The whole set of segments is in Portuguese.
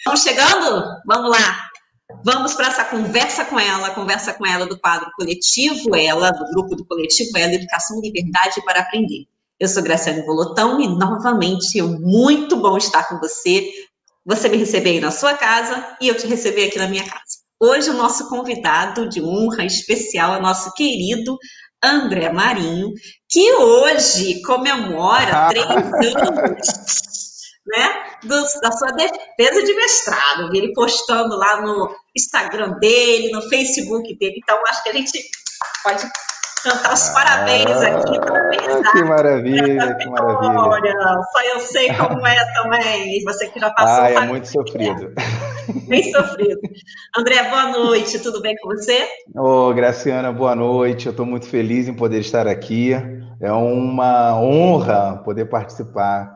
Estamos chegando? Vamos lá. Vamos para essa conversa com ela, conversa com ela do quadro Coletivo Ela, do grupo do Coletivo Ela, Educação Liberdade para Aprender. Eu sou Graciane Bolotão e, novamente, é muito bom estar com você. Você me receber aí na sua casa e eu te receber aqui na minha casa. Hoje, o nosso convidado de honra especial é nosso querido André Marinho, que hoje comemora três anos né, do, da sua defesa de mestrado. Ele postando lá no Instagram dele, no Facebook dele. Então, acho que a gente pode cantar os parabéns ah, aqui para verdade. Que maravilha, que maravilha. Só eu sei como é também. Você que já passou. Ah, é muito sofrido. Bem sofrido. André, boa noite. Tudo bem com você? Ô, oh, Graciana, boa noite. Eu estou muito feliz em poder estar aqui. É uma honra poder participar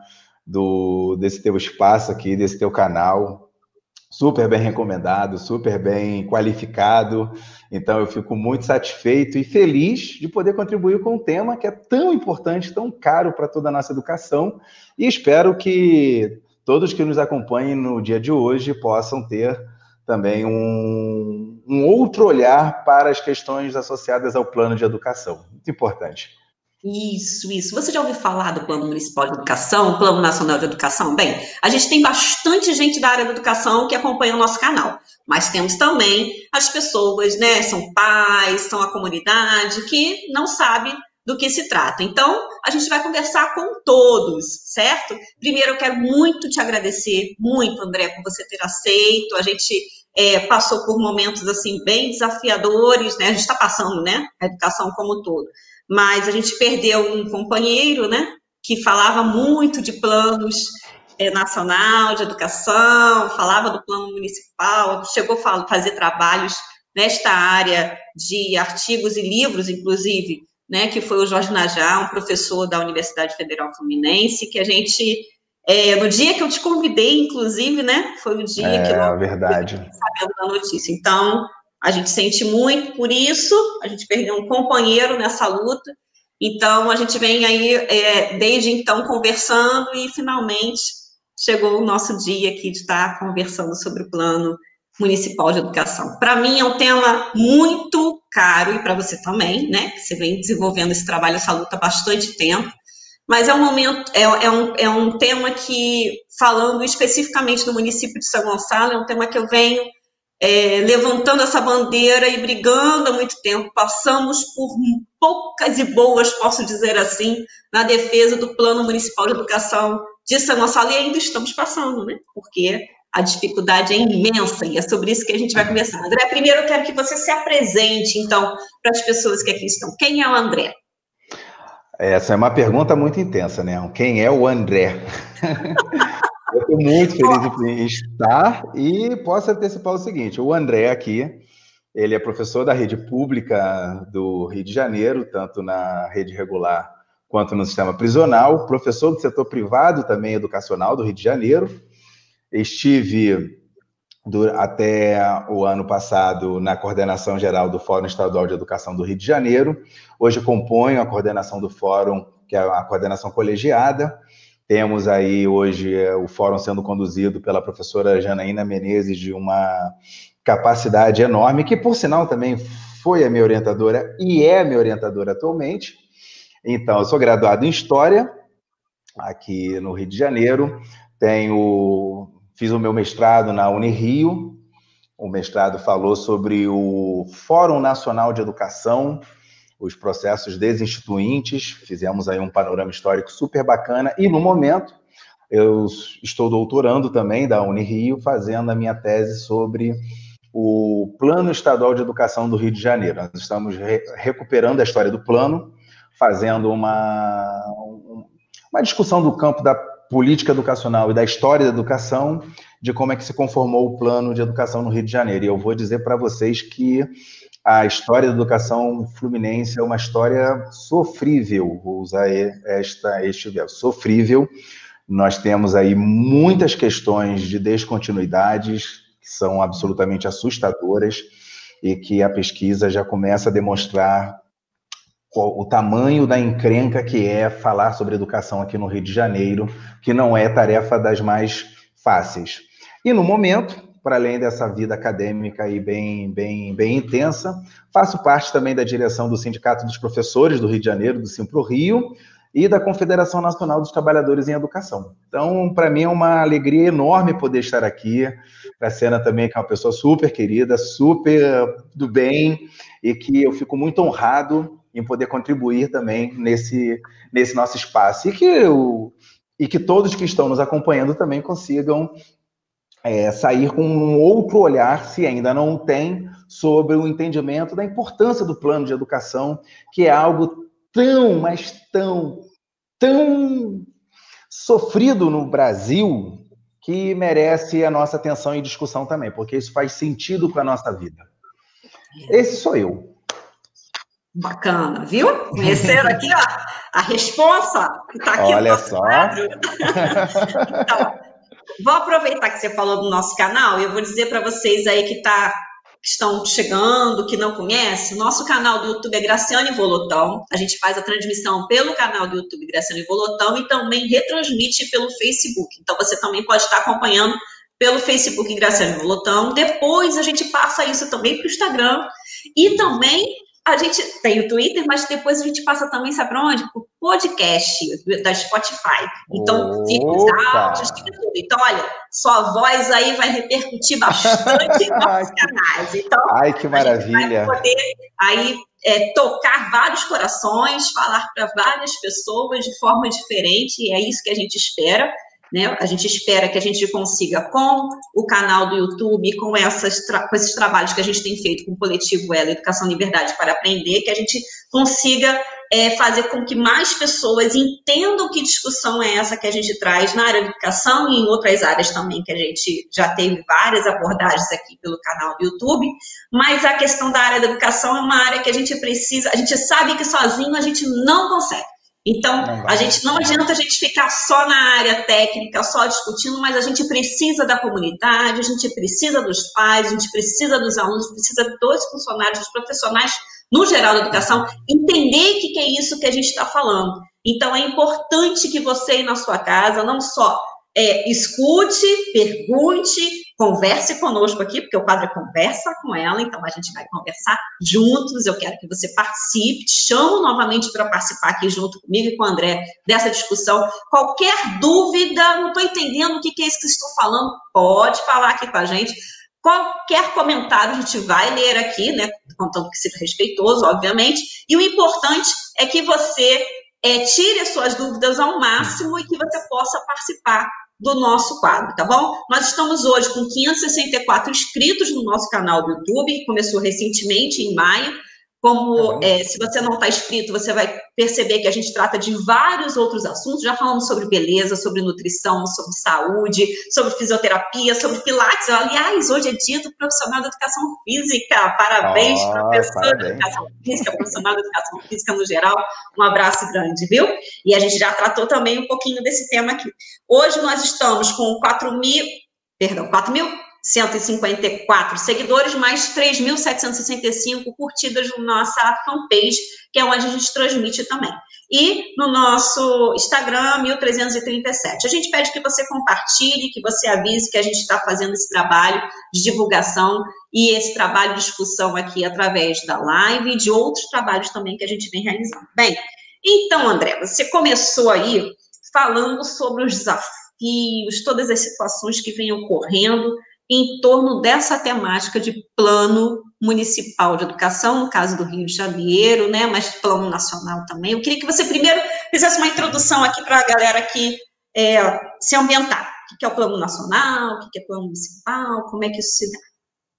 do, desse teu espaço aqui, desse teu canal. Super bem recomendado, super bem qualificado. Então, eu fico muito satisfeito e feliz de poder contribuir com um tema que é tão importante, tão caro para toda a nossa educação. E espero que todos que nos acompanhem no dia de hoje possam ter também um, um outro olhar para as questões associadas ao plano de educação. Muito importante. Isso, isso. Você já ouviu falar do Plano Municipal de Educação, Plano Nacional de Educação? Bem, a gente tem bastante gente da área da educação que acompanha o nosso canal, mas temos também as pessoas, né? São pais, são a comunidade que não sabe do que se trata. Então, a gente vai conversar com todos, certo? Primeiro, eu quero muito te agradecer, muito, André, por você ter aceito. A gente é, passou por momentos assim bem desafiadores, né? A gente está passando, né? A educação como um todo mas a gente perdeu um companheiro, né, que falava muito de planos é, nacional de educação, falava do plano municipal, chegou a fazer trabalhos nesta área de artigos e livros, inclusive, né, que foi o Jorge Najá, um professor da Universidade Federal Fluminense, que a gente, é, no dia que eu te convidei, inclusive, né, foi o dia é, que eu é verdade. sabendo da notícia. Então, a gente sente muito por isso, a gente perdeu um companheiro nessa luta, então a gente vem aí é, desde então conversando e finalmente chegou o nosso dia aqui de estar conversando sobre o plano municipal de educação. Para mim é um tema muito caro e para você também, né? Você vem desenvolvendo esse trabalho, essa luta há bastante tempo. Mas é um momento, é, é, um, é um tema que, falando especificamente do município de São Gonçalo, é um tema que eu venho é, levantando essa bandeira e brigando há muito tempo. Passamos por poucas e boas, posso dizer assim, na defesa do Plano Municipal de Educação de São Gonçalo e ainda estamos passando, né? Porque a dificuldade é imensa e é sobre isso que a gente vai conversar. André, primeiro eu quero que você se apresente, então, para as pessoas que aqui estão. Quem é o André? Essa é uma pergunta muito intensa, né? Quem é o André? Estou muito feliz em estar e posso antecipar o seguinte: o André aqui, ele é professor da rede pública do Rio de Janeiro, tanto na rede regular quanto no sistema prisional, professor do setor privado também educacional do Rio de Janeiro. Estive até o ano passado na coordenação geral do Fórum Estadual de Educação do Rio de Janeiro. Hoje componho a coordenação do fórum, que é a coordenação colegiada, temos aí hoje é, o fórum sendo conduzido pela professora Janaína Menezes, de uma capacidade enorme, que por sinal também foi a minha orientadora e é minha orientadora atualmente. Então, eu sou graduado em História, aqui no Rio de Janeiro, tenho, fiz o meu mestrado na Unirio, o mestrado falou sobre o Fórum Nacional de Educação, os processos desinstituintes, fizemos aí um panorama histórico super bacana, e no momento eu estou doutorando também da Unirio, fazendo a minha tese sobre o Plano Estadual de Educação do Rio de Janeiro. Nós estamos re recuperando a história do plano, fazendo uma, uma discussão do campo da política educacional e da história da educação, de como é que se conformou o plano de educação no Rio de Janeiro. E eu vou dizer para vocês que a história da educação fluminense é uma história sofrível, vou usar esta, este verbo, sofrível. Nós temos aí muitas questões de descontinuidades que são absolutamente assustadoras e que a pesquisa já começa a demonstrar o tamanho da encrenca que é falar sobre educação aqui no Rio de Janeiro, que não é tarefa das mais fáceis. E no momento, para além dessa vida acadêmica aí bem, bem, bem intensa, faço parte também da direção do Sindicato dos Professores do Rio de Janeiro, do Simpro Rio, e da Confederação Nacional dos Trabalhadores em Educação. Então, para mim é uma alegria enorme poder estar aqui. Para a Sena também, que é uma pessoa super querida, super do bem, e que eu fico muito honrado em poder contribuir também nesse, nesse nosso espaço. E que, eu, e que todos que estão nos acompanhando também consigam é, sair com um outro olhar, se ainda não tem, sobre o entendimento da importância do plano de educação, que é algo tão, mas tão, tão sofrido no Brasil que merece a nossa atenção e discussão também, porque isso faz sentido com a nossa vida. Esse sou eu. Bacana, viu? Conheceram aqui ó, a resposta que está aqui Olha no só. então, vou aproveitar que você falou do nosso canal e eu vou dizer para vocês aí que está que estão chegando, que não conhecem, nosso canal do YouTube é Graciane Volotão. A gente faz a transmissão pelo canal do YouTube Graciane Volotão e também retransmite pelo Facebook. Então você também pode estar acompanhando pelo Facebook Graciane Volotão. Depois a gente passa isso também para o Instagram e também a gente tem o Twitter, mas depois a gente passa também, sabe para onde? O podcast da Spotify. Então, áudios, tudo. Então, olha, sua voz aí vai repercutir bastante em nossos canais. Então, Ai, que maravilha. vai poder aí é, tocar vários corações, falar para várias pessoas de forma diferente, e é isso que a gente espera. Né? A gente espera que a gente consiga, com o canal do YouTube, com, essas com esses trabalhos que a gente tem feito com o coletivo Ela Educação Liberdade para Aprender, que a gente consiga é, fazer com que mais pessoas entendam que discussão é essa que a gente traz na área da educação e em outras áreas também, que a gente já teve várias abordagens aqui pelo canal do YouTube, mas a questão da área da educação é uma área que a gente precisa, a gente sabe que sozinho a gente não consegue. Então, a gente não adianta a gente ficar só na área técnica, só discutindo, mas a gente precisa da comunidade, a gente precisa dos pais, a gente precisa dos alunos, precisa dos funcionários, dos profissionais, no geral da educação, entender o que é isso que a gente está falando. Então, é importante que você aí na sua casa não só é, escute, pergunte, converse conosco aqui, porque o quadro é conversa com ela, então a gente vai conversar juntos. Eu quero que você participe, te chamo novamente para participar aqui junto comigo e com o André dessa discussão. Qualquer dúvida, não estou entendendo o que, é isso que estou falando, pode falar aqui com a gente. Qualquer comentário a gente vai ler aqui, né? Contando que seja respeitoso, obviamente. E o importante é que você é, tire as suas dúvidas ao máximo e que você possa participar do nosso quadro, tá bom? Nós estamos hoje com 564 inscritos no nosso canal do YouTube, que começou recentemente, em maio. Como tá é, se você não está inscrito, você vai perceber que a gente trata de vários outros assuntos. Já falamos sobre beleza, sobre nutrição, sobre saúde, sobre fisioterapia, sobre pilates. Aliás, hoje é dia do profissional da educação física. Parabéns, oh, professor parabéns. da educação física, profissional da educação física no geral. Um abraço grande, viu? E a gente já tratou também um pouquinho desse tema aqui. Hoje nós estamos com 4 mil, perdão, 4 mil 154 seguidores, mais 3.765 curtidas na nossa fanpage, que é onde a gente transmite também. E no nosso Instagram, 1.337. A gente pede que você compartilhe, que você avise que a gente está fazendo esse trabalho de divulgação e esse trabalho de discussão aqui através da live e de outros trabalhos também que a gente vem realizando. Bem, então, André, você começou aí falando sobre os desafios, todas as situações que vêm ocorrendo em torno dessa temática de plano municipal de educação, no caso do Rio de Janeiro, né, mas plano nacional também. Eu queria que você primeiro fizesse uma introdução aqui para a galera aqui é, se ambientar. O que é o plano nacional, o que é o plano municipal, como é que isso se dá.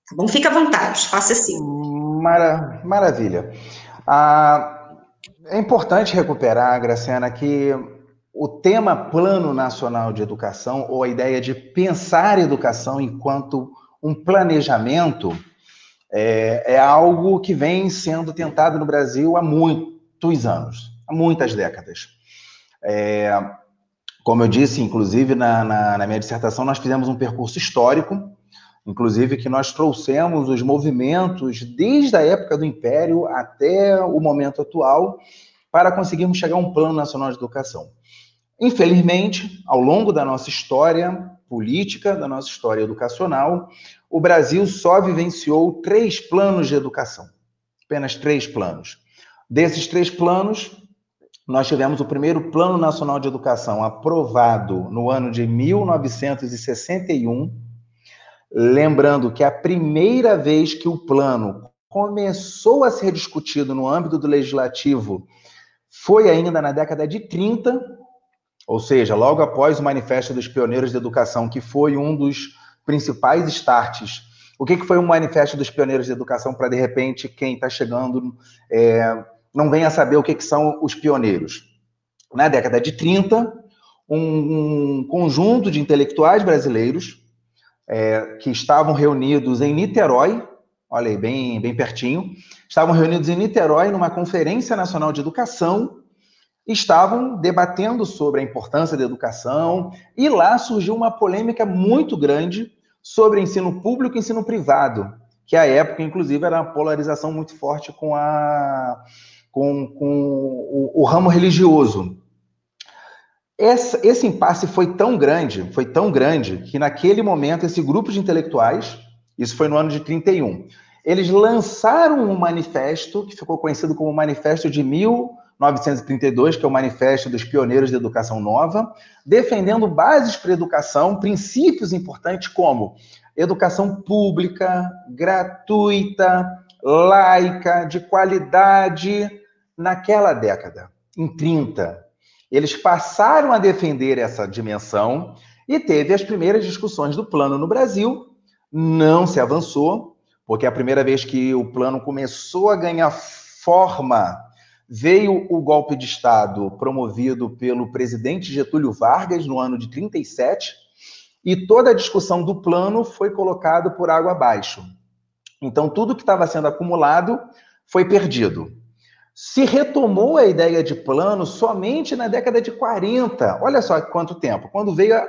Tá bom? Fica à vontade, faça assim. Mara, maravilha. Ah, é importante recuperar, Graciana, que o tema Plano Nacional de Educação, ou a ideia de pensar educação enquanto um planejamento, é, é, algo que vem sendo tentado no Brasil há muitos anos, há muitas décadas. É, como eu disse, inclusive, na, na, na minha dissertação, nós fizemos um percurso histórico, inclusive que nós trouxemos os movimentos desde a época do Império até o momento atual, para conseguirmos chegar a um Plano Nacional de Educação. Infelizmente, ao longo da nossa história, política da nossa história educacional, o Brasil só vivenciou três planos de educação. Apenas três planos. Desses três planos, nós tivemos o primeiro Plano Nacional de Educação aprovado no ano de 1961. Lembrando que a primeira vez que o plano começou a ser discutido no âmbito do legislativo foi ainda na década de 30, ou seja, logo após o Manifesto dos Pioneiros de Educação, que foi um dos principais starts. O que, que foi o Manifesto dos Pioneiros de Educação para, de repente, quem está chegando é, não venha saber o que, que são os pioneiros? Na década de 30, um, um conjunto de intelectuais brasileiros é, que estavam reunidos em Niterói, olha aí, bem, bem pertinho, estavam reunidos em Niterói numa Conferência Nacional de Educação estavam debatendo sobre a importância da educação e lá surgiu uma polêmica muito grande sobre ensino público e ensino privado, que à época, inclusive, era uma polarização muito forte com, a, com, com o, o ramo religioso. Esse, esse impasse foi tão grande, foi tão grande, que naquele momento esse grupo de intelectuais, isso foi no ano de 31, eles lançaram um manifesto que ficou conhecido como Manifesto de 1932, que é o Manifesto dos Pioneiros da Educação Nova, defendendo bases para a educação, princípios importantes como educação pública, gratuita, laica, de qualidade, naquela década, em 30. Eles passaram a defender essa dimensão e teve as primeiras discussões do plano no Brasil, não se avançou, porque a primeira vez que o plano começou a ganhar forma, veio o golpe de Estado promovido pelo presidente Getúlio Vargas no ano de 37, e toda a discussão do plano foi colocada por água abaixo. Então, tudo que estava sendo acumulado foi perdido. Se retomou a ideia de plano somente na década de 40. Olha só quanto tempo. Quando veio a,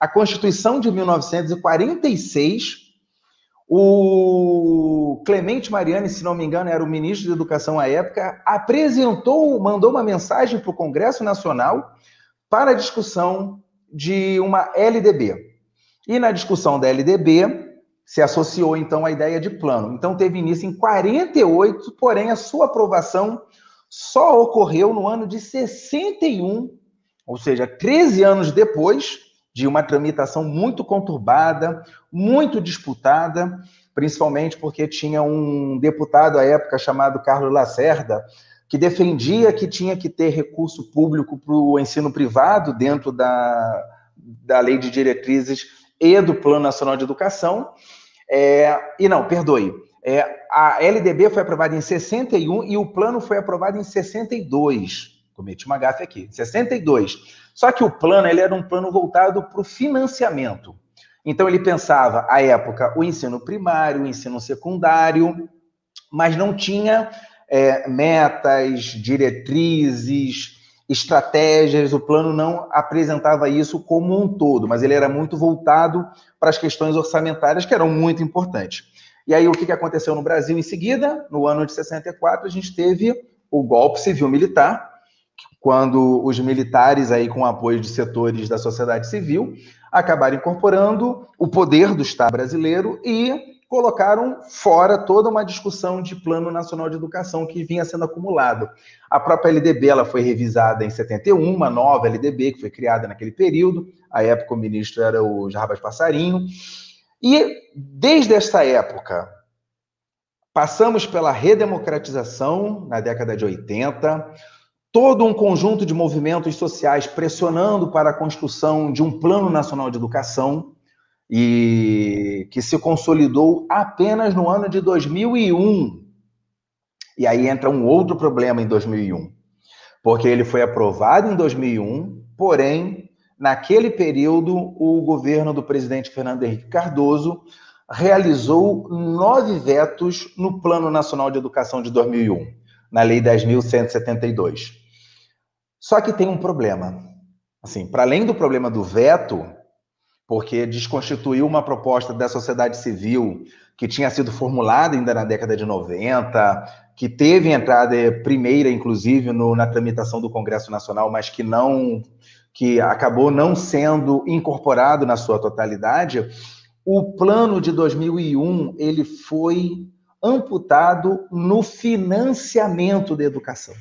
a Constituição de 1946, o Clemente Mariani, se não me engano, era o ministro de Educação à época, apresentou, mandou uma mensagem para o Congresso Nacional para a discussão de uma LDB. E na discussão da LDB, se associou então à ideia de plano. Então teve início em 48, porém a sua aprovação só ocorreu no ano de 61, ou seja, 13 anos depois de uma tramitação muito conturbada, muito disputada, principalmente porque tinha um deputado à época chamado Carlos Lacerda, que defendia que tinha que ter recurso público para o ensino privado dentro da, da lei de diretrizes e do Plano Nacional de Educação. É, e não, perdoe, é, a LDB foi aprovada em 61 e o plano foi aprovado em 62. Cometi uma gafe aqui, 62. Só que o plano ele era um plano voltado para o financiamento. Então ele pensava, à época, o ensino primário, o ensino secundário, mas não tinha é, metas, diretrizes, estratégias. O plano não apresentava isso como um todo, mas ele era muito voltado para as questões orçamentárias que eram muito importantes. E aí o que aconteceu no Brasil em seguida? No ano de 64 a gente teve o golpe civil-militar, quando os militares, aí com apoio de setores da sociedade civil, acabaram incorporando o poder do Estado brasileiro e colocaram fora toda uma discussão de Plano Nacional de Educação que vinha sendo acumulado. A própria LDB ela foi revisada em 71, uma nova LDB que foi criada naquele período. A época o ministro era o Jarbas Passarinho. E desde essa época, passamos pela redemocratização na década de 80, todo um conjunto de movimentos sociais pressionando para a construção de um Plano Nacional de Educação e que se consolidou apenas no ano de 2001. E aí entra um outro problema em 2001, porque ele foi aprovado em 2001, porém, naquele período, o governo do presidente Fernando Henrique Cardoso realizou nove vetos no Plano Nacional de Educação de 2001, na Lei 10.172. Só que tem um problema. Assim, para além do problema do veto, porque desconstituiu uma proposta da sociedade civil que tinha sido formulada ainda na década de 90, que teve entrada primeira, inclusive, no, na tramitação do Congresso Nacional, mas que não que acabou não sendo incorporado na sua totalidade, o plano de 2001 ele foi amputado no financiamento da educação.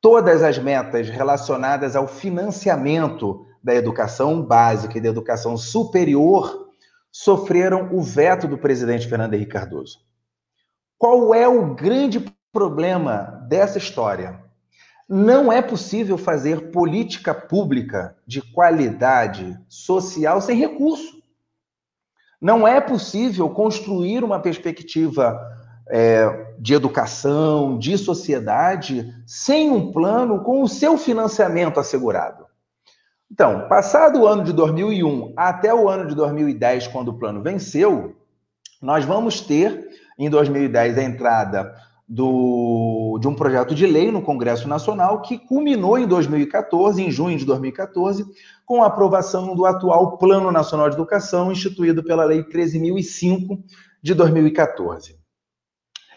Todas as metas relacionadas ao financiamento da educação básica e da educação superior sofreram o veto do presidente Fernando Henrique Cardoso. Qual é o grande problema dessa história? Não é possível fazer política pública de qualidade social sem recurso. Não é possível construir uma perspectiva é, de educação, de sociedade, sem um plano com o seu financiamento assegurado. Então, passado o ano de 2001 até o ano de 2010, quando o plano venceu, nós vamos ter, em 2010, a entrada do, de um projeto de lei no Congresso Nacional que culminou em 2014, em junho de 2014, com a aprovação do atual Plano Nacional de Educação, instituído pela Lei 13.005 de 2014.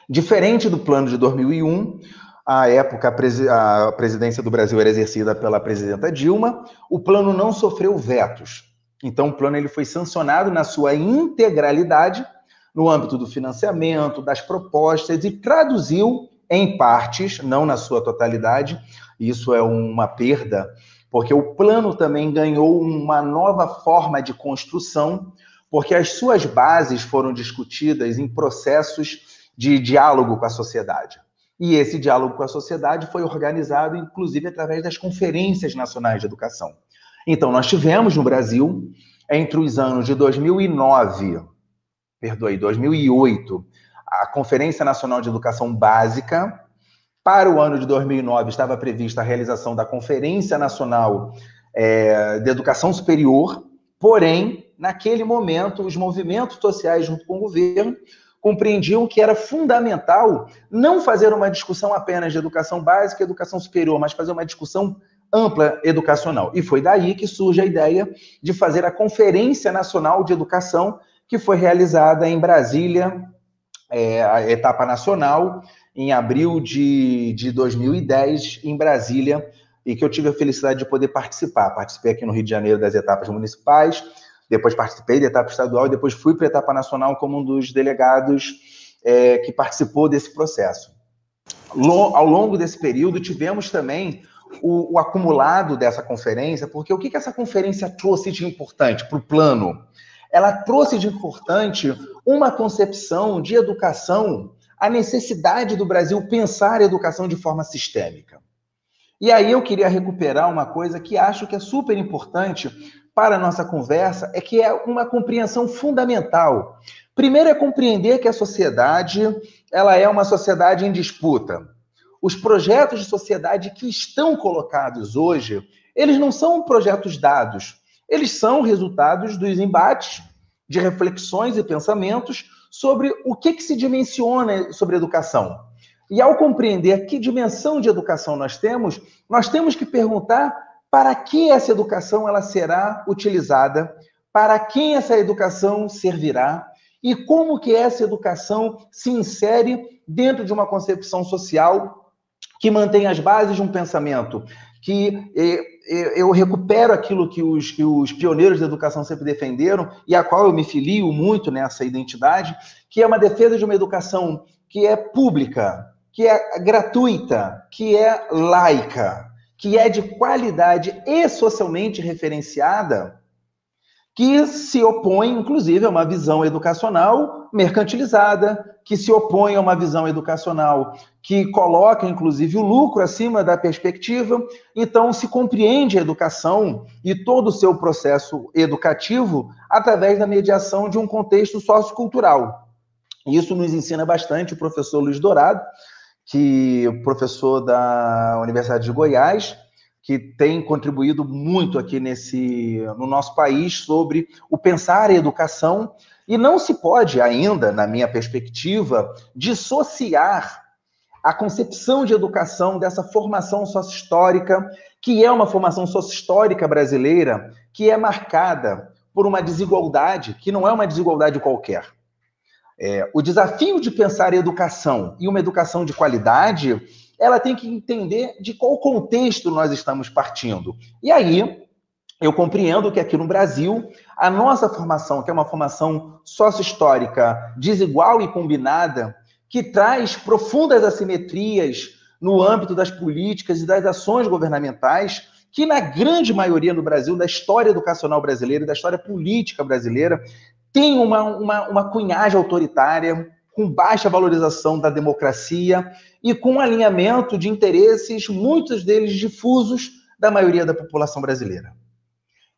Diferente do plano de 2001, a época a presidência do Brasil era exercida pela presidenta Dilma, o plano não sofreu vetos. Então o plano ele foi sancionado na sua integralidade no âmbito do financiamento, das propostas e traduziu em partes, não na sua totalidade. Isso é uma perda, porque o plano também ganhou uma nova forma de construção, porque as suas bases foram discutidas em processos de diálogo com a sociedade. E esse diálogo com a sociedade foi organizado, inclusive, através das conferências nacionais de educação. Então, nós tivemos no Brasil, entre os anos de 2009 perdoe, 2008, a Conferência Nacional de Educação Básica. Para o ano de 2009, estava prevista a realização da Conferência Nacional é, de Educação Superior, porém, naquele momento, os movimentos sociais, junto com o governo, compreendiam que era fundamental não fazer uma discussão apenas de educação básica e educação superior, mas fazer uma discussão ampla educacional. E foi daí que surge a ideia de fazer a Conferência Nacional de Educação, que foi realizada em Brasília, é, a etapa nacional, em abril de, de 2010, em Brasília, e que eu tive a felicidade de poder participar. Participei aqui no Rio de Janeiro das etapas municipais, depois participei da etapa estadual e depois fui para a etapa nacional como um dos delegados é, que participou desse processo. ao longo desse período, tivemos também o, o acumulado dessa conferência, porque o que, que essa conferência trouxe de importante para o plano? Ela trouxe de importante uma concepção de educação, a necessidade do Brasil pensar a educação de forma sistêmica. E aí eu queria recuperar uma coisa que acho que é super importante para a nossa conversa, é que é uma compreensão fundamental. Primeiro é compreender que a sociedade, ela é uma sociedade em disputa. Os projetos de sociedade que estão colocados hoje, eles não são projetos dados, eles são resultados dos embates, de reflexões e pensamentos sobre o que, que se dimensiona sobre educação. E ao compreender que dimensão de educação nós temos, nós temos que perguntar para que essa educação ela será utilizada, para quem essa educação servirá e como que essa educação se insere dentro de uma concepção social que mantém as bases de um pensamento que eu recupero aquilo que os, que os pioneiros da educação sempre defenderam e a qual eu me filio muito nessa identidade, que é uma defesa de uma educação que é pública, que é gratuita, que é laica, que é de qualidade e socialmente referenciada, que se opõe, inclusive, a uma visão educacional mercantilizada, que se opõe a uma visão educacional que coloca, inclusive, o lucro acima da perspectiva. Então, se compreende a educação e todo o seu processo educativo através da mediação de um contexto sociocultural. Isso nos ensina bastante o professor Luiz Dourado, que é professor da Universidade de Goiás, que tem contribuído muito aqui nesse no nosso país sobre o pensar a educação e não se pode ainda, na minha perspectiva, dissociar a concepção de educação dessa formação sócio-histórica, que é uma formação sócio-histórica brasileira, que é marcada por uma desigualdade, que não é uma desigualdade qualquer. É, o desafio de pensar a educação e uma educação de qualidade ela tem que entender de qual contexto nós estamos partindo. E aí, eu compreendo que aqui no Brasil, a nossa formação, que é uma formação sócio-histórica desigual e combinada, que traz profundas assimetrias no âmbito das políticas e das ações governamentais, que na grande maioria no Brasil, da história educacional brasileira e da história política brasileira, tem uma, uma, uma cunhagem autoritária, com baixa valorização da democracia e com alinhamento de interesses, muitos deles difusos, da maioria da população brasileira.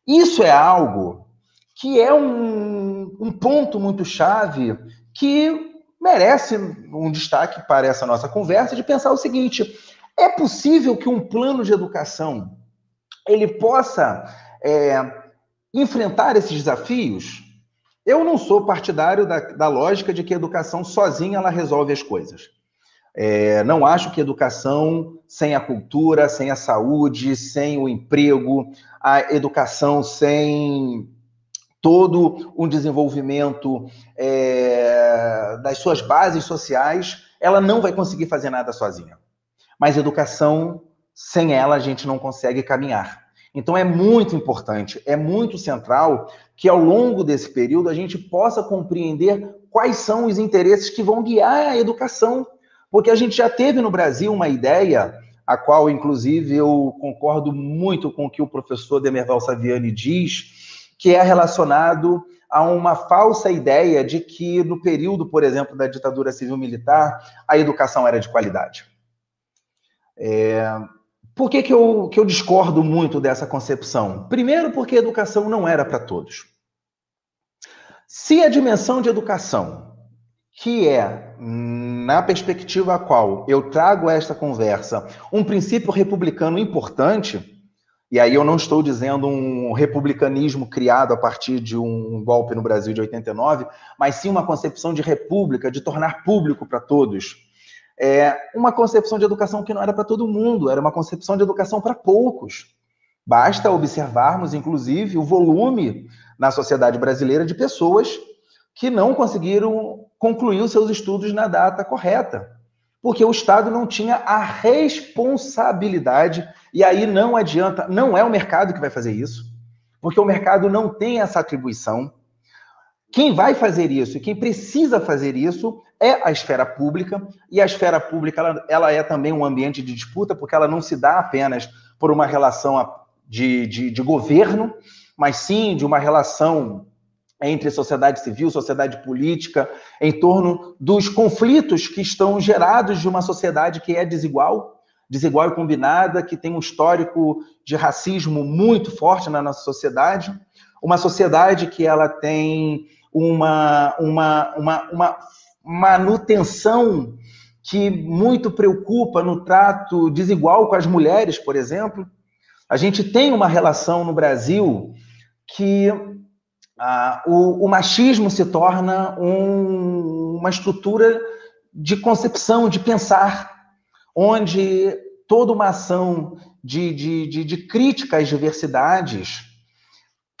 Isso é algo que é um, um ponto muito chave que merece um destaque para essa nossa conversa de pensar o seguinte: é possível que um plano de educação ele possa é, enfrentar esses desafios? Eu não sou partidário da, da, lógica de que a educação sozinha ela resolve as coisas. É, não acho que educação sem a cultura, sem a saúde, sem o emprego, a educação sem todo um desenvolvimento é, das suas bases sociais, ela não vai conseguir fazer nada sozinha. Mas educação, sem ela, a gente não consegue caminhar. Então é muito importante, é muito central que ao longo desse período a gente possa compreender quais são os interesses que vão guiar a educação. Porque a gente já teve no Brasil uma ideia, a qual, inclusive, eu concordo muito com o que o professor Demerval Saviani diz, que é relacionado a uma falsa ideia de que no período, por exemplo, da ditadura civil-militar, a educação era de qualidade. É... Por que, que, eu, que eu discordo muito dessa concepção? Primeiro, porque a educação não era para todos. Se a dimensão de educação, que é, na perspectiva a qual eu trago esta conversa, um princípio republicano importante, e aí eu não estou dizendo um republicanismo criado a partir de um golpe no Brasil de 89, mas sim uma concepção de república, de tornar público para todos. É uma concepção de educação que não era para todo mundo, era uma concepção de educação para poucos. Basta observarmos, inclusive, o volume na sociedade brasileira de pessoas que não conseguiram concluir os seus estudos na data correta, porque o Estado não tinha a responsabilidade e aí não adianta, não é o mercado que vai fazer isso, porque o mercado não tem essa atribuição. Quem vai fazer isso e quem precisa fazer isso é a esfera pública, e a esfera pública ela, ela é também um ambiente de disputa, porque ela não se dá apenas por uma relação de, de, de governo, mas sim de uma relação entre sociedade civil, sociedade política, em torno dos conflitos que estão gerados de uma sociedade que é desigual, desigual e combinada, que tem um histórico de racismo muito forte na nossa sociedade, uma sociedade que ela tem uma, uma, uma, uma manutenção que muito preocupa no trato desigual com as mulheres, por exemplo. A gente tem uma relação no Brasil que ah, o, o, machismo se torna um, uma estrutura de concepção, de pensar, onde toda uma ação de, de, de, de crítica às diversidades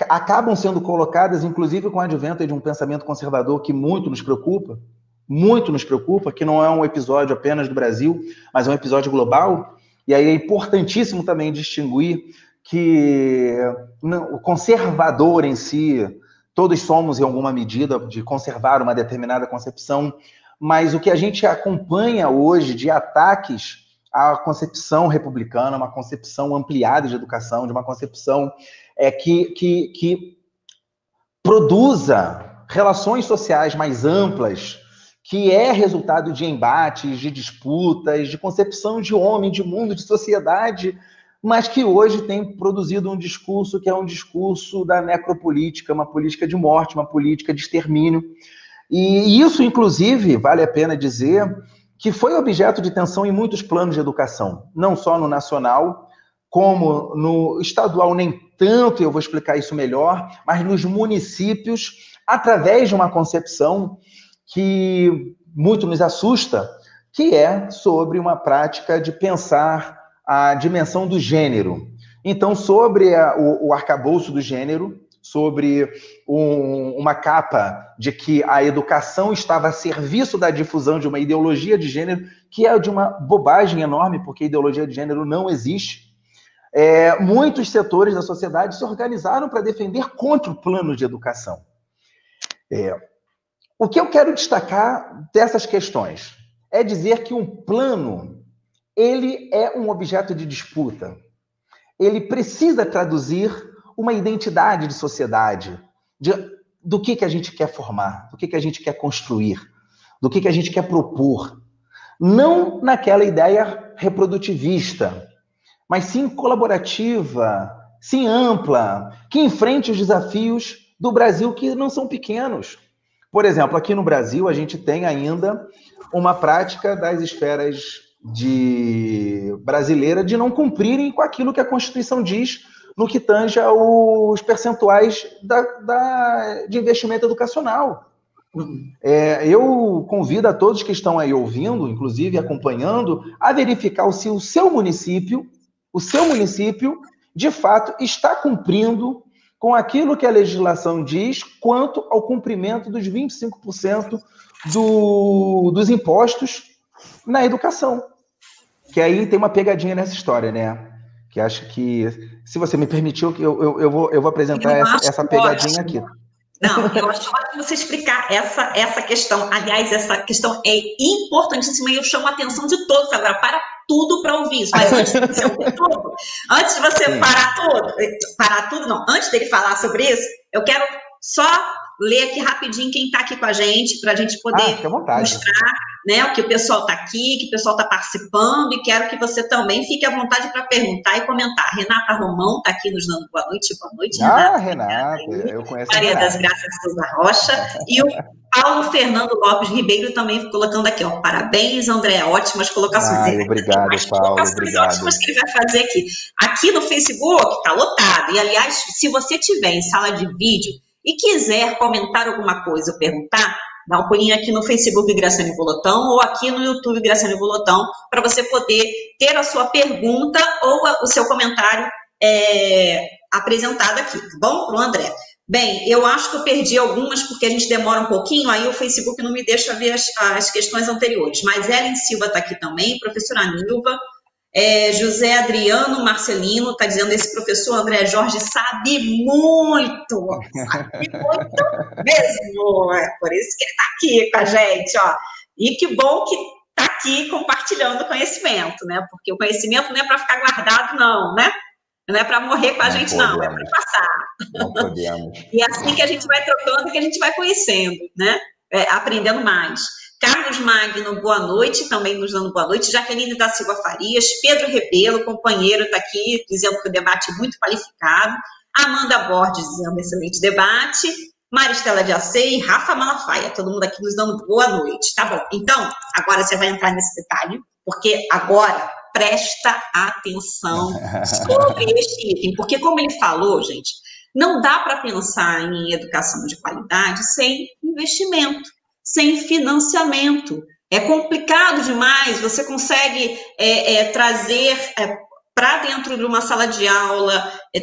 acabam sendo colocadas, inclusive com o advento de um pensamento conservador que muito nos preocupa, muito nos preocupa, que não é um episódio apenas do Brasil, mas é um episódio global. E aí é importantíssimo também distinguir que o conservador em si, todos somos em alguma medida de conservar uma determinada concepção mas o que a gente acompanha hoje de ataques à concepção republicana, uma concepção ampliada de educação, de uma concepção é, que, que, que produza relações sociais mais amplas, que é resultado de embates, de disputas, de concepção de homem, de mundo, de sociedade, mas que hoje tem produzido um discurso que é um discurso da necropolítica, uma política de morte, uma política de extermínio, e isso, inclusive, vale a pena dizer, que foi objeto de tensão em muitos planos de educação, não só no nacional, como no estadual, nem tanto, eu vou explicar isso melhor, mas nos municípios, através de uma concepção que muito nos assusta, que é sobre uma prática de pensar a dimensão do gênero. Então, sobre a, o, o arcabouço do gênero, sobre um, uma capa de que a educação estava a serviço da difusão de uma ideologia de gênero, que é de uma bobagem enorme, porque ideologia de gênero não existe. É, muitos setores da sociedade se organizaram para defender contra o plano de educação. É, o que eu quero destacar dessas questões é dizer que um plano ele é um objeto de disputa. Ele precisa traduzir uma identidade de sociedade, de, do que, que a gente quer formar, do que, que a gente quer construir, do que, que a gente quer propor. Não naquela ideia reprodutivista, mas sim colaborativa, sim ampla, que enfrente os desafios do Brasil que não são pequenos. Por exemplo, aqui no Brasil, a gente tem ainda uma prática das esferas de brasileira de não cumprirem com aquilo que a Constituição diz no que tange aos percentuais da, da de investimento educacional. É, eu convido a todos que estão aí ouvindo, inclusive acompanhando, a verificar se o seu município o seu município, de fato, está cumprindo com aquilo que a legislação diz quanto ao cumprimento dos 25% do, dos impostos na educação. Que aí tem uma pegadinha nessa história, né? Que acho que, se você me permitiu, eu, eu, eu, vou, eu vou apresentar eu essa, essa pegadinha aqui. Não, eu acho ótimo você explicar essa, essa questão. Aliás, essa questão é importantíssima e eu chamo a atenção de todos agora para tudo para ouvir isso. Mas antes de você ouvir tudo, antes de você parar tudo, parar tudo, não, antes dele falar sobre isso, eu quero só ler aqui rapidinho quem está aqui com a gente, para a gente poder ah, mostrar né, o que o pessoal está aqui, que o pessoal está participando, e quero que você também fique à vontade para perguntar e comentar. Renata Romão está aqui nos dando boa noite, boa noite, ah, Renata. Renata eu conheço Maria das Graças Souza Rocha, e o Paulo Fernando Lopes Ribeiro também colocando aqui, ó, parabéns, André, ótimas colocações. Ai, obrigado, Paulo, obrigado. ótimas que ele vai fazer aqui. Aqui no Facebook está lotado, e aliás, se você tiver em sala de vídeo, e quiser comentar alguma coisa perguntar, dá um pulinho aqui no Facebook Graciane Volotão ou aqui no YouTube Graciane Volotão para você poder ter a sua pergunta ou o seu comentário é, apresentado aqui, tá bom? Para o André. Bem, eu acho que eu perdi algumas porque a gente demora um pouquinho, aí o Facebook não me deixa ver as, as questões anteriores. Mas Ellen Silva está aqui também, professora Nilva, é, José Adriano Marcelino está dizendo: esse professor André Jorge sabe muito, sabe muito mesmo. É por isso que ele está aqui com a gente, ó. E que bom que está aqui compartilhando conhecimento, né? Porque o conhecimento não é para ficar guardado, não, né? Não é para morrer com a não gente, podemos. não, é para passar. Não podemos. e é assim que a gente vai trocando, que a gente vai conhecendo, né? É, aprendendo mais. Carlos Magno, boa noite, também nos dando boa noite. Jaqueline da Silva Farias, Pedro Rebelo, companheiro, está aqui dizendo que o debate é muito qualificado. Amanda Borges dizendo excelente debate. Maristela de Acei, Rafa Malafaia, todo mundo aqui nos dando boa noite. Tá bom, então, agora você vai entrar nesse detalhe, porque agora presta atenção sobre este item, porque como ele falou, gente, não dá para pensar em educação de qualidade sem investimento sem financiamento. É complicado demais, você consegue é, é, trazer é, para dentro de uma sala de aula. É,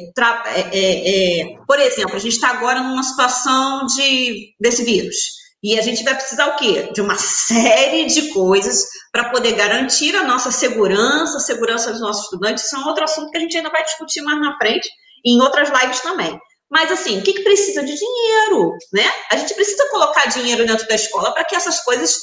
é, é, por exemplo, a gente está agora numa situação de, desse vírus. E a gente vai precisar o quê? De uma série de coisas para poder garantir a nossa segurança, a segurança dos nossos estudantes. Isso é um outro assunto que a gente ainda vai discutir mais na frente, em outras lives também. Mas, assim, o que, que precisa de dinheiro, né? A gente precisa colocar dinheiro dentro da escola para que essas coisas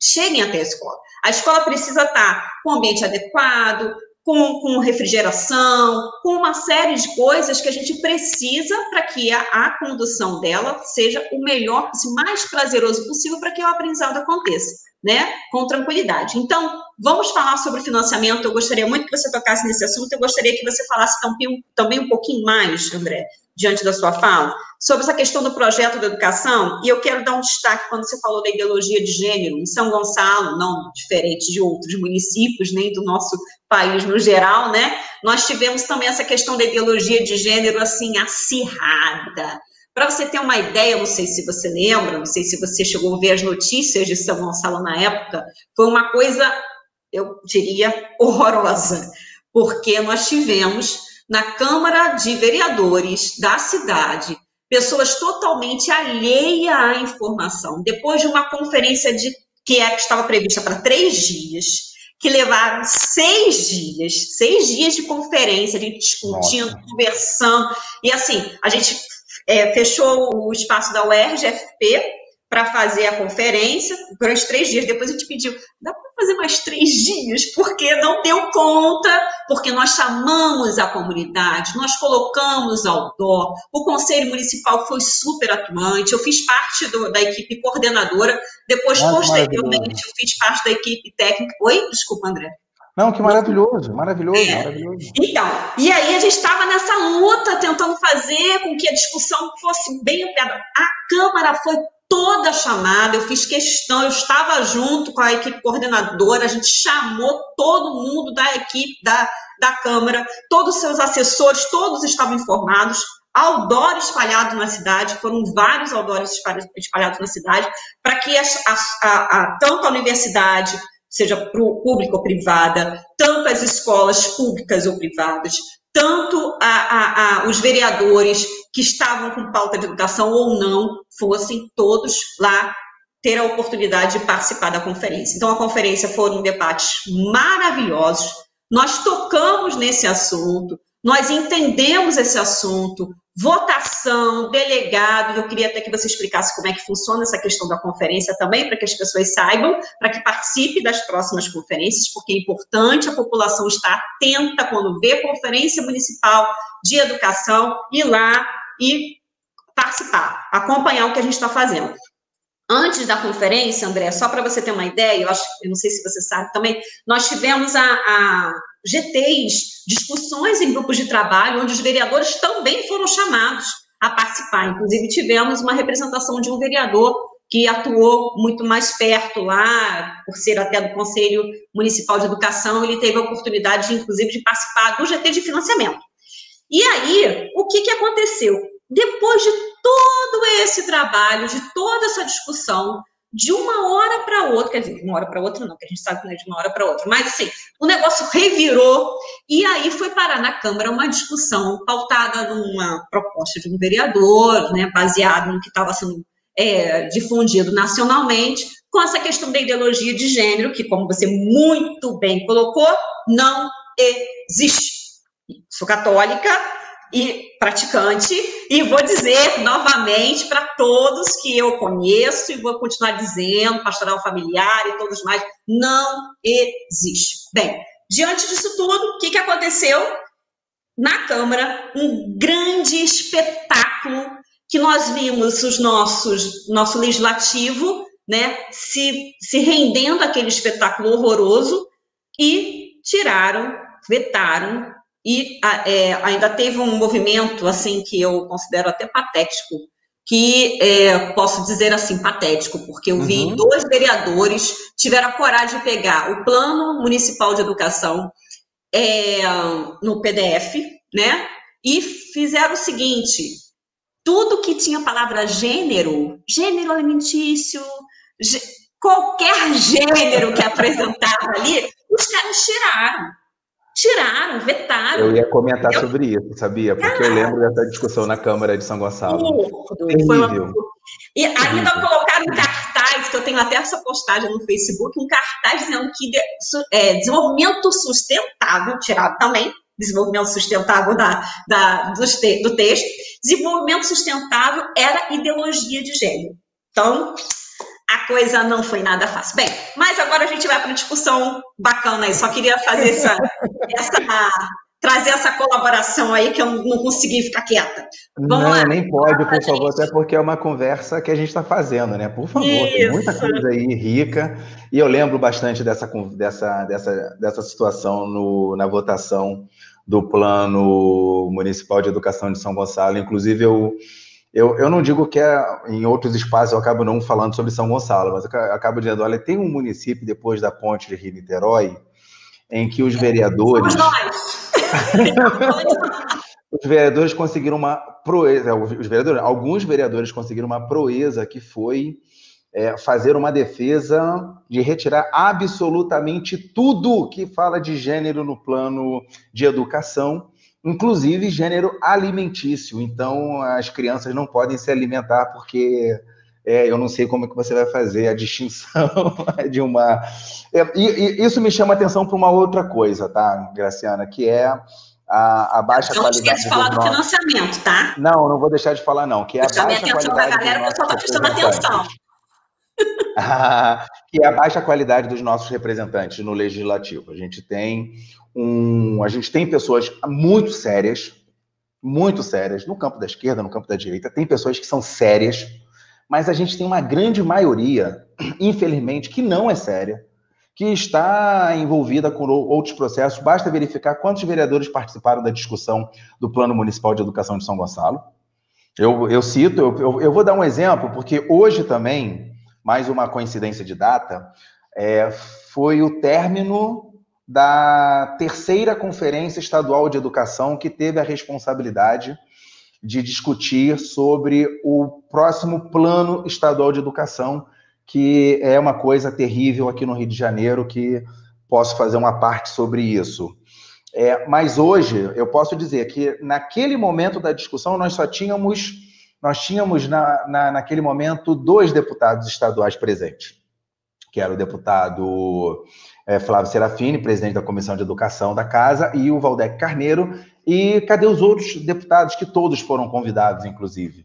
cheguem até a escola. A escola precisa estar com o ambiente adequado, com, com refrigeração, com uma série de coisas que a gente precisa para que a, a, condução dela seja o melhor, o mais prazeroso possível para que o aprendizado aconteça, né? Com tranquilidade. Então, vamos falar sobre financiamento. Eu gostaria muito que você tocasse nesse assunto. Eu gostaria que você falasse também, também um pouquinho mais, André, diante da sua fala, sobre essa questão do projeto da educação, e eu quero dar um destaque quando você falou da ideologia de gênero, em São Gonçalo, não diferente de outros municípios, nem do nosso país no geral, né? Nós tivemos também essa questão da ideologia de gênero, assim, acirrada. Para você ter uma ideia, não sei se você lembra, não sei se você chegou a ver as notícias de São Gonçalo na época, foi uma coisa, eu diria, horrorosa, porque nós tivemos na Câmara de Vereadores da cidade pessoas totalmente alheias à informação. Depois de uma conferência de que é, estava prevista para três dias, que levaram seis dias, seis dias de conferência, de discutindo, Nossa. conversando, e assim, a gente é, fechou o espaço da UERJ-FP, para fazer a conferência durante três dias. Depois a gente pediu, dá para fazer mais três dias? Porque não deu conta, porque nós chamamos a comunidade, nós colocamos outdoor, o Conselho Municipal foi super atuante, eu fiz parte do, da equipe coordenadora, depois, Nossa, posteriormente, eu fiz parte da equipe técnica. Oi? Desculpa, André. Não, que maravilhoso, maravilhoso, é. maravilhoso. Então, e aí a gente estava nessa luta, tentando fazer com que a discussão fosse bem ampliada. A Câmara foi toda a chamada, eu fiz questão, eu estava junto com a equipe coordenadora, a gente chamou todo mundo da equipe da, da Câmara, todos os seus assessores, todos estavam informados, outdoor espalhado na cidade, foram vários outdoors espalhados na cidade, para que a, a, a, tanto a universidade, seja pública ou privada, tanto as escolas públicas ou privadas, tanto a, a, a, os vereadores que estavam com pauta de educação ou não, fossem todos lá ter a oportunidade de participar da conferência. Então, a conferência foram debates maravilhosos, nós tocamos nesse assunto, nós entendemos esse assunto, votação, delegado, eu queria até que você explicasse como é que funciona essa questão da conferência também, para que as pessoas saibam, para que participe das próximas conferências, porque é importante a população estar atenta quando vê conferência municipal de educação, ir lá e participar, acompanhar o que a gente está fazendo. Antes da conferência, André, só para você ter uma ideia, eu, acho, eu não sei se você sabe também, nós tivemos a, a GTs, discussões em grupos de trabalho, onde os vereadores também foram chamados a participar. Inclusive, tivemos uma representação de um vereador que atuou muito mais perto lá, por ser até do Conselho Municipal de Educação, ele teve a oportunidade, inclusive, de participar do GT de financiamento. E aí, o que, que aconteceu? Depois de todo esse trabalho, de toda essa discussão, de uma hora para outra, quer dizer, de uma hora para outra não, que a gente sabe que não é de uma hora para outra, mas assim, o negócio revirou e aí foi parar na Câmara uma discussão pautada numa proposta de um vereador, né, baseado no que estava sendo é, difundido nacionalmente, com essa questão da ideologia de gênero, que, como você muito bem colocou, não existe. Sou católica, e praticante, e vou dizer novamente para todos que eu conheço e vou continuar dizendo, pastoral familiar e todos mais, não existe. Bem, diante disso tudo, o que, que aconteceu? Na Câmara, um grande espetáculo que nós vimos os nossos, nosso legislativo, né, se, se rendendo àquele espetáculo horroroso e tiraram, vetaram e é, ainda teve um movimento, assim, que eu considero até patético, que é, posso dizer assim, patético, porque eu vi uhum. dois vereadores tiveram a coragem de pegar o Plano Municipal de Educação é, no PDF, né, e fizeram o seguinte, tudo que tinha a palavra gênero, gênero alimentício, qualquer gênero que apresentava ali, os caras tiraram tiraram, vetaram. Eu ia comentar eu... sobre isso, sabia? Porque eu lembro dessa discussão na Câmara de São Gonçalo. Terrível. Uma... E ainda colocaram um cartaz, que eu tenho até essa postagem no Facebook, um cartaz dizendo que de, é, desenvolvimento sustentável, tirado também, desenvolvimento sustentável da, da, do, te, do texto, desenvolvimento sustentável era ideologia de gênero. Então, a coisa não foi nada fácil. Bem, mas agora a gente vai para uma discussão bacana aí. Só queria fazer essa, essa trazer essa colaboração aí que eu não consegui ficar quieta. Vamos não, lá. nem pode, por favor, até porque é uma conversa que a gente está fazendo, né? Por favor, Isso. tem muita coisa aí rica. E eu lembro bastante dessa, dessa, dessa, dessa situação no, na votação do Plano Municipal de Educação de São Gonçalo. Inclusive, eu eu, eu não digo que é, em outros espaços eu acabo não falando sobre São Gonçalo, mas eu acabo dizendo, olha, tem um município depois da ponte de Rio-Niterói em que os vereadores... os vereadores conseguiram uma proeza, os vereadores, alguns vereadores conseguiram uma proeza que foi é, fazer uma defesa de retirar absolutamente tudo que fala de gênero no plano de educação inclusive gênero alimentício. Então, as crianças não podem se alimentar porque é, eu não sei como é que você vai fazer a distinção de uma. É, e, e, isso me chama atenção para uma outra coisa, tá, Graciana, que é a, a baixa não qualidade. Não esquece de falar do financiamento, tá? Não, não vou deixar de falar, não. Que é a baixa atenção qualidade. galera, o pessoal está prestando atenção. que é a baixa qualidade dos nossos representantes no legislativo. A gente tem um, a gente tem pessoas muito sérias, muito sérias no campo da esquerda, no campo da direita, tem pessoas que são sérias, mas a gente tem uma grande maioria, infelizmente, que não é séria, que está envolvida com outros processos. Basta verificar quantos vereadores participaram da discussão do Plano Municipal de Educação de São Gonçalo. Eu, eu cito, eu, eu, eu vou dar um exemplo, porque hoje também, mais uma coincidência de data, é, foi o término da terceira Conferência Estadual de Educação, que teve a responsabilidade de discutir sobre o próximo Plano Estadual de Educação, que é uma coisa terrível aqui no Rio de Janeiro, que posso fazer uma parte sobre isso. É, mas hoje eu posso dizer que naquele momento da discussão nós só tínhamos, nós tínhamos na, na, naquele momento dois deputados estaduais presentes, que era o deputado é, Flávio Serafini, presidente da Comissão de Educação da Casa, e o Valdec Carneiro. E cadê os outros deputados que todos foram convidados, inclusive?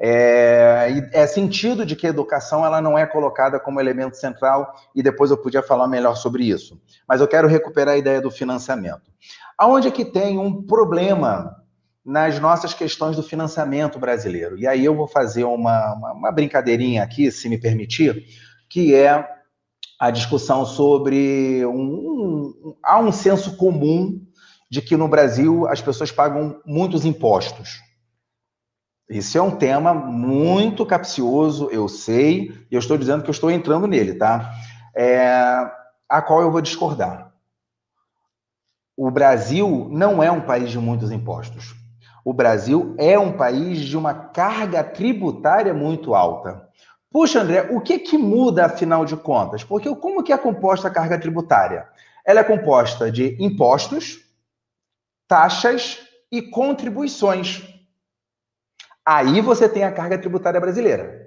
É, é, sentido de que a educação ela não é colocada como elemento central e depois eu podia falar melhor sobre isso. Mas eu quero recuperar a ideia do financiamento. Aonde é que tem um problema nas nossas questões do financiamento brasileiro? E aí eu vou fazer uma, uma, uma brincadeirinha aqui, se me permitir, que é a discussão sobre um, um, há um senso comum de que no Brasil as pessoas pagam muitos impostos. Isso é um tema muito capcioso, eu sei, e eu estou dizendo que eu estou entrando nele, tá? É, a qual eu vou discordar. O Brasil não é um país de muitos impostos. O Brasil é um país de uma carga tributária muito alta. Puxa, André, o que, que muda afinal de contas? Porque como que é composta a carga tributária? Ela é composta de impostos, taxas e contribuições. Aí você tem a carga tributária brasileira.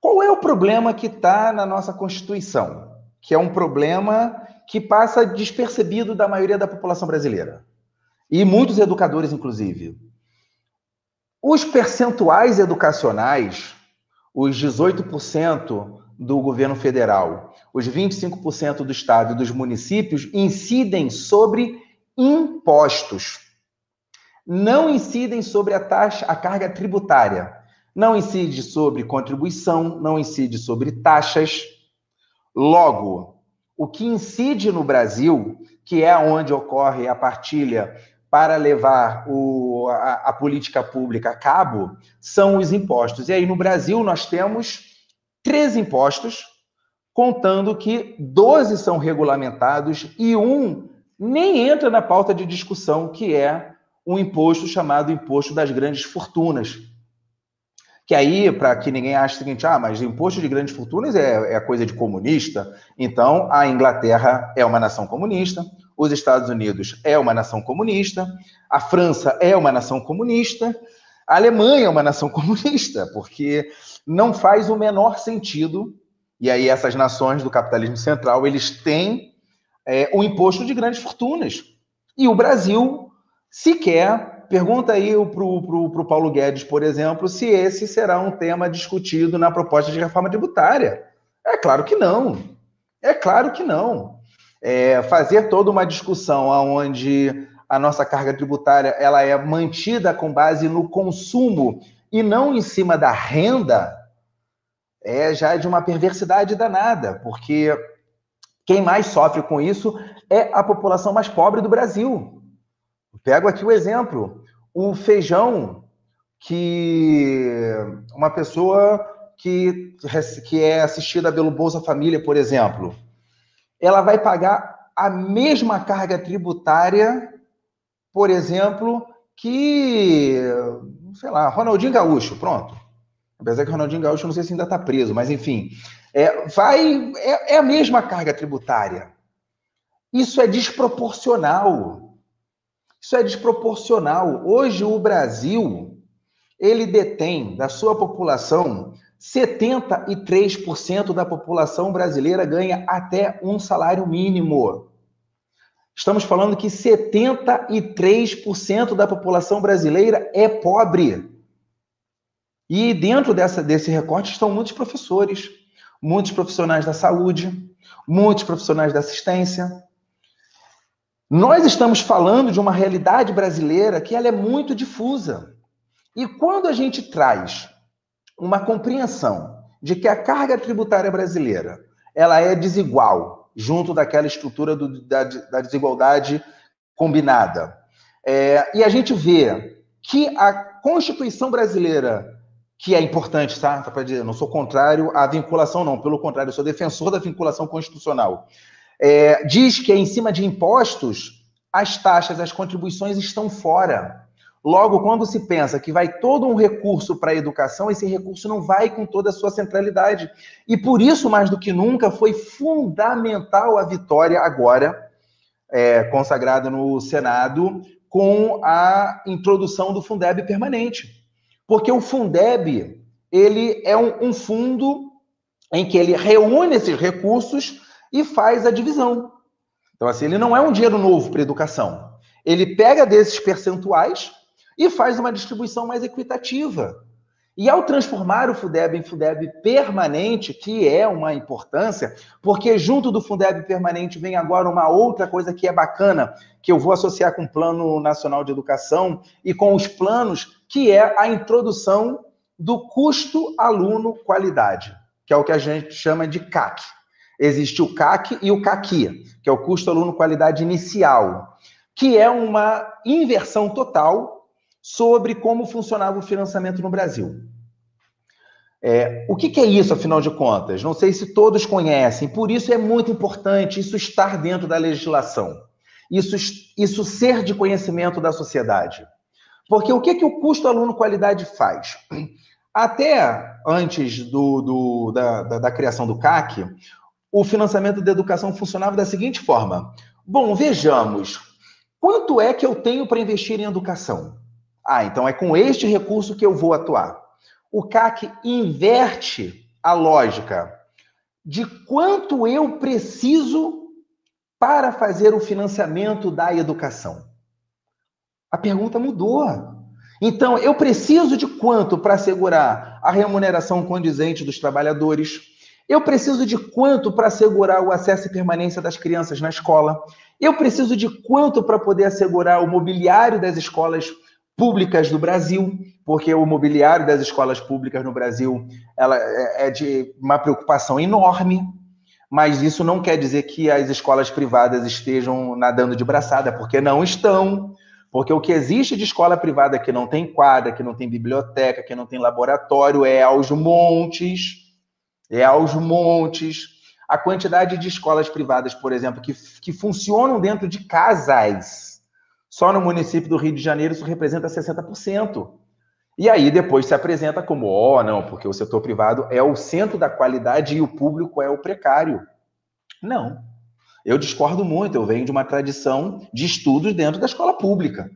Qual é o problema que está na nossa Constituição? Que é um problema que passa despercebido da maioria da população brasileira. E muitos educadores, inclusive. Os percentuais educacionais, os 18% do governo federal, os 25% do estado e dos municípios, incidem sobre impostos não incidem sobre a taxa, a carga tributária. Não incide sobre contribuição, não incide sobre taxas. Logo, o que incide no Brasil, que é onde ocorre a partilha para levar o, a, a, política pública a cabo, são os impostos. E aí, no Brasil, nós temos três impostos, contando que 12 são regulamentados e um nem entra na pauta de discussão, que é um imposto chamado Imposto das Grandes Fortunas. Que aí, para que ninguém ache o seguinte, ah, mas imposto de grandes fortunas é, é coisa de comunista, então a Inglaterra é uma nação comunista, os Estados Unidos é uma nação comunista, a França é uma nação comunista, a Alemanha é uma nação comunista, porque não faz o menor sentido, e aí essas nações do capitalismo central, eles têm é, o imposto de grandes fortunas. E o Brasil sequer. Pergunta aí para o Paulo Guedes, por exemplo, se esse será um tema discutido na proposta de reforma tributária. É claro que não. É claro que não. É, fazer toda uma discussão onde a nossa carga tributária ela é mantida com base no consumo e não em cima da renda é já de uma perversidade danada, porque quem mais sofre com isso é a população mais pobre do Brasil. Pego aqui o exemplo. O feijão que uma pessoa que, que é assistida pelo Bolsa Família, por exemplo, ela vai pagar a mesma carga tributária, por exemplo, que, sei lá, Ronaldinho Gaúcho, pronto. Apesar que Ronaldinho Gaúcho não sei se ainda está preso, mas enfim, é, vai, é, é a mesma carga tributária. Isso é desproporcional. Isso é desproporcional. Hoje o Brasil, ele detém da sua população 73% da população brasileira ganha até um salário mínimo. Estamos falando que 73% da população brasileira é pobre. E dentro dessa, desse recorte estão muitos professores, muitos profissionais da saúde, muitos profissionais da assistência. Nós estamos falando de uma realidade brasileira que ela é muito difusa. E quando a gente traz uma compreensão de que a carga tributária brasileira ela é desigual junto daquela estrutura do, da, da, desigualdade combinada. É, e a gente vê que a Constituição brasileira, que é importante, tá? Para dizer, não sou contrário à vinculação, não. Pelo contrário, sou defensor da vinculação constitucional. É, diz que em cima de impostos, as taxas, as contribuições estão fora. Logo, quando se pensa que vai todo um recurso para a educação, esse recurso não vai com toda a sua centralidade. E por isso, mais do que nunca, foi fundamental a vitória agora, é, consagrada no Senado, com a introdução do Fundeb permanente. Porque o Fundeb, ele é um, um fundo em que ele reúne esses recursos e faz a divisão. Então, assim, ele não é um dinheiro novo para educação. Ele pega desses percentuais e faz uma distribuição mais equitativa. E ao transformar o Fundeb em Fundeb permanente, que é uma importância, porque junto do Fundeb permanente vem agora uma outra coisa que é bacana, que eu vou associar com o Plano Nacional de Educação e com os planos, que é a introdução do custo aluno qualidade, que é o que a gente chama de CAC. Existe o CAC e o CAQI, que é o custo aluno qualidade inicial, que é uma inversão total sobre como funcionava o financiamento no Brasil. É, o que, que, é isso, afinal de contas? Não sei se todos conhecem, por isso é muito importante isso estar dentro da legislação, isso, isso ser de conhecimento da sociedade. Porque o que, que o custo aluno-qualidade faz? Até antes do, do, da, da, da criação do CAC, o financiamento da educação funcionava da seguinte forma: bom, vejamos, quanto é que eu tenho para investir em educação? Ah, então é com este recurso que eu vou atuar. O CAC inverte a lógica de quanto eu preciso para fazer o financiamento da educação. A pergunta mudou. Então, eu preciso de quanto para assegurar a remuneração condizente dos trabalhadores? Eu preciso de quanto para assegurar o acesso e permanência das crianças na escola? Eu preciso de quanto para poder assegurar o mobiliário das escolas públicas do Brasil, porque o mobiliário das escolas públicas no Brasil ela é, é de uma preocupação enorme, mas isso não quer dizer que as escolas privadas estejam nadando de braçada, porque não estão. Porque o que existe de escola privada que não tem quadra, que não tem biblioteca, que não tem laboratório, é aos montes. É aos montes. A quantidade de escolas privadas, por exemplo, que, que funcionam dentro de casas só no município do Rio de Janeiro isso representa 60%. E aí depois se apresenta como, ó, oh, não, porque o setor privado é o centro da qualidade e o público é o precário. Não. Eu discordo muito, eu venho de uma tradição de estudos dentro da escola pública.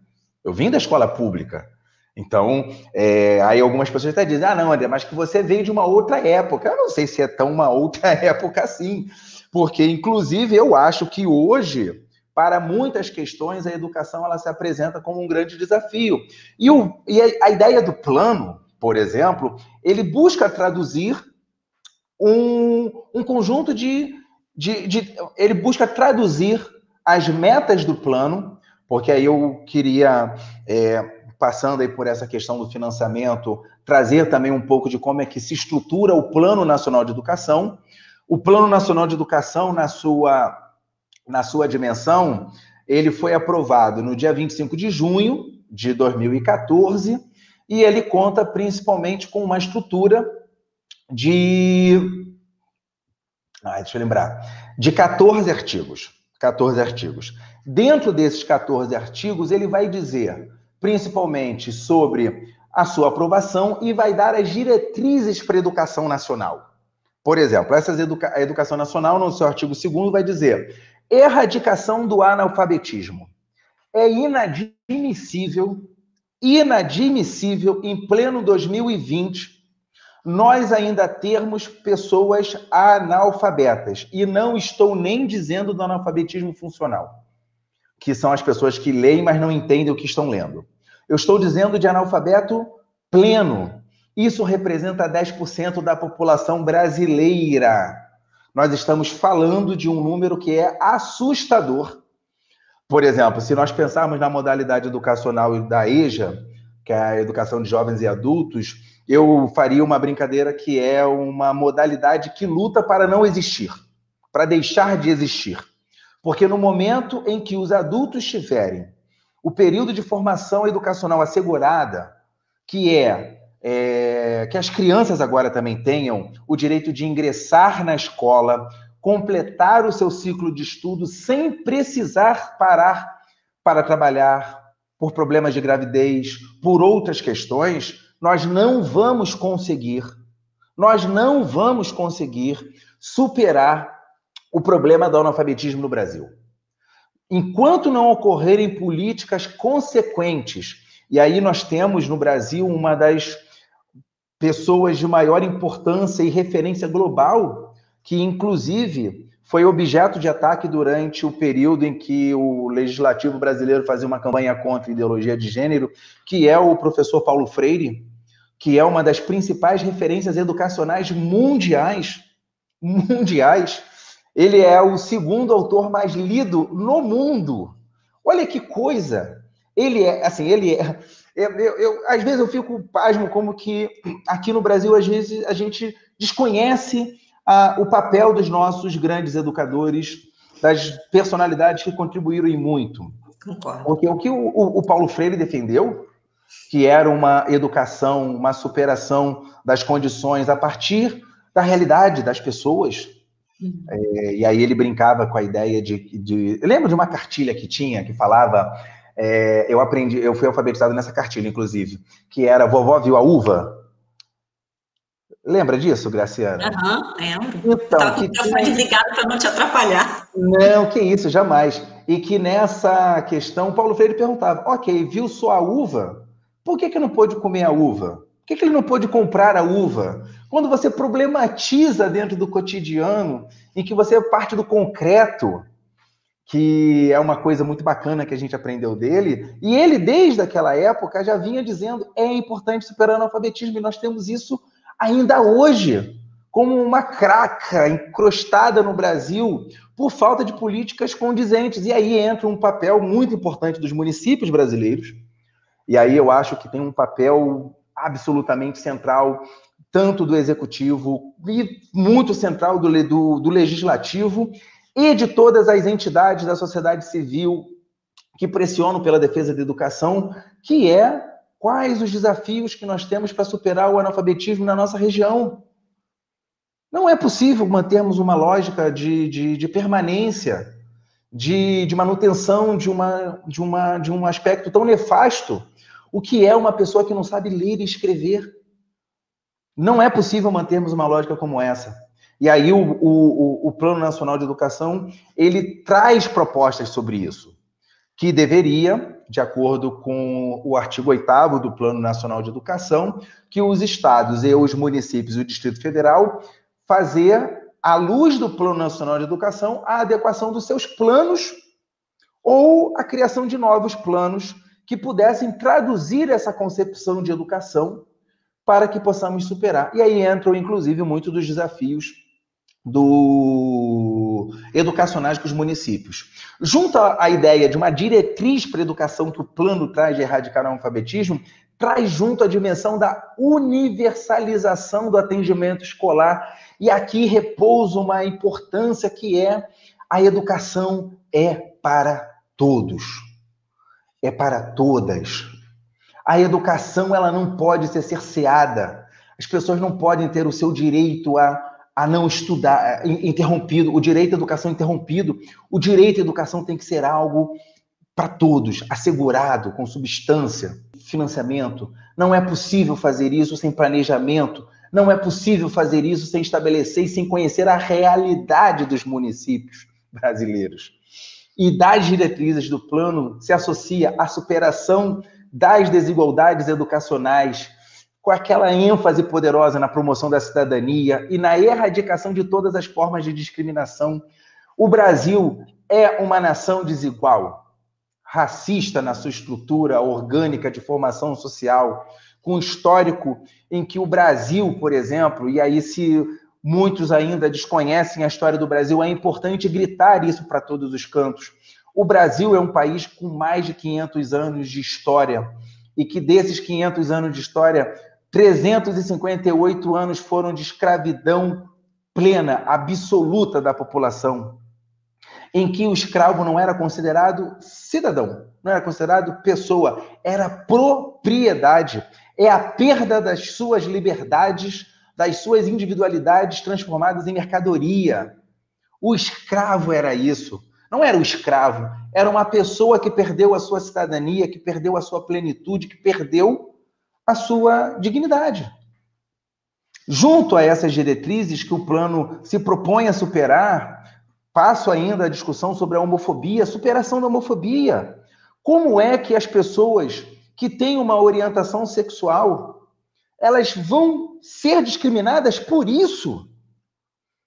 Eu vim da escola pública. Então, é, aí algumas pessoas até dizem, ah, não, André, mas que você veio de uma outra época. Eu não sei se é tão uma outra época assim, porque, inclusive, eu acho que hoje para muitas questões, a educação ela se apresenta como um grande desafio. E, o, e a, ideia do plano, por exemplo, ele busca traduzir um, um conjunto de, de, de. Ele busca traduzir as metas do plano, porque aí eu queria, é, passando aí por essa questão do financiamento, trazer também um pouco de como é que se estrutura o Plano Nacional de Educação. O Plano Nacional de Educação, na sua na sua dimensão, ele foi aprovado no dia 25 de junho de 2014 e ele conta principalmente com uma estrutura de. Ah, deixa eu lembrar. De 14 artigos. 14 artigos. Dentro desses 14 artigos, ele vai dizer principalmente sobre a sua aprovação e vai dar as diretrizes para a educação nacional. Por exemplo, essa educa a educação nacional, no seu artigo 2 vai dizer erradicação do analfabetismo, é inadmissível, inadmissível em pleno 2020 nós ainda termos pessoas analfabetas. E não estou nem dizendo do analfabetismo funcional, que são as pessoas que leem, mas não entendem o que estão lendo. Eu estou dizendo de analfabeto pleno. Isso representa 10% da população brasileira. Nós estamos falando de um número que é assustador. Por exemplo, se nós pensarmos na modalidade educacional da EJA, que é a educação de jovens e adultos, eu faria uma brincadeira que é uma modalidade que luta para não existir, para deixar de existir. Porque no momento em que os adultos tiverem o período de formação educacional assegurada, que é, é que as crianças agora também tenham o direito de ingressar na escola, completar o seu ciclo de estudo sem precisar parar para trabalhar por problemas de gravidez, por outras questões, nós não vamos conseguir, nós não vamos conseguir superar o problema do analfabetismo no Brasil. Enquanto não ocorrerem políticas consequentes, e aí nós temos no Brasil uma das pessoas de maior importância e referência global, que inclusive foi objeto de ataque durante o período em que o legislativo brasileiro fazia uma campanha contra a ideologia de gênero, que é o professor Paulo Freire, que é uma das principais referências educacionais mundiais, mundiais. Ele é o segundo autor mais lido no mundo. Olha que coisa! Ele é, assim, ele é. Eu, eu, eu, às vezes eu fico pasmo como que aqui no Brasil, às vezes, a gente desconhece a, o papel dos nossos grandes educadores, das personalidades que contribuíram e muito. Concordo. Porque o que o, o, o Paulo Freire defendeu que era uma educação, uma superação das condições a partir da realidade das pessoas. Uhum. É, e aí ele brincava com a ideia de, de. Eu lembro de uma cartilha que tinha que falava. É, eu aprendi, eu fui alfabetizado nessa cartilha, inclusive, que era Vovó viu a uva. Lembra disso, Graciana? Aham, uhum, lembro. Então, Tava que tinha... desligado para não te atrapalhar. Não, que isso, jamais. E que nessa questão, Paulo Freire perguntava: ok, viu sua uva? Por que, que não pôde comer a uva? Por que, que ele não pôde comprar a uva? Quando você problematiza dentro do cotidiano, em que você parte do concreto, que é uma coisa muito bacana que a gente aprendeu dele, e ele, desde aquela época, já vinha dizendo é importante superar o analfabetismo, e nós temos isso ainda hoje, como uma craca encrostada no Brasil, por falta de políticas condizentes. E aí entra um papel muito importante dos municípios brasileiros, e aí eu acho que tem um papel absolutamente central, tanto do executivo e muito central do, do, do legislativo e de todas as entidades da sociedade civil que pressionam pela defesa da educação, que é quais os desafios que nós temos para superar o analfabetismo na nossa região. Não é possível mantermos uma lógica de, de, de permanência, de, de manutenção de, uma, de, uma, de um aspecto tão nefasto o que é uma pessoa que não sabe ler e escrever? Não é possível mantermos uma lógica como essa. E aí o, o, o Plano Nacional de Educação, ele traz propostas sobre isso, que deveria, de acordo com o artigo 8 do Plano Nacional de Educação, que os estados e os municípios e o Distrito Federal fazer, à luz do Plano Nacional de Educação, a adequação dos seus planos ou a criação de novos planos que pudessem traduzir essa concepção de educação para que possamos superar. E aí entram, inclusive, muitos dos desafios do educacionais com os municípios. Junto à ideia de uma diretriz para a educação que o plano traz de erradicar o analfabetismo, traz junto a dimensão da universalização do atendimento escolar. E aqui repousa uma importância que é a educação é para todos é para todas. A educação ela não pode ser cerceada. As pessoas não podem ter o seu direito a, a não estudar, interrompido, o direito à educação interrompido. O direito à educação tem que ser algo para todos, assegurado, com substância, financiamento. Não é possível fazer isso sem planejamento. Não é possível fazer isso sem estabelecer e sem conhecer a realidade dos municípios brasileiros. e das diretrizes do plano se associa à superação das desigualdades educacionais, com aquela ênfase poderosa na promoção da cidadania e na erradicação de todas as formas de discriminação. O Brasil é uma nação desigual, racista na sua estrutura orgânica de formação social, com histórico em que o Brasil, por exemplo, e aí se muitos ainda desconhecem a história do Brasil, é importante gritar isso para todos os cantos. O Brasil é um país com mais de 500 anos de história e que desses 500 anos de história, 358 anos foram de escravidão plena, absoluta da população, em que o escravo não era considerado cidadão, não era considerado pessoa, era propriedade. É a perda das suas liberdades, das suas individualidades transformadas em mercadoria. O escravo era isso. Não era o escravo, era uma pessoa que perdeu a sua cidadania, que perdeu a sua plenitude, que perdeu a sua dignidade. Junto a essas diretrizes que o plano se propõe a superar, passo ainda a discussão sobre a homofobia, superação da homofobia. Como é que as pessoas que têm uma orientação sexual, elas vão ser discriminadas por isso?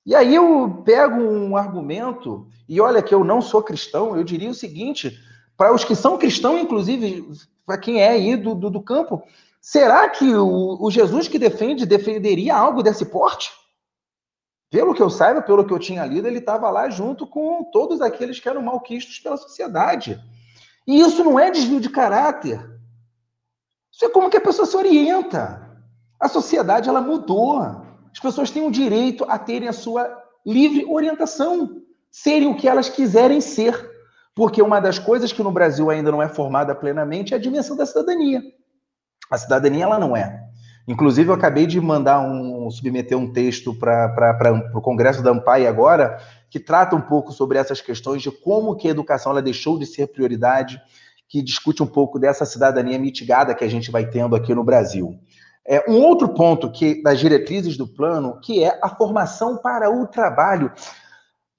E aí eu pego um argumento, e olha que eu não sou cristão, eu diria o seguinte, para os que são cristãos, inclusive, para quem é aí do, do, do campo, Será que o, o Jesus que defende defenderia algo desse porte? Pelo que eu saiba, pelo que eu tinha lido, ele estava lá junto com todos aqueles que eram malquistos pela sociedade. E isso não é desvio de caráter. Isso é como que a pessoa se orienta. A sociedade ela mudou. As pessoas têm o direito a terem a sua livre orientação, serem o que elas quiserem ser. Porque uma das coisas que no Brasil ainda não é formada plenamente é a dimensão da cidadania. A cidadania ela não é. Inclusive, eu acabei de mandar um, submeter um texto para o Congresso da AMPAI agora, que trata um pouco sobre essas questões de como que a educação ela deixou de ser prioridade, que discute um pouco dessa cidadania mitigada que a gente vai tendo aqui no Brasil. É, um outro ponto que das diretrizes do plano, que é a formação para o trabalho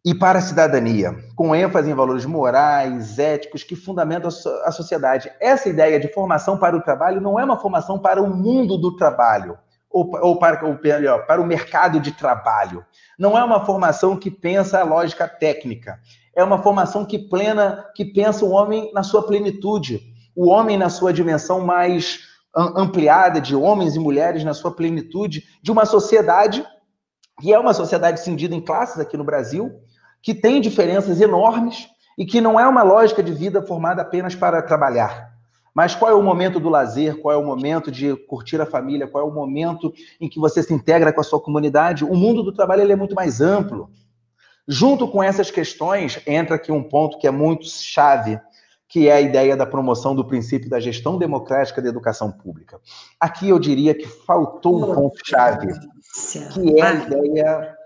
e para a cidadania, com ênfase em valores morais, éticos, que fundamentam a sociedade. Essa ideia de formação para o trabalho não é uma formação para o mundo do trabalho, ou, ou para, ou, para o mercado de trabalho. Não é uma formação que pensa a lógica técnica. É uma formação que, plena, que pensa o homem na sua plenitude, o homem na sua dimensão mais ampliada, de homens e mulheres na sua plenitude, de uma sociedade que é uma sociedade cindida em classes aqui no Brasil, que tem diferenças enormes e que não é uma lógica de vida formada apenas para trabalhar. Mas qual é o momento do lazer? Qual é o momento de curtir a família? Qual é o momento em que você se integra com a sua comunidade? O mundo do trabalho ele é muito mais amplo. Junto com essas questões, entra aqui um ponto que é muito chave, que é a ideia da promoção do princípio da gestão democrática da educação pública. Aqui eu diria que faltou um ponto chave, que é a ideia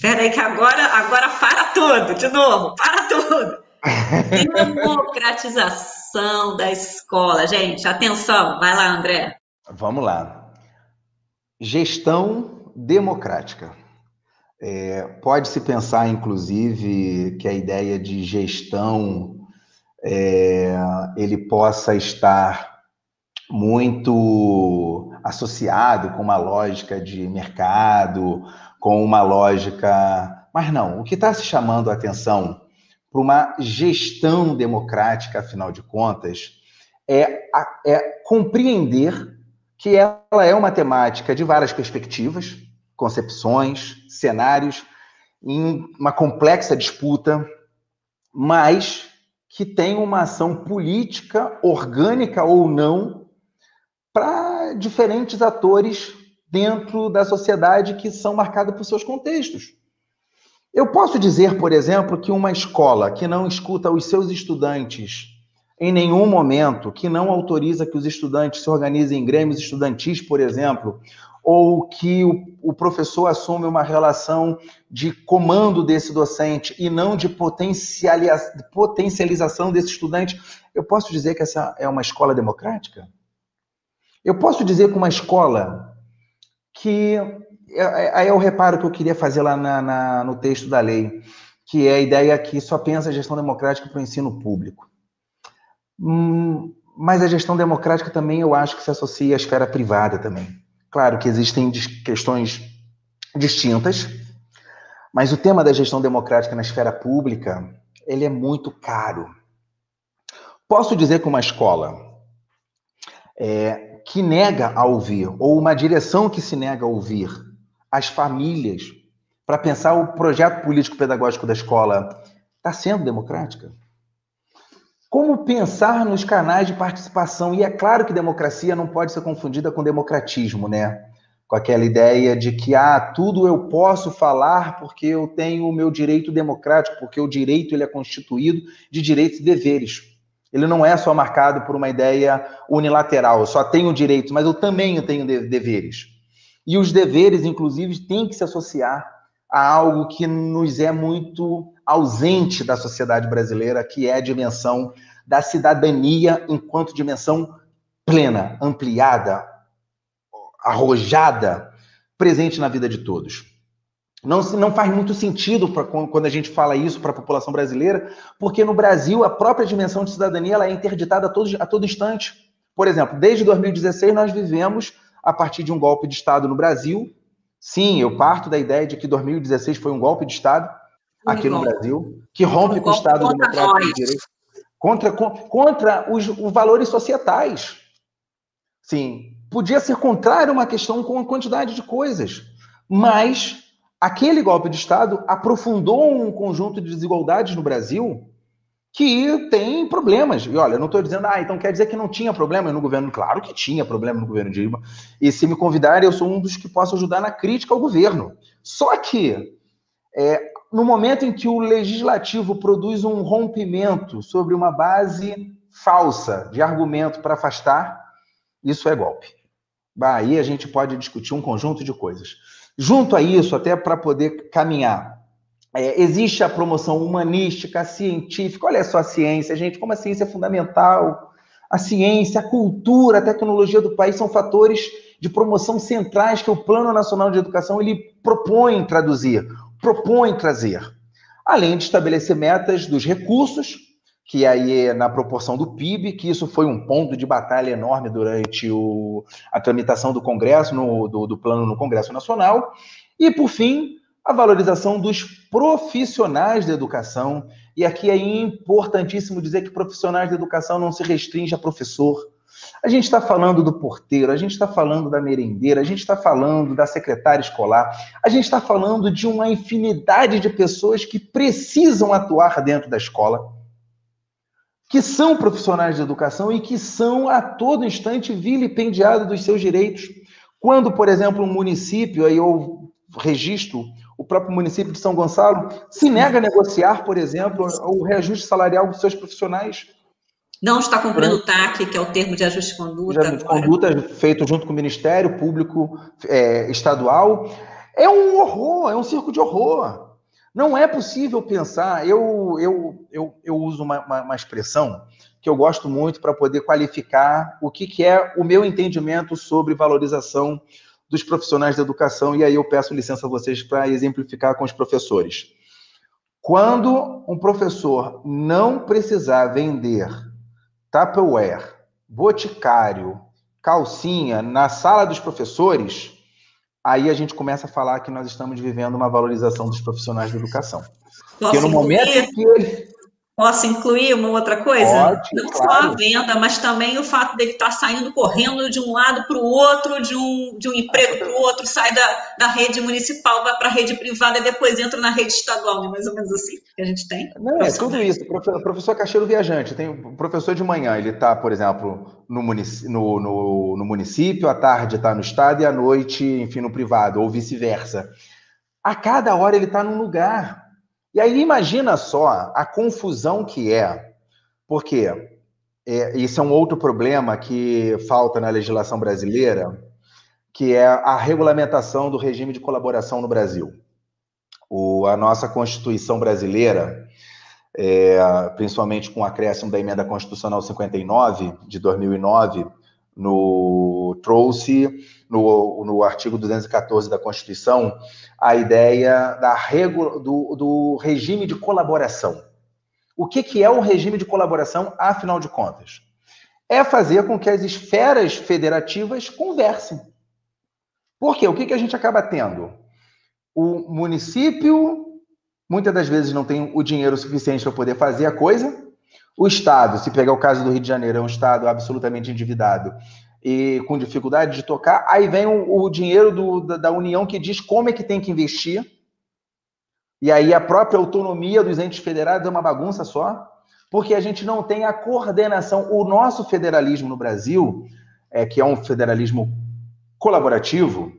Peraí, que agora, agora para tudo, de novo, para tudo. Democratização da escola. Gente, atenção, vai lá, André. Vamos lá. Gestão democrática. É, Pode-se pensar, inclusive, que a ideia de gestão é, ele possa estar muito associado com uma lógica de mercado com uma lógica. Mas não, o que está se chamando a atenção para uma gestão democrática, afinal de contas, é, é compreender que ela é uma temática de várias perspectivas, concepções, cenários, em uma complexa disputa, mas que tem uma ação política, orgânica ou não, para diferentes atores dentro da sociedade que são marcadas por seus contextos. Eu posso dizer, por exemplo, que uma escola que não escuta os seus estudantes em nenhum momento, que não autoriza que os estudantes se organizem em grêmios estudantis, por exemplo, ou que o, o professor assume uma relação de comando desse docente e não de potencialização desse estudante, eu posso dizer que essa é uma escola democrática? Eu posso dizer que uma escola que é, é, aí é o reparo que eu queria fazer lá na, na, no texto da lei, que é a ideia que só pensa a gestão democrática para o ensino público. Hum, mas a gestão democrática também eu acho que se associa à esfera privada também. Claro que existem questões distintas, mas o tema da gestão democrática na esfera pública, ele é muito caro. Posso dizer que uma escola é, que nega a ouvir, ou uma direção que se nega a ouvir as famílias para pensar o projeto político-pedagógico da escola está sendo democrática? Como pensar nos canais de participação? E é claro que democracia não pode ser confundida com democratismo, né? Com aquela ideia de que, ah, tudo eu posso falar porque eu tenho o meu direito democrático, porque o direito ele é constituído de direitos e deveres. Ele não é só marcado por uma ideia unilateral, eu só tenho direitos, mas eu também tenho deveres. E os deveres, inclusive, têm que se associar a algo que nos é muito ausente da sociedade brasileira, que é a dimensão da cidadania enquanto dimensão plena, ampliada, arrojada, presente na vida de todos. Não, não faz muito sentido pra, quando a gente fala isso para a população brasileira, porque no Brasil a própria dimensão de cidadania ela é interditada a todo, a todo instante. Por exemplo, desde 2016 nós vivemos, a partir de um golpe de Estado no Brasil, Sim, eu parto da ideia de que 2016 foi um golpe de Estado aqui no Brasil, que rompe com o Estado Democrático de Direito, contra, contra os, os valores societais. Sim, podia ser contrário a uma questão com a quantidade de coisas, mas aquele golpe de Estado aprofundou um conjunto de desigualdades no Brasil que tem problemas. E olha, eu não estou dizendo, ah, então quer dizer que não tinha problema no governo. Claro que tinha problema no governo Dilma. E se me convidarem, eu sou um dos que posso ajudar na crítica ao governo. Só que, é, no momento em que o legislativo produz um rompimento sobre uma base falsa de argumento para afastar, isso é golpe. Aí a gente pode discutir um conjunto de coisas. Junto a isso, até para poder caminhar é, existe a promoção humanística, científica. Olha só a ciência, gente, como a ciência é fundamental. A ciência, a cultura, a tecnologia do país são fatores de promoção centrais que o Plano Nacional de Educação ele propõe traduzir, propõe trazer. Além de estabelecer metas dos recursos, que aí é na proporção do PIB, que isso foi um ponto de batalha enorme durante o, a tramitação do Congresso, no, do, do plano no Congresso Nacional. E, por fim, a valorização dos profissionais da educação. E aqui é importantíssimo dizer que profissionais da educação não se restringe a professor. A gente está falando do porteiro, a gente está falando da merendeira, a gente está falando da secretária escolar, a gente está falando de uma infinidade de pessoas que precisam atuar dentro da escola, que são profissionais de educação e que são a todo instante vilipendiados dos seus direitos. Quando, por exemplo, um município, aí eu registro o próprio município de São Gonçalo se nega a negociar, por exemplo, o reajuste salarial dos seus profissionais. Não está cumprindo o TAC, que é o termo de ajuste de conduta. De conduta feito junto com o Ministério Público é, Estadual. É um horror, é um circo de horror. Não é possível pensar. Eu, eu, eu, eu uso uma, uma, uma expressão que eu gosto muito para poder qualificar o que, que é o meu entendimento sobre valorização dos profissionais da educação, e aí eu peço licença a vocês para exemplificar com os professores. Quando um professor não precisar vender Tupperware, boticário, calcinha na sala dos professores, aí a gente começa a falar que nós estamos vivendo uma valorização dos profissionais da educação. Porque no momento que ele, Posso incluir uma outra coisa? Pode, Não claro. só a venda, mas também o fato dele estar saindo correndo de um lado para o outro, de um, de um emprego para o outro, sai da, da rede municipal, vai para a rede privada e depois entra na rede estadual, né? mais ou menos assim que a gente tem. Não, é tudo isso. O professor Cacheiro Viajante, tem o professor de manhã, ele está, por exemplo, no, munic no, no, no município, à tarde está no estado e à noite, enfim, no privado, ou vice-versa. A cada hora ele está num lugar. E aí imagina só a confusão que é, porque é, isso é um outro problema que falta na legislação brasileira, que é a regulamentação do regime de colaboração no Brasil. O, a nossa Constituição brasileira, é, principalmente com o acréscimo da emenda constitucional 59 de 2009, no, trouxe no, no artigo 214 da Constituição a ideia da regu, do, do regime de colaboração. O que, que é o regime de colaboração, afinal de contas? É fazer com que as esferas federativas conversem. Por quê? O que, que a gente acaba tendo? O município, muitas das vezes, não tem o dinheiro suficiente para poder fazer a coisa. O Estado, se pegar o caso do Rio de Janeiro, é um Estado absolutamente endividado e com dificuldade de tocar. Aí vem o, o dinheiro do, da, da União que diz como é que tem que investir. E aí a própria autonomia dos entes federados é uma bagunça só, porque a gente não tem a coordenação. O nosso federalismo no Brasil, é, que é um federalismo colaborativo,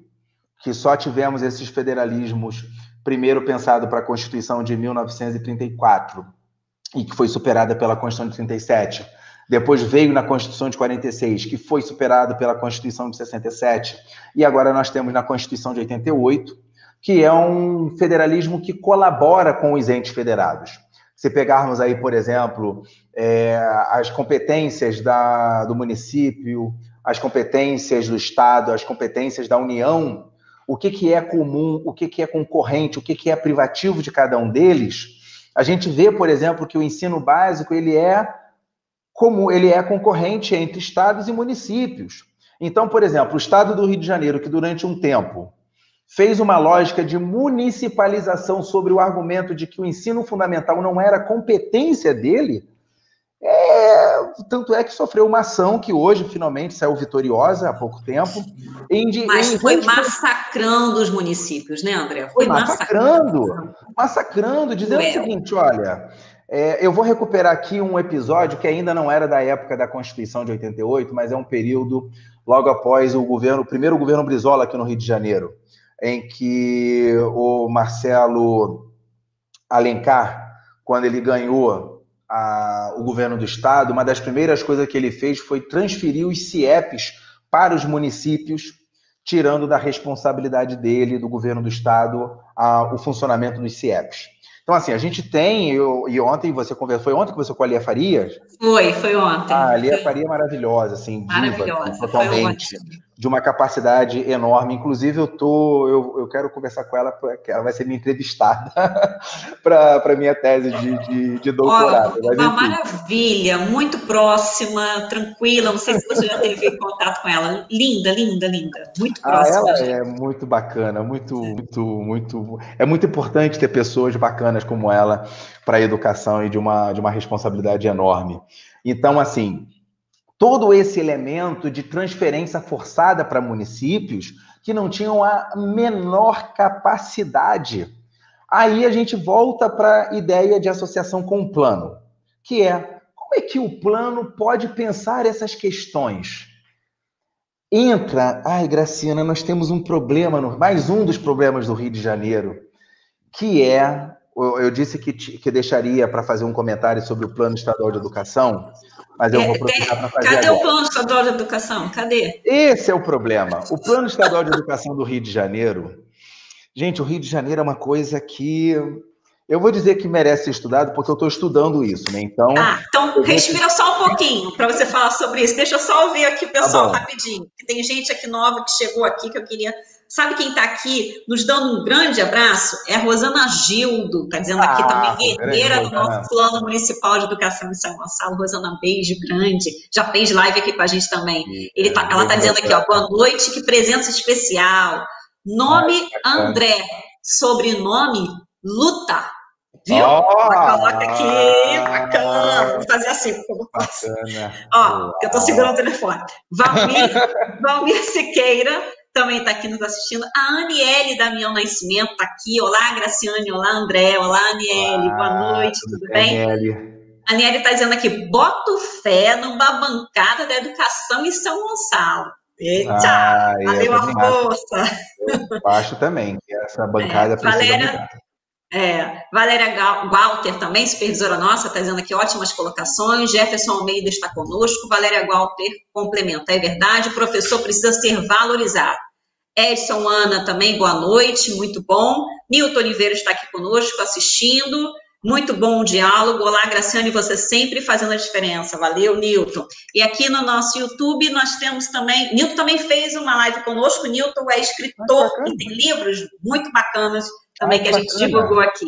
que só tivemos esses federalismos primeiro pensado para a Constituição de 1934 e que foi superada pela Constituição de 37. Depois veio na Constituição de 46, que foi superado pela Constituição de 67, e agora nós temos na Constituição de 88, que é um federalismo que colabora com os entes federados. Se pegarmos aí, por exemplo, é, as competências da, do município, as competências do Estado, as competências da União, o que, que é comum, o que, que é concorrente, o que, que é privativo de cada um deles, a gente vê, por exemplo, que o ensino básico ele é como ele é concorrente entre estados e municípios. Então, por exemplo, o estado do Rio de Janeiro, que durante um tempo fez uma lógica de municipalização sobre o argumento de que o ensino fundamental não era competência dele, é, tanto é que sofreu uma ação que hoje finalmente saiu vitoriosa há pouco tempo. Em, Mas em foi massacrando os municípios, né, André? Foi, foi massacrando, massacrando, massacrando, dizendo o seguinte: olha, é, eu vou recuperar aqui um episódio que ainda não era da época da Constituição de 88, mas é um período logo após o governo, o primeiro governo Brizola aqui no Rio de Janeiro em que o Marcelo Alencar, quando ele ganhou a, o governo do estado, uma das primeiras coisas que ele fez foi transferir os CIEPs para os municípios, tirando da responsabilidade dele, do governo do estado, a, o funcionamento dos CIEPs. Então, assim, a gente tem, eu, e ontem você conversou, foi ontem que você com a Lia Farias? Foi, foi ontem. Ah, a Lia Faria é maravilhosa, assim, maravilhosa, diva, totalmente, de uma capacidade enorme. Inclusive, eu tô, eu, eu quero conversar com ela, porque ela vai ser minha entrevistada para minha tese de, de, de doutorado. Uma maravilha, muito próxima, tranquila, não sei se você já teve contato com ela. Linda, linda, linda, muito ah, próxima. Ah, é muito bacana, muito, muito, muito... É muito importante ter pessoas bacanas como ela para a educação e de uma, de uma responsabilidade enorme. Então, assim, todo esse elemento de transferência forçada para municípios que não tinham a menor capacidade. Aí a gente volta para a ideia de associação com o plano, que é como é que o plano pode pensar essas questões? Entra, ai, Graciana, nós temos um problema, no, mais um dos problemas do Rio de Janeiro, que é eu disse que, que deixaria para fazer um comentário sobre o Plano Estadual de Educação, mas eu vou aproveitar para fazer Cadê agora. o Plano Estadual de Educação? Cadê? Esse é o problema. O Plano Estadual de Educação do Rio de Janeiro, gente, o Rio de Janeiro é uma coisa que eu vou dizer que merece ser estudado porque eu estou estudando isso, né? Então. Ah, então respira vou... só um pouquinho para você falar sobre isso. Deixa eu só ouvir aqui o pessoal tá rapidinho. Que tem gente aqui nova que chegou aqui que eu queria Sabe quem está aqui nos dando um grande abraço? É a Rosana Gildo, está dizendo aqui ah, também, herdeira do nosso plano municipal de educação em São Gonçalo. Rosana, beijo grande. Já fez live aqui com a gente também. Ele tá, ela está dizendo aqui, ó, boa noite, que presença especial. Nome André, sobrenome Luta. Viu? Oh, coloca aqui, bacana. Vou fazer assim. Bacana. Ó, eu estou segurando o telefone. Valmir, Valmir Siqueira também está aqui nos assistindo. A Aniele Damião Nascimento está aqui. Olá, Graciane. Olá, André. Olá, Aniele. Olá, Boa noite, tudo, bem? Aniele. A Aniele está dizendo aqui: boto fé numa bancada da educação em São Gonçalo. Eita, ah, valeu a força. Eu acho também que essa bancada é, precisa Valéria, mudar. É, Valéria Walter também, supervisora nossa, está dizendo aqui ótimas colocações. Jefferson Almeida está conosco. Valéria Walter complementa, é verdade, o professor precisa ser valorizado. Edson Ana também, boa noite, muito bom. Nilton Oliveira está aqui conosco assistindo. Muito bom o diálogo. Olá, Graciane, você sempre fazendo a diferença. Valeu, Nilton. E aqui no nosso YouTube nós temos também. Nilton também fez uma live conosco. Nilton é escritor e tem livros muito bacanas também que a gente divulgou aqui.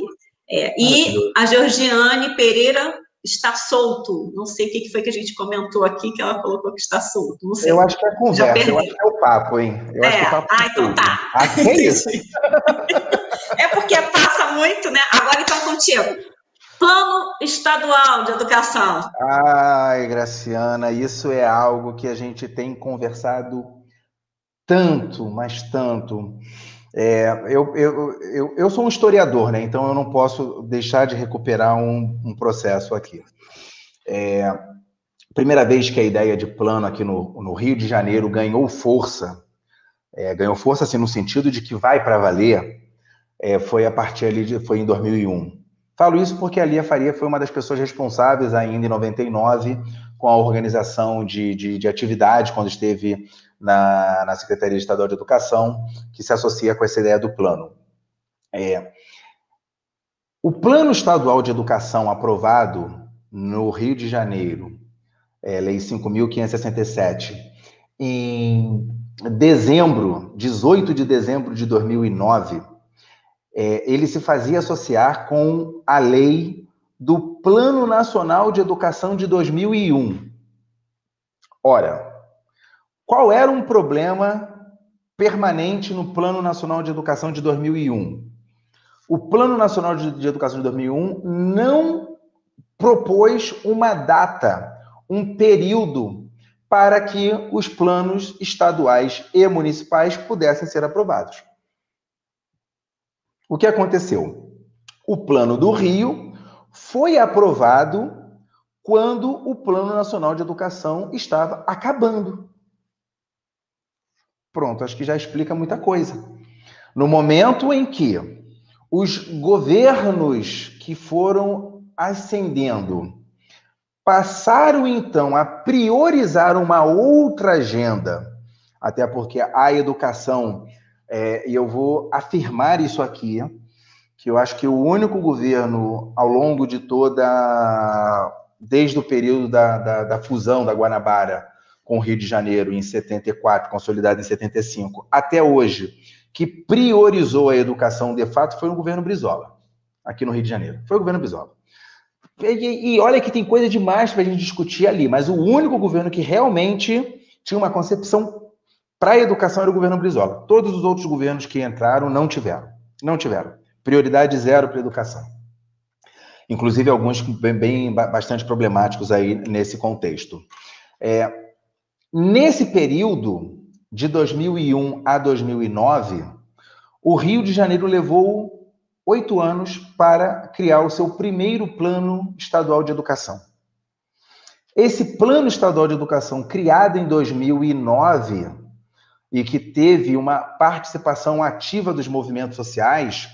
É, e a Georgiane Pereira está solto. Não sei o que foi que a gente comentou aqui que ela colocou que está solto. Não sei. Eu acho que é conversa, eu acho que é o papo, hein? Eu é. papo ah, então tá. Ah, é isso? é porque passa muito, né? Agora então contigo. Plano Estadual de Educação. Ai, Graciana, isso é algo que a gente tem conversado tanto, mas tanto. É, eu, eu, eu, eu, sou um historiador, né? Então eu não posso deixar de recuperar um, um processo aqui. É, primeira vez que a ideia de plano aqui no, no Rio de Janeiro ganhou força, é, ganhou força assim no sentido de que vai para valer, é, foi a partir ali de, foi em 2001. Falo isso porque a Lia Faria foi uma das pessoas responsáveis ainda em 99 com a organização de, de, de atividade quando esteve na, na Secretaria Estadual de Educação, que se associa com essa ideia do plano. É, o Plano Estadual de Educação aprovado no Rio de Janeiro, é, Lei 5.567, em dezembro, 18 de dezembro de 2009, é, ele se fazia associar com a lei do Plano Nacional de Educação de 2001. Ora, qual era um problema permanente no Plano Nacional de Educação de 2001? O Plano Nacional de Educação de 2001 não propôs uma data, um período para que os planos estaduais e municipais pudessem ser aprovados. O que aconteceu? O Plano do Rio foi aprovado quando o Plano Nacional de Educação estava acabando. Pronto, acho que já explica muita coisa. No momento em que os governos que foram ascendendo passaram então a priorizar uma outra agenda, até porque a educação é, e eu vou afirmar isso aqui, que eu acho que o único governo ao longo de toda, desde o período da, da, da fusão da Guanabara com o Rio de Janeiro em 74, consolidado em 75, até hoje, que priorizou a educação de fato foi o governo Brizola, aqui no Rio de Janeiro. Foi o governo Brizola. E, e olha que tem coisa demais para a gente discutir ali, mas o único governo que realmente tinha uma concepção para a educação era o governo Brizola. Todos os outros governos que entraram não tiveram. Não tiveram. Prioridade zero para a educação. Inclusive alguns bem, bem, bastante problemáticos aí nesse contexto. É, nesse período de 2001 a 2009, o Rio de Janeiro levou oito anos para criar o seu primeiro plano estadual de educação. Esse plano estadual de educação, criado em 2009, e que teve uma participação ativa dos movimentos sociais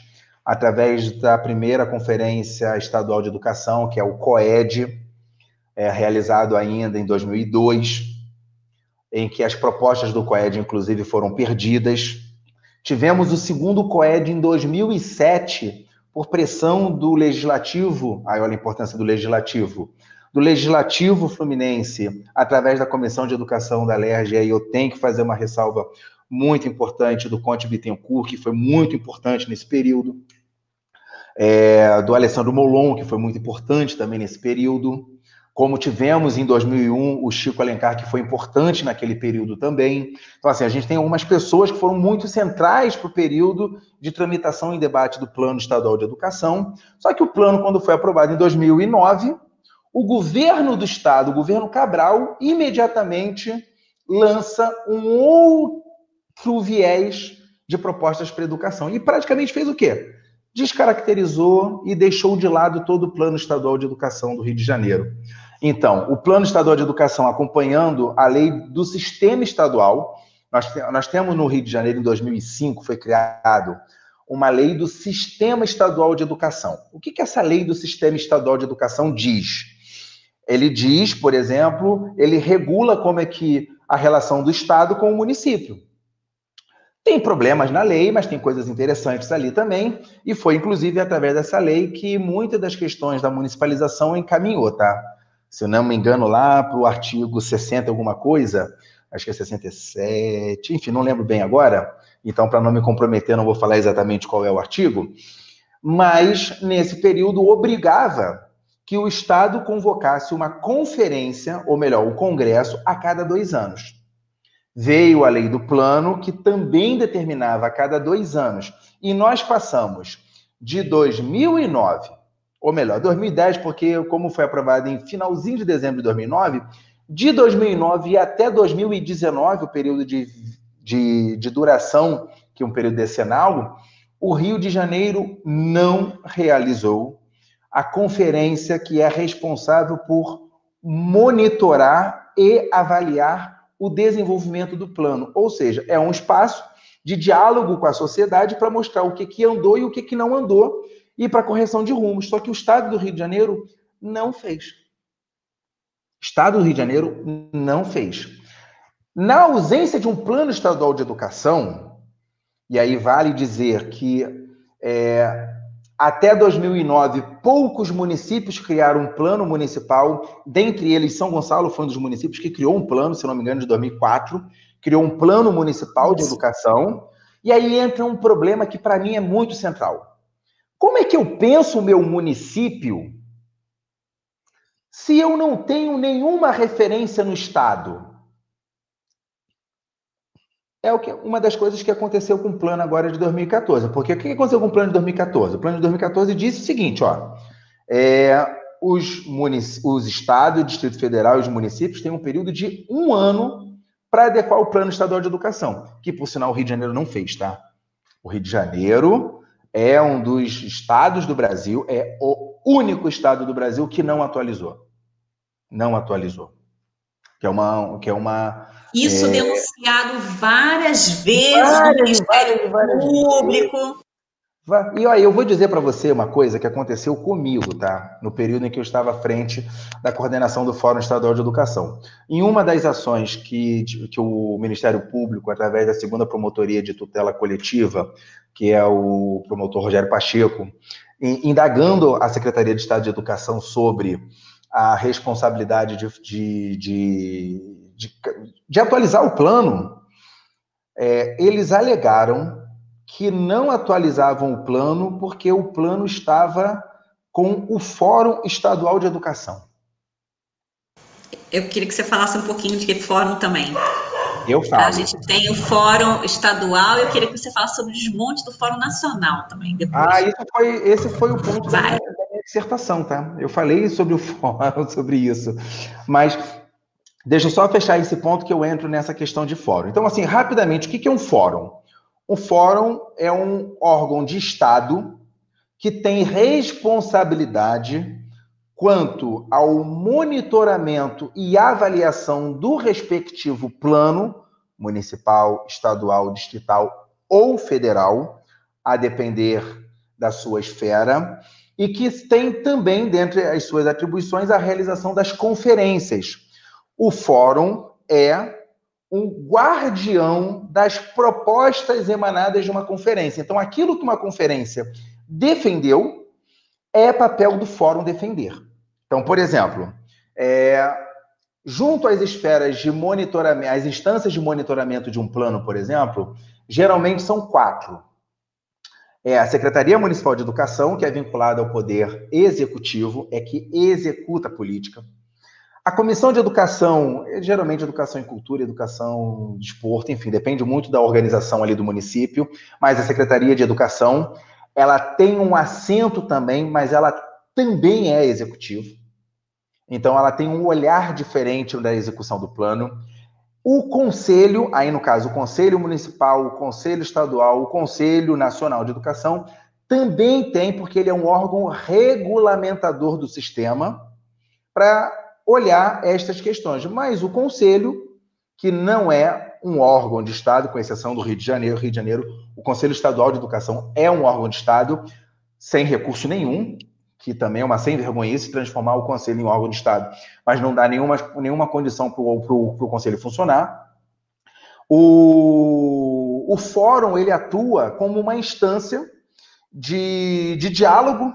através da primeira Conferência Estadual de Educação, que é o COED, é, realizado ainda em 2002, em que as propostas do COED, inclusive, foram perdidas. Tivemos o segundo COED em 2007, por pressão do Legislativo, aí olha a importância do Legislativo, do Legislativo Fluminense, através da Comissão de Educação da LERJ, e aí eu tenho que fazer uma ressalva muito importante do Conte Bittencourt, que foi muito importante nesse período, é, do Alessandro Molon, que foi muito importante também nesse período, como tivemos em 2001 o Chico Alencar, que foi importante naquele período também. Então, assim, a gente tem algumas pessoas que foram muito centrais para o período de tramitação e debate do Plano Estadual de Educação. Só que o plano, quando foi aprovado em 2009, o governo do estado, o governo Cabral, imediatamente lança um outro viés de propostas para educação. E praticamente fez o quê? Descaracterizou e deixou de lado todo o plano estadual de educação do Rio de Janeiro. Então, o plano estadual de educação acompanhando a lei do sistema estadual, nós, nós temos no Rio de Janeiro, em 2005, foi criado uma lei do sistema estadual de educação. O que, que essa lei do sistema estadual de educação diz? Ele diz, por exemplo, ele regula como é que a relação do Estado com o município. Tem problemas na lei, mas tem coisas interessantes ali também, e foi inclusive através dessa lei que muitas das questões da municipalização encaminhou, tá? Se eu não me engano, lá para o artigo 60 alguma coisa, acho que é 67, enfim, não lembro bem agora, então para não me comprometer, não vou falar exatamente qual é o artigo, mas nesse período obrigava que o Estado convocasse uma conferência, ou melhor, o Congresso, a cada dois anos. Veio a lei do plano, que também determinava a cada dois anos. E nós passamos de 2009, ou melhor, 2010, porque como foi aprovado em finalzinho de dezembro de 2009, de 2009 até 2019, o período de, de, de duração, que é um período decenal, o Rio de Janeiro não realizou a conferência que é responsável por monitorar e avaliar o desenvolvimento do plano. Ou seja, é um espaço de diálogo com a sociedade para mostrar o que, que andou e o que, que não andou e para correção de rumos. Só que o Estado do Rio de Janeiro não fez. O Estado do Rio de Janeiro não fez. Na ausência de um plano estadual de educação, e aí vale dizer que é, até 2009, poucos municípios criaram um plano municipal, dentre eles São Gonçalo foi um dos municípios que criou um plano, se não me engano, de 2004, criou um plano municipal de educação, e aí entra um problema que para mim é muito central. Como é que eu penso o meu município se eu não tenho nenhuma referência no estado? é uma das coisas que aconteceu com o plano agora de 2014. Porque o que aconteceu com o plano de 2014? O plano de 2014 disse o seguinte, ó, é, os, os estados, o Distrito Federal e os municípios têm um período de um ano para adequar o plano estadual de educação, que, por sinal, o Rio de Janeiro não fez, tá? O Rio de Janeiro é um dos estados do Brasil, é o único estado do Brasil que não atualizou. Não atualizou. Que é uma, que é uma isso é... denunciado várias vezes várias, no Ministério várias, Público. E olha, eu vou dizer para você uma coisa que aconteceu comigo, tá? No período em que eu estava à frente da coordenação do Fórum Estadual de Educação. Em uma das ações que, que o Ministério Público, através da segunda promotoria de tutela coletiva, que é o promotor Rogério Pacheco, indagando a Secretaria de Estado de Educação sobre a responsabilidade de, de, de de, de atualizar o plano, é, eles alegaram que não atualizavam o plano porque o plano estava com o Fórum Estadual de Educação. Eu queria que você falasse um pouquinho de que fórum também. Eu falo. A gente tem o Fórum Estadual, eu queria que você falasse sobre o desmonte do Fórum Nacional também. Depois. Ah, isso foi, esse foi o ponto da minha, da minha dissertação, tá? Eu falei sobre o fórum, sobre isso. Mas Deixa eu só fechar esse ponto que eu entro nessa questão de fórum. Então, assim, rapidamente, o que é um fórum? Um fórum é um órgão de Estado que tem responsabilidade quanto ao monitoramento e avaliação do respectivo plano municipal, estadual, distrital ou federal, a depender da sua esfera, e que tem também, dentre as suas atribuições, a realização das conferências. O fórum é um guardião das propostas emanadas de uma conferência. Então, aquilo que uma conferência defendeu é papel do fórum defender. Então, por exemplo, é, junto às esferas de monitoramento, as instâncias de monitoramento de um plano, por exemplo, geralmente são quatro. É a Secretaria Municipal de Educação, que é vinculada ao poder executivo, é que executa a política. A comissão de educação, é geralmente educação em cultura, educação de esporte, enfim, depende muito da organização ali do município, mas a Secretaria de Educação, ela tem um assento também, mas ela também é executivo. Então, ela tem um olhar diferente da execução do plano. O conselho, aí no caso, o Conselho Municipal, o Conselho Estadual, o Conselho Nacional de Educação, também tem, porque ele é um órgão regulamentador do sistema, para olhar estas questões. Mas o Conselho, que não é um órgão de Estado, com exceção do Rio de Janeiro, Rio de Janeiro, o Conselho Estadual de Educação é um órgão de Estado sem recurso nenhum, que também é uma sem vergonhice transformar o Conselho em órgão de Estado, mas não dá nenhuma, nenhuma condição para o Conselho funcionar. O, o fórum ele atua como uma instância de, de diálogo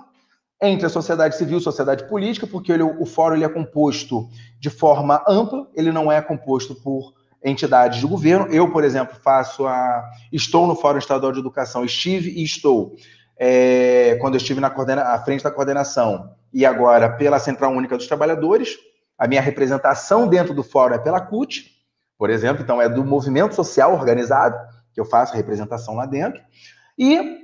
entre a sociedade civil e a sociedade política, porque ele, o fórum ele é composto de forma ampla, ele não é composto por entidades de governo. Eu, por exemplo, faço a. Estou no Fórum Estadual de Educação, estive e estou, é, quando eu estive na coordena... à frente da coordenação, e agora pela Central Única dos Trabalhadores. A minha representação dentro do fórum é pela CUT, por exemplo, então é do movimento social organizado, que eu faço a representação lá dentro. E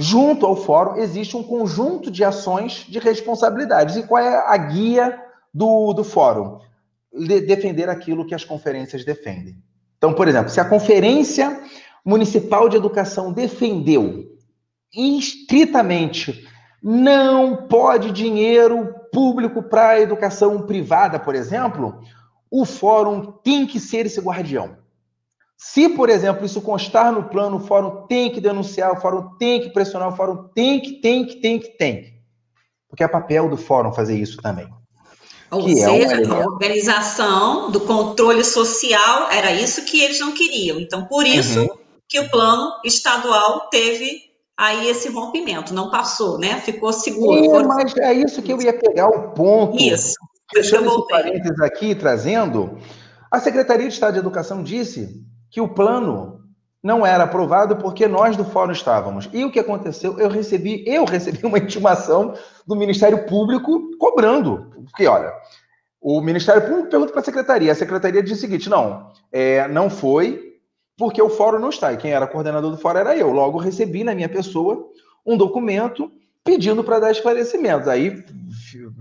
junto ao fórum existe um conjunto de ações de responsabilidades. E qual é a guia do, do fórum? De defender aquilo que as conferências defendem. Então, por exemplo, se a Conferência Municipal de Educação defendeu estritamente não pode dinheiro público para a educação privada, por exemplo, o fórum tem que ser esse guardião. Se, por exemplo, isso constar no plano, o fórum tem que denunciar, o fórum tem que pressionar, o fórum tem que, tem que, tem que, tem que. Porque é papel do fórum fazer isso também. Ou que seja, é a organização do controle social era isso que eles não queriam. Então, por isso uhum. que o plano estadual teve aí esse rompimento, não passou, né? Ficou seguro. É, mas é isso que eu ia pegar o ponto. Isso. Deixando esse parênteses aqui, trazendo, a Secretaria de Estado de Educação disse que o plano não era aprovado porque nós do fórum estávamos. E o que aconteceu? Eu recebi, eu recebi uma intimação do Ministério Público cobrando. Porque, olha, o Ministério Público pergunta para a Secretaria. A Secretaria diz o seguinte: não, é, não foi porque o fórum não está. E quem era coordenador do fórum era eu. Logo, recebi na minha pessoa um documento pedindo para dar esclarecimentos. Aí,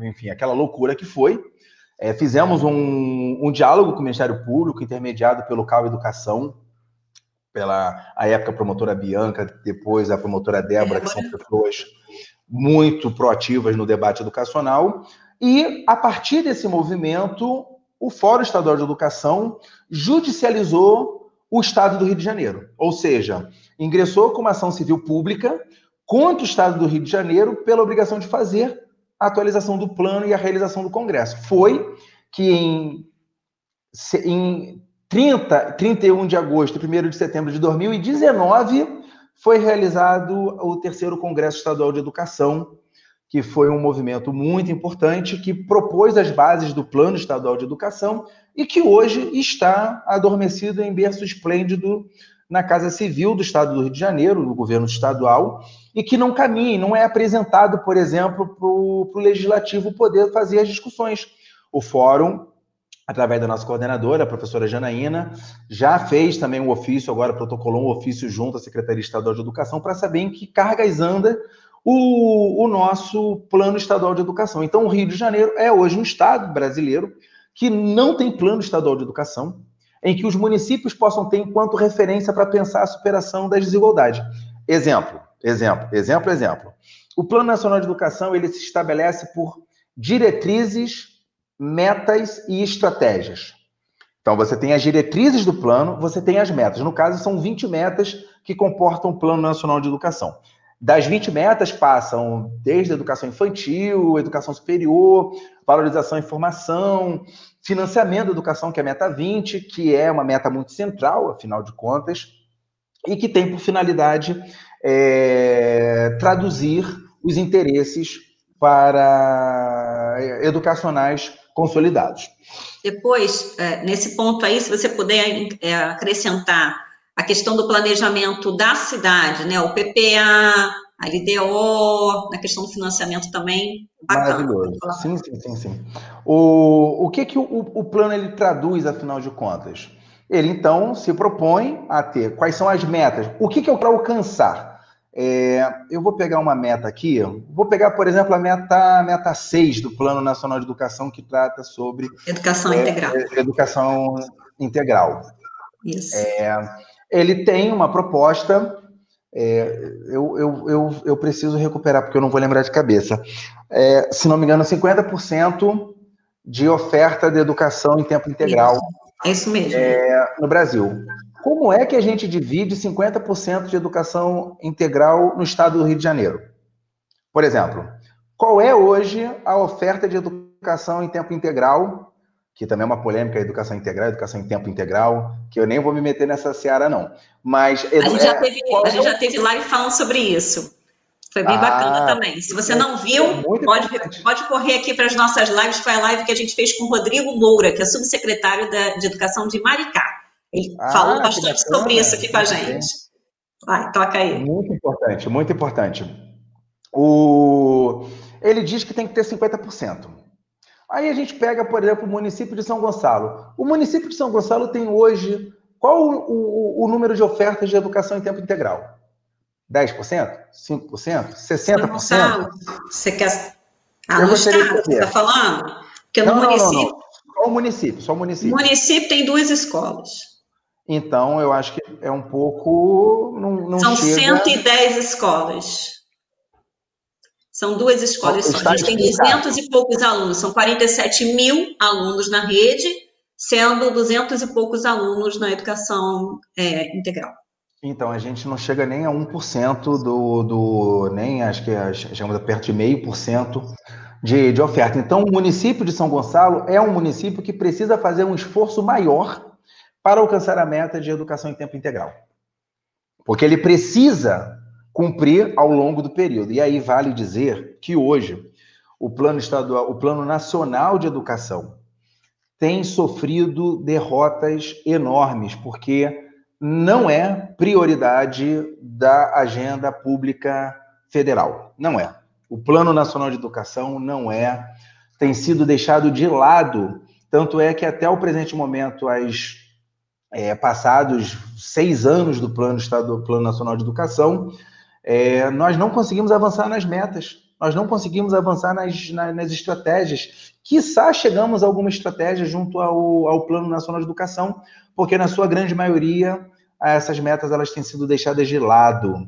enfim, aquela loucura que foi. É, fizemos um, um, diálogo com o Ministério Público, intermediado pelo CAU Educação, pela a época promotora Bianca, depois a promotora Débora, que são pessoas muito proativas no debate educacional. E, a partir desse movimento, o Fórum Estadual de Educação judicializou o Estado do Rio de Janeiro. Ou seja, ingressou com uma ação civil pública contra o Estado do Rio de Janeiro pela obrigação de fazer a atualização do plano e a realização do Congresso. Foi que em, em 30, 31 de agosto e 1 de setembro de 2019 foi realizado o terceiro Congresso Estadual de Educação, que foi um movimento muito importante que propôs as bases do Plano Estadual de Educação e que hoje está adormecido em berço esplêndido na Casa Civil do Estado do Rio de Janeiro, no governo estadual, e que não caminha, não é apresentado, por exemplo, para o Legislativo poder fazer as discussões. O Fórum, através da nossa coordenadora, a professora Janaína, já fez também um ofício, agora protocolou um ofício junto à Secretaria Estadual de Educação para saber em que cargas anda o, o nosso Plano Estadual de Educação. Então, o Rio de Janeiro é hoje um estado brasileiro que não tem plano estadual de educação, em que os municípios possam ter enquanto referência para pensar a superação das desigualdades. Exemplo, exemplo, exemplo, exemplo. O Plano Nacional de Educação ele se estabelece por diretrizes, metas e estratégias. Então, você tem as diretrizes do plano, você tem as metas. No caso, são 20 metas que comportam o Plano Nacional de Educação. Das 20 metas passam desde educação infantil, educação superior, valorização e formação, financiamento da educação, que é a meta 20, que é uma meta muito central, afinal de contas, e que tem por finalidade é, traduzir os interesses para é, educacionais consolidados. Depois, é, nesse ponto aí, se você puder é, acrescentar a questão do planejamento da cidade, né? O PPA, a LDO, na questão do financiamento também. Bacana. Maravilhoso. Sim, sim, sim, sim. O, o que, que o, o plano ele traduz, afinal de contas? Ele, então, se propõe a ter quais são as metas. O que, que eu quero alcançar? É, eu vou pegar uma meta aqui, vou pegar, por exemplo, a meta, meta 6 do Plano Nacional de Educação, que trata sobre... Educação é, integral. Educação integral. Isso. É, ele tem uma proposta. É, eu, eu, eu, eu, preciso recuperar, porque eu não vou lembrar de cabeça. É, se não me engano, 50% de oferta de educação em tempo integral. É isso mesmo. É, no Brasil. Como é que a gente divide 50% de educação integral no estado do Rio de Janeiro? Por exemplo, qual é hoje a oferta de educação em tempo integral que também é uma polêmica, educação integral, educação em tempo integral, que eu nem vou me meter nessa seara, não. Mas. A gente já é, teve, a gente já teve live falando sobre isso. Foi bem ah, bacana também. Se você não viu, é pode, pode correr aqui para as nossas lives. Foi a live que a gente fez com o Rodrigo Moura, que é subsecretário da, de Educação de Maricá. Ele ah, falou bastante sobre isso aqui com a gente. Vai, toca aí. Muito importante, muito importante. O... Ele diz que tem que ter 50%. Aí a gente pega, por exemplo, o município de São Gonçalo. O município de São Gonçalo tem hoje. Qual o, o, o número de ofertas de educação em tempo integral? 10%? 5%? 60%? Você quer. Ah, no estado, você está falando? Porque no não, município. Não, não, Só o município, só o município. O município tem duas escolas. Então, eu acho que é um pouco. Não, não São chega... 110 escolas. São duas escolas só. A gente tem 200 e poucos alunos, são 47 mil alunos na rede, sendo 200 e poucos alunos na educação é, integral. Então, a gente não chega nem a 1% do, do nem acho que chegamos perto de meio por cento de, de oferta. Então, o município de São Gonçalo é um município que precisa fazer um esforço maior para alcançar a meta de educação em tempo integral. Porque ele precisa cumprir ao longo do período. E aí vale dizer que hoje o plano estadual, o plano nacional de educação tem sofrido derrotas enormes, porque não é prioridade da agenda pública federal. Não é. O Plano Nacional de Educação não é, tem sido deixado de lado. Tanto é que até o presente momento, as é, passados seis anos do Plano Estado, do Plano Nacional de Educação, é, nós não conseguimos avançar nas metas, nós não conseguimos avançar nas, nas, nas estratégias. Quiçá chegamos a alguma estratégia junto ao, ao Plano Nacional de Educação, porque na sua grande maioria essas metas elas têm sido deixadas de lado,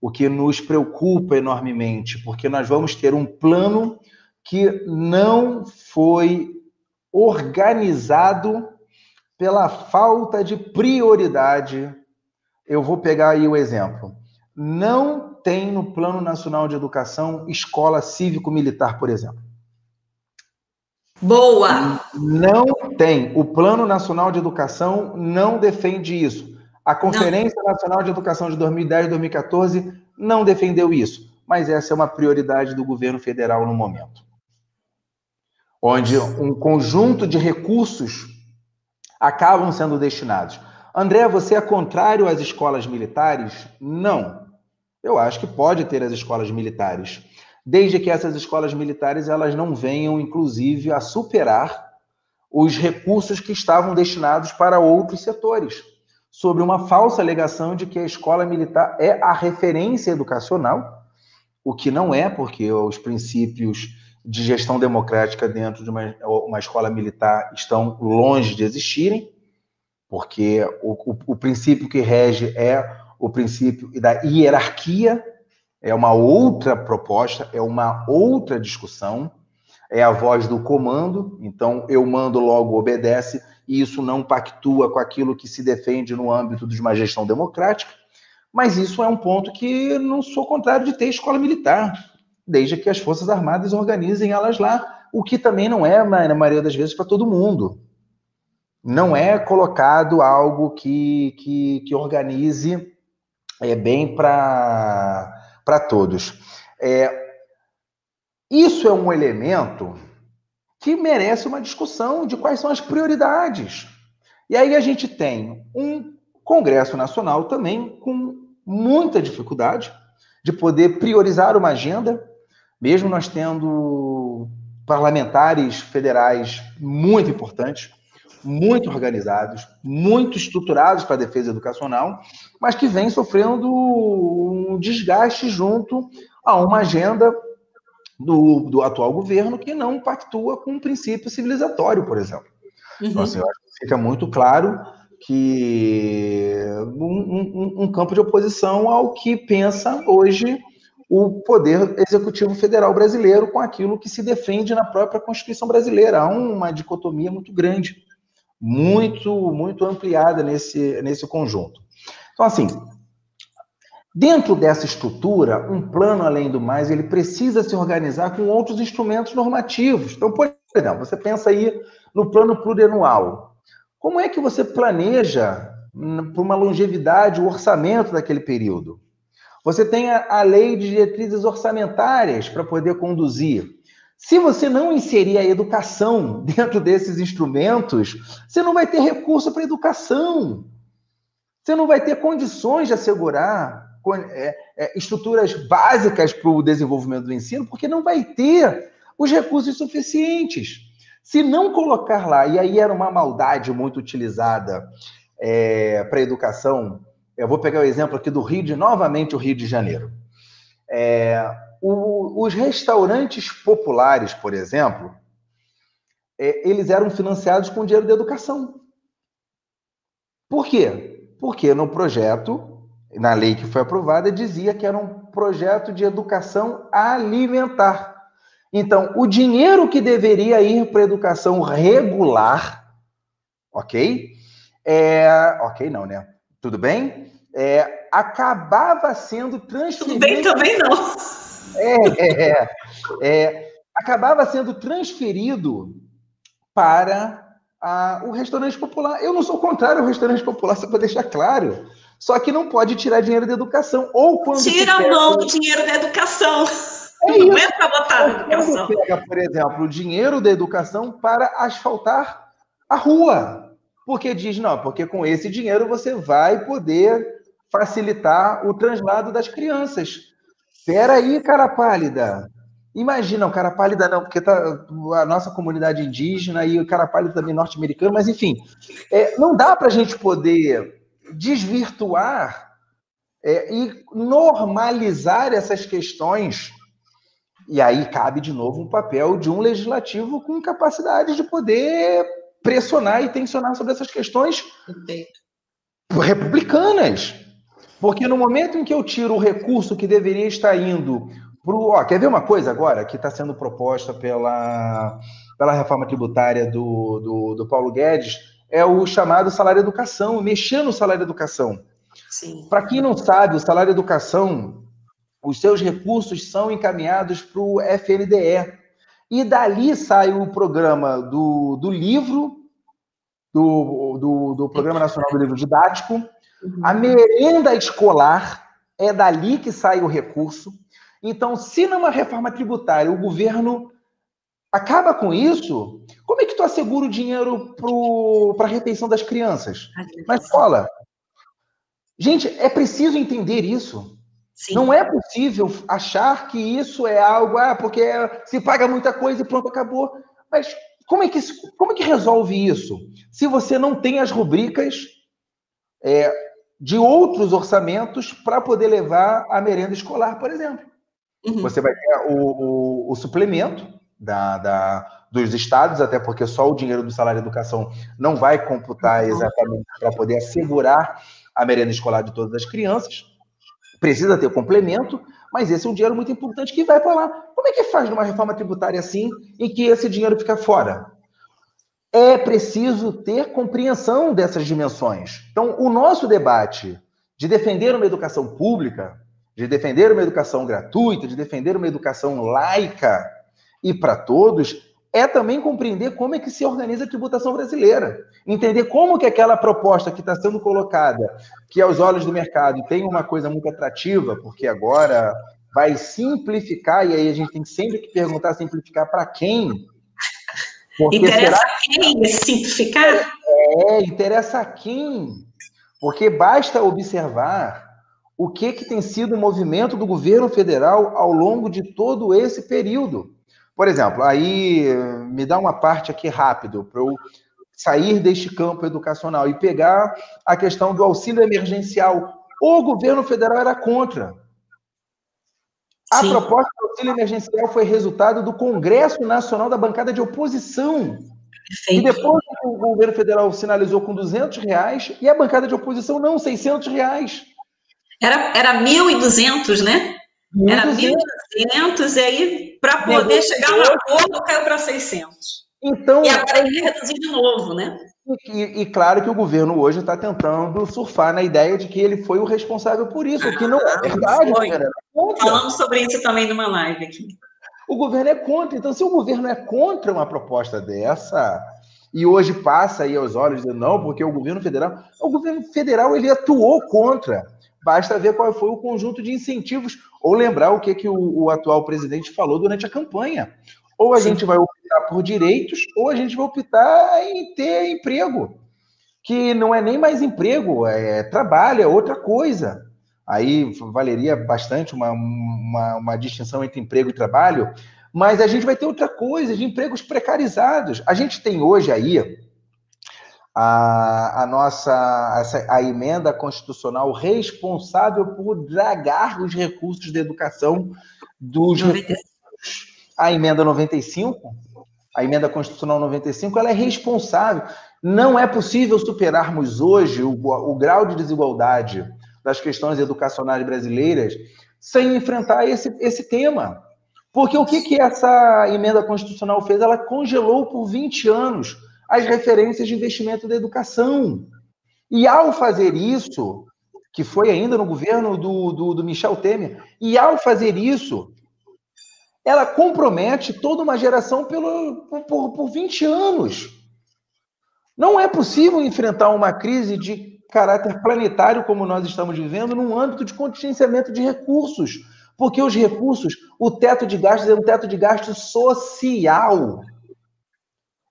o que nos preocupa enormemente, porque nós vamos ter um plano que não foi organizado pela falta de prioridade. Eu vou pegar aí o exemplo. Não tem no Plano Nacional de Educação escola cívico-militar, por exemplo. Boa! Não tem. O Plano Nacional de Educação não defende isso. A Conferência não. Nacional de Educação de 2010 e 2014 não defendeu isso. Mas essa é uma prioridade do governo federal no momento. Onde um conjunto de recursos acabam sendo destinados. André, você é contrário às escolas militares? Não. Eu acho que pode ter as escolas militares, desde que essas escolas militares elas não venham, inclusive, a superar os recursos que estavam destinados para outros setores, sobre uma falsa alegação de que a escola militar é a referência educacional, o que não é, porque os princípios de gestão democrática dentro de uma, uma escola militar estão longe de existirem, porque o, o, o princípio que rege é o princípio da hierarquia, é uma outra proposta, é uma outra discussão, é a voz do comando, então eu mando logo obedece, e isso não pactua com aquilo que se defende no âmbito de uma gestão democrática, mas isso é um ponto que não sou contrário de ter escola militar, desde que as Forças Armadas organizem elas lá, o que também não é, na maioria das vezes, para todo mundo. Não é colocado algo que, que, que organize é, bem para todos. É, isso é um elemento que merece uma discussão de quais são as prioridades. E aí a gente tem um Congresso Nacional também com muita dificuldade de poder priorizar uma agenda, mesmo nós tendo parlamentares federais muito importantes, muito organizados, muito estruturados para a defesa educacional, mas que vêm sofrendo um desgaste junto a uma agenda do, do atual governo que não pactua com um princípio civilizatório, por exemplo. Uhum. Então, assim, eu acho que fica muito claro que um, um, um campo de oposição ao que pensa hoje o Poder Executivo Federal brasileiro com aquilo que se defende na própria Constituição brasileira. Há uma dicotomia muito grande muito, muito ampliada nesse, nesse conjunto. Então, assim, dentro dessa estrutura, um plano, além do mais, ele precisa se organizar com outros instrumentos normativos. Então, por exemplo, você pensa aí no plano plurianual, como é que você planeja para uma longevidade o orçamento daquele período? Você tem a lei de diretrizes orçamentárias para poder conduzir. Se você não inserir a educação dentro desses instrumentos, você não vai ter recurso para educação. Você não vai ter condições de assegurar é, é, estruturas básicas para o desenvolvimento do ensino, porque não vai ter os recursos suficientes. Se não colocar lá, e aí era uma maldade muito utilizada é, para a educação, eu vou pegar o exemplo aqui do Rio de, novamente o Rio de Janeiro. É, o, os restaurantes populares, por exemplo, é, eles eram financiados com dinheiro da educação. Por quê? Porque no projeto, na lei que foi aprovada, dizia que era um projeto de educação alimentar. Então, o dinheiro que deveria ir para a educação regular, ok? É, ok, não, né? Tudo bem? É, acabava sendo transferido. Tudo bem também não. É, é, é, acabava sendo transferido para a, o restaurante popular. Eu não sou contrário ao restaurante popular, só para deixar claro. Só que não pode tirar dinheiro da educação. Ou quando Tira a mão do dinheiro da educação. É não é para botar na educação. pega, por exemplo, o dinheiro da educação para asfaltar a rua. Porque diz, não, porque com esse dinheiro você vai poder facilitar o translado das crianças. Espera aí, cara pálida. Imagina, o cara pálida não, porque tá a nossa comunidade indígena e o cara pálida também norte-americano, mas enfim, é, não dá para a gente poder desvirtuar é, e normalizar essas questões. E aí cabe de novo um papel de um legislativo com capacidade de poder pressionar e tensionar sobre essas questões republicanas. Porque no momento em que eu tiro o recurso que deveria estar indo para o. Quer ver uma coisa agora que está sendo proposta pela, pela reforma tributária do, do, do, Paulo Guedes? É o chamado salário educação, mexer no salário educação. Para quem não sabe, o salário educação, os seus recursos são encaminhados para o FNDE. E dali sai o programa do, do livro, do, do, do Programa Nacional do Livro Didático, a merenda escolar é dali que sai o recurso. Então, se numa reforma tributária o governo acaba com isso, como é que tu assegura o dinheiro para a refeição das crianças na escola? Gente, é preciso entender isso. Sim. Não é possível achar que isso é algo, ah, porque se paga muita coisa e pronto, acabou. Mas como é que, como é que resolve isso? Se você não tem as rubricas é, de outros orçamentos para poder levar a merenda escolar, por exemplo. Uhum. Você vai ter o, o, o suplemento da, da, dos estados, até porque só o dinheiro do salário de educação não vai computar exatamente para poder assegurar a merenda escolar de todas as crianças. Precisa ter complemento, mas esse é um dinheiro muito importante que vai para lá. Como é que faz numa reforma tributária assim, em que esse dinheiro fica fora? É preciso ter compreensão dessas dimensões. Então, o nosso debate de defender uma educação pública, de defender uma educação gratuita, de defender uma educação laica e para todos, é também compreender como é que se organiza a tributação brasileira. Entender como que aquela proposta que está sendo colocada, que aos olhos do mercado tem uma coisa muito atrativa, porque agora vai simplificar, e aí a gente tem sempre que perguntar simplificar para quem? Porque interessa será... quem simplificar? É, interessa a quem. Porque basta observar o que, que tem sido o movimento do governo federal ao longo de todo esse período. Por exemplo, aí me dá uma parte aqui rápido para eu sair deste campo educacional e pegar a questão do auxílio emergencial. O governo federal era contra. A Sim. proposta do auxílio emergencial foi resultado do Congresso Nacional da bancada de oposição. Perfeito. E depois o governo federal sinalizou com 200 reais e a bancada de oposição não, 600 reais. Era, era 1.200, né? 1. Era 1.200 e aí, para poder chegar no acordo, caiu para 600. Então, e agora ele reduzir de novo, né? E, e, claro que o governo hoje está tentando surfar na ideia de que ele foi o responsável por isso, o que não é verdade. Cara, é Falamos sobre isso também numa live aqui. O governo é contra. Então, se o governo é contra uma proposta dessa, e hoje passa aí aos olhos dizendo, não, porque o governo federal. O governo federal ele atuou contra. Basta ver qual foi o conjunto de incentivos, ou lembrar o que, que o, o atual presidente falou durante a campanha. Ou a Sim. gente vai optar por direitos, ou a gente vai optar em ter emprego. Que não é nem mais emprego, é trabalho, é outra coisa. Aí valeria bastante uma, uma, uma distinção entre emprego e trabalho, mas a gente vai ter outra coisa, de empregos precarizados. A gente tem hoje aí a, a nossa a, a emenda constitucional responsável por dragar os recursos de educação dos. A emenda 95, a emenda constitucional 95, ela é responsável. Não é possível superarmos hoje o, o grau de desigualdade das questões educacionais brasileiras sem enfrentar esse, esse tema. Porque o que, que essa emenda constitucional fez? Ela congelou por 20 anos as referências de investimento da educação. E ao fazer isso, que foi ainda no governo do, do, do Michel Temer, e ao fazer isso, ela compromete toda uma geração pelo, por, por 20 anos. Não é possível enfrentar uma crise de caráter planetário como nós estamos vivendo num âmbito de contingenciamento de recursos porque os recursos, o teto de gastos é um teto de gastos social.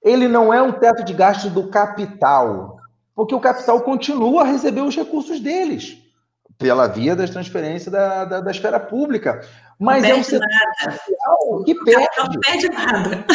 Ele não é um teto de gastos do capital, porque o capital continua a receber os recursos deles pela via das transferências da, da, da esfera pública. Mas é um setor social que perde. Não perde nada.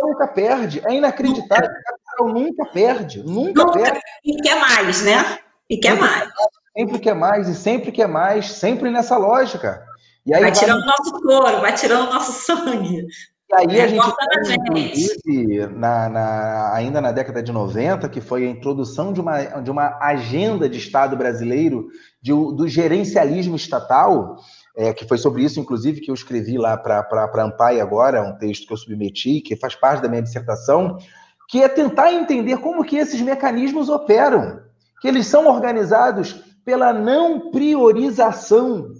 Nunca perde. É inacreditável. O capital nunca perde. Nunca, nunca perde. E quer mais, né? E quer sempre, mais. Sempre quer mais, e sempre quer mais, sempre nessa lógica. Vai, vai tirando o nosso couro, vai tirando o nosso sangue. Aí a gente tem, inclusive, na, na, ainda na década de 90, que foi a introdução de uma, de uma agenda de Estado brasileiro de, do gerencialismo estatal, é, que foi sobre isso, inclusive, que eu escrevi lá para a Ampai agora, um texto que eu submeti, que faz parte da minha dissertação, que é tentar entender como que esses mecanismos operam, que eles são organizados pela não priorização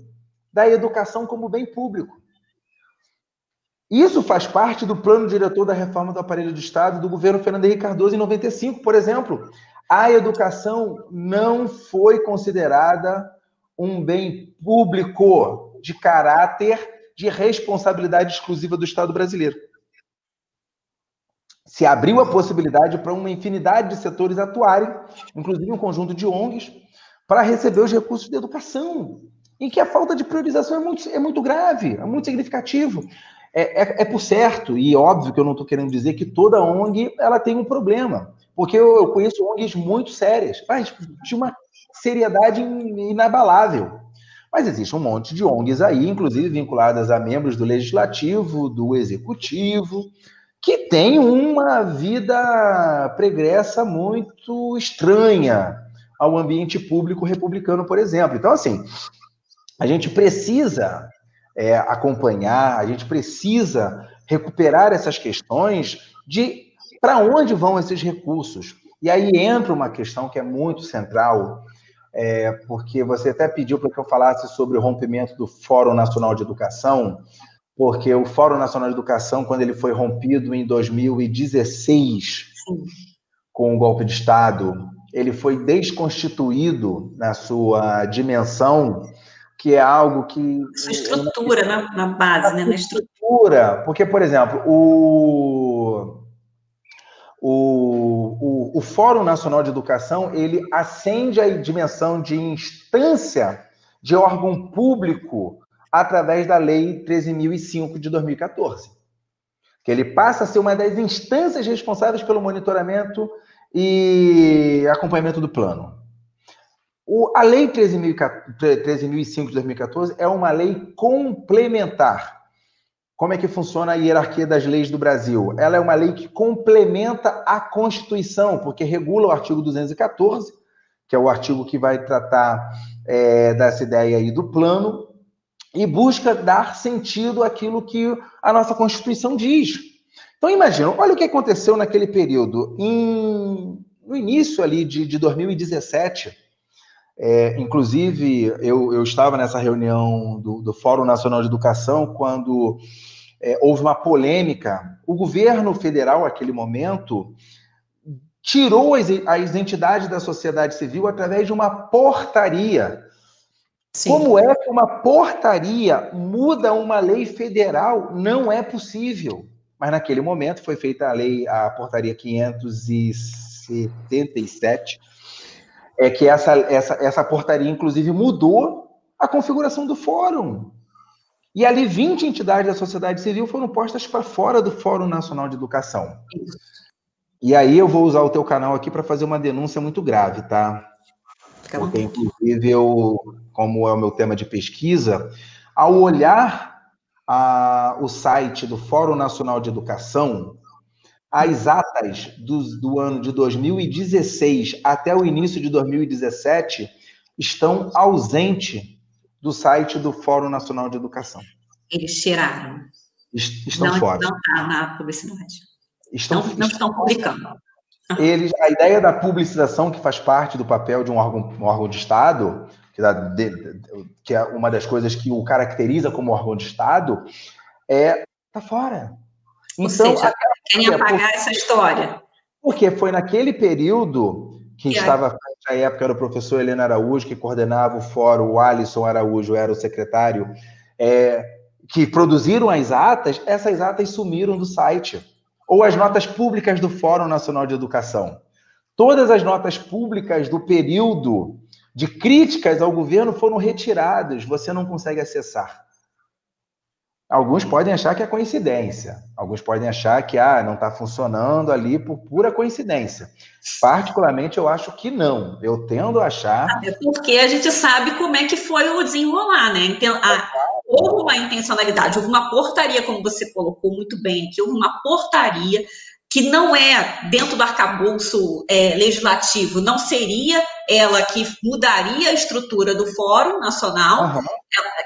da educação como bem público. Isso faz parte do plano diretor da reforma do aparelho do Estado do governo Fernando Henrique Cardoso em 95, por exemplo. A educação não foi considerada um bem público de caráter de responsabilidade exclusiva do Estado brasileiro. Se abriu a possibilidade para uma infinidade de setores atuarem, inclusive um conjunto de ONGs, para receber os recursos de educação em que a falta de priorização é muito, é muito grave, é muito significativo. É, é, é por certo, e óbvio que eu não estou querendo dizer que toda ONG ela tem um problema, porque eu, eu conheço ONGs muito sérias, mas de uma seriedade inabalável. Mas existe um monte de ONGs aí, inclusive vinculadas a membros do legislativo, do executivo, que tem uma vida pregressa muito estranha ao ambiente público republicano, por exemplo. Então, assim, a gente precisa é, acompanhar, a gente precisa recuperar essas questões de para onde vão esses recursos. E aí entra uma questão que é muito central, é, porque você até pediu para que eu falasse sobre o rompimento do Fórum Nacional de Educação, porque o Fórum Nacional de Educação, quando ele foi rompido em 2016, Sim. com o golpe de Estado, ele foi desconstituído na sua dimensão que é algo que. Essa estrutura na, na base, né? Na estrutura. Porque, por exemplo, o, o, o, o Fórum Nacional de Educação ele acende a dimensão de instância de órgão público através da Lei 13.005 de 2014. Que ele passa a ser uma das instâncias responsáveis pelo monitoramento e acompanhamento do plano. O, a Lei 13.005 de 2014 é uma lei complementar. Como é que funciona a hierarquia das leis do Brasil? Ela é uma lei que complementa a Constituição, porque regula o artigo 214, que é o artigo que vai tratar é, dessa ideia aí do plano, e busca dar sentido àquilo que a nossa Constituição diz. Então, imagina, olha o que aconteceu naquele período. Em, no início ali de, de 2017, é, inclusive, eu, eu, estava nessa reunião do, do, Fórum Nacional de Educação quando é, houve uma polêmica. O governo federal, naquele momento, tirou as, as entidades da sociedade civil através de uma portaria. Sim. Como é que uma portaria muda uma lei federal? Não é possível. Mas naquele momento foi feita a lei, a portaria 577, é que essa, essa, essa portaria, inclusive, mudou a configuração do fórum. E ali 20 entidades da sociedade civil foram postas para fora do Fórum Nacional de Educação. E aí eu vou usar o teu canal aqui para fazer uma denúncia muito grave, tá? Porque, inclusive, eu, como é o meu tema de pesquisa, ao olhar a, o site do Fórum Nacional de Educação, as atas do, do ano de 2016 até o início de 2017 estão ausentes do site do Fórum Nacional de Educação. Eles tiraram. estão não, fora. Não está na publicidade. Estão, não, não estão publicando. Eles, a ideia da publicização, que faz parte do papel de um órgão, um órgão de Estado, que, é uma das coisas que o caracteriza como órgão de Estado, é tá fora. Então, Ou seja, querem apagar essa história. Porque foi naquele período que e estava, na época, era o professor Helena Araújo, que coordenava o fórum, o Alisson Araújo era o secretário, é, que produziram as atas, essas atas sumiram do site. Ou as notas públicas do Fórum Nacional de Educação. Todas as notas públicas do período de críticas ao governo foram retiradas, você não consegue acessar. Alguns podem achar que é coincidência. Alguns podem achar que ah, não está funcionando ali por pura coincidência. Particularmente, eu acho que não. Eu tendo a achar. Até porque a gente sabe como é que foi o desenrolar, né? Então, a, houve uma intencionalidade, houve uma portaria, como você colocou muito bem aqui, houve uma portaria que não é dentro do arcabouço é, legislativo, não seria ela que mudaria a estrutura do Fórum Nacional. Uhum.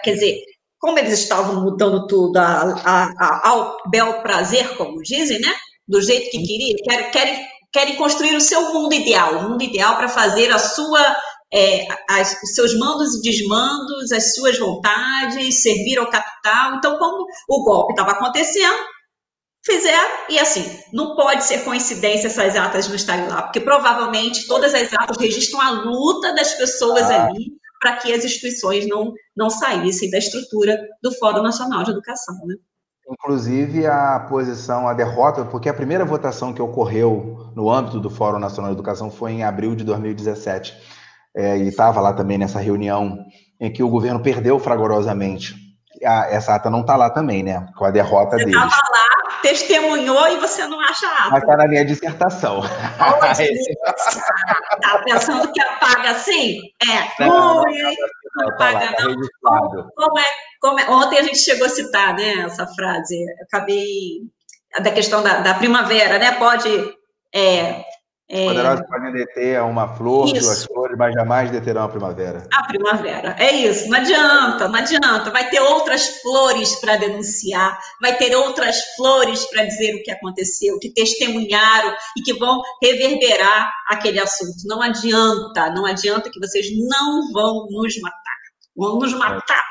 Quer dizer, como eles estavam mudando tudo a, a, a, ao bel prazer, como dizem, né? Do jeito que queriam, querem, querem, querem construir o seu mundo ideal, o mundo ideal para fazer a sua, é, as, os seus mandos e desmandos, as suas vontades, servir ao capital. Então, como o golpe estava acontecendo, fizeram, e assim, não pode ser coincidência essas atas não estarem lá, porque provavelmente todas as atas registram a luta das pessoas ah. ali para que as instituições não, não saíssem da estrutura do Fórum Nacional de Educação. Né? Inclusive a posição, a derrota, porque a primeira votação que ocorreu no âmbito do Fórum Nacional de Educação foi em abril de 2017. É, e estava lá também nessa reunião em que o governo perdeu fragorosamente. A, essa ata não está lá também, né? Com a derrota Você deles. Estava lá testemunhou e você não acha apto. Mas está na minha dissertação. Está pensando que apaga assim? É, não, ruim, não, não, apaga tá não. Tá como é, como é, ontem a gente chegou a citar né, essa frase, acabei da questão da, da primavera, né? Pode é, é... Poderosos podem deter uma flor, isso. duas flores, mas jamais deterão a primavera. A primavera, é isso. Não adianta, não adianta. Vai ter outras flores para denunciar, vai ter outras flores para dizer o que aconteceu, que testemunharam e que vão reverberar aquele assunto. Não adianta, não adianta que vocês não vão nos matar. Vão nos matar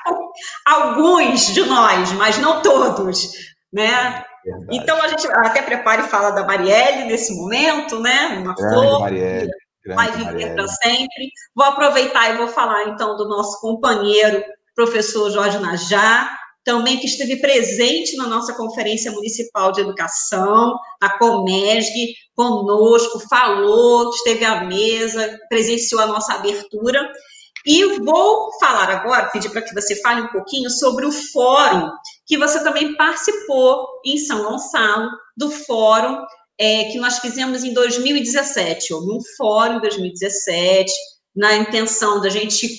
alguns de nós, mas não todos, né? Verdade. Então a gente até prepara e fala da Marielle nesse momento, né? Uma grande flor. Marielle, vai viver para sempre. Vou aproveitar e vou falar então do nosso companheiro, professor Jorge Najá, também que esteve presente na nossa Conferência Municipal de Educação, a Comesg, conosco, falou, esteve à mesa, presenciou a nossa abertura. E vou falar agora, pedir para que você fale um pouquinho sobre o fórum, que você também participou em São Gonçalo, do fórum é, que nós fizemos em 2017. Houve um fórum em 2017, na intenção da gente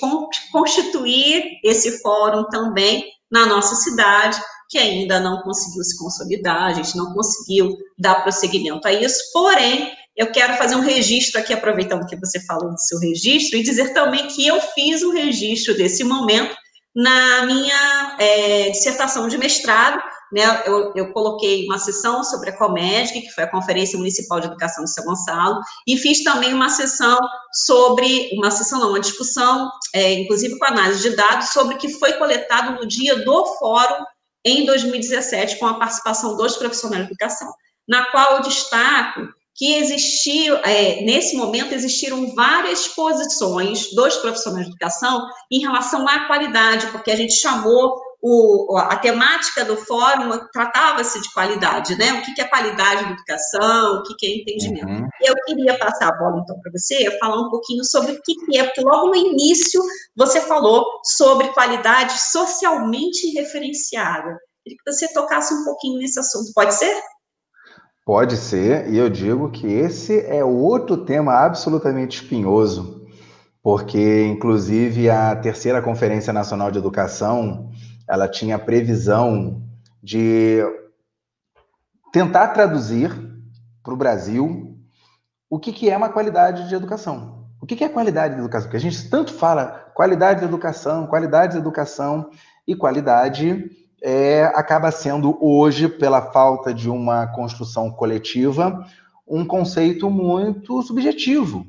constituir esse fórum também na nossa cidade, que ainda não conseguiu se consolidar, a gente não conseguiu dar prosseguimento a isso, porém, eu quero fazer um registro aqui, aproveitando que você falou do seu registro, e dizer também que eu fiz um registro desse momento na minha é, dissertação de mestrado, né, eu, eu, coloquei uma sessão sobre a Comedic, que foi a Conferência Municipal de Educação de São Gonçalo, e fiz também uma sessão sobre, uma sessão não, uma discussão, é, inclusive com análise de dados, sobre o que foi coletado no dia do fórum em 2017, com a participação dos profissionais de educação, na qual eu destaco que existiu, é, nesse momento, existiram várias posições dos profissionais de educação em relação à qualidade, porque a gente chamou o, a temática do fórum tratava-se de qualidade, né? O que, é qualidade da educação, o que, é entendimento. Uhum. Eu queria passar a bola, então, para você, falar um pouquinho sobre o que é, porque logo no início você falou sobre qualidade socialmente referenciada. Queria que você tocasse um pouquinho nesse assunto, pode ser? Pode ser, e eu digo que esse é outro tema absolutamente espinhoso, porque, inclusive, a terceira Conferência Nacional de Educação, ela tinha previsão de tentar traduzir para o Brasil o que, que é uma qualidade de educação. O que, que é qualidade de educação? Porque a gente tanto fala qualidade de educação, qualidade de educação, e qualidade é, acaba sendo hoje, pela falta de uma construção coletiva, um conceito muito subjetivo.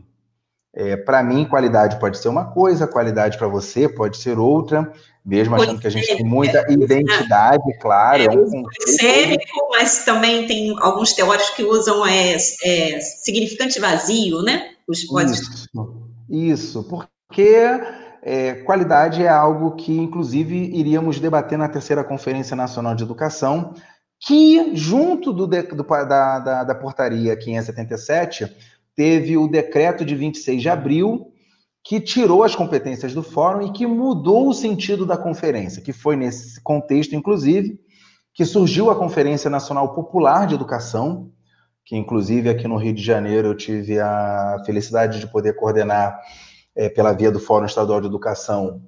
É, para mim, qualidade pode ser uma coisa, qualidade para você pode ser outra, mesmo achando que a gente tem muita é, identidade, claro. É, é um conceito... mas também tem alguns teóricos que usam é, é significante vazio, né? Os isso, isso, porque é, qualidade é algo que, inclusive, iríamos debater na terceira Conferência Nacional de Educação, que, junto do, do da, da, da portaria 577, teve o decreto de 26 de abril, que tirou as competências do fórum e que mudou o sentido da conferência, que foi nesse contexto, inclusive, que surgiu a Conferência Nacional Popular de Educação, que inclusive aqui no Rio de Janeiro eu tive a felicidade de poder coordenar é, pela via do Fórum Estadual de Educação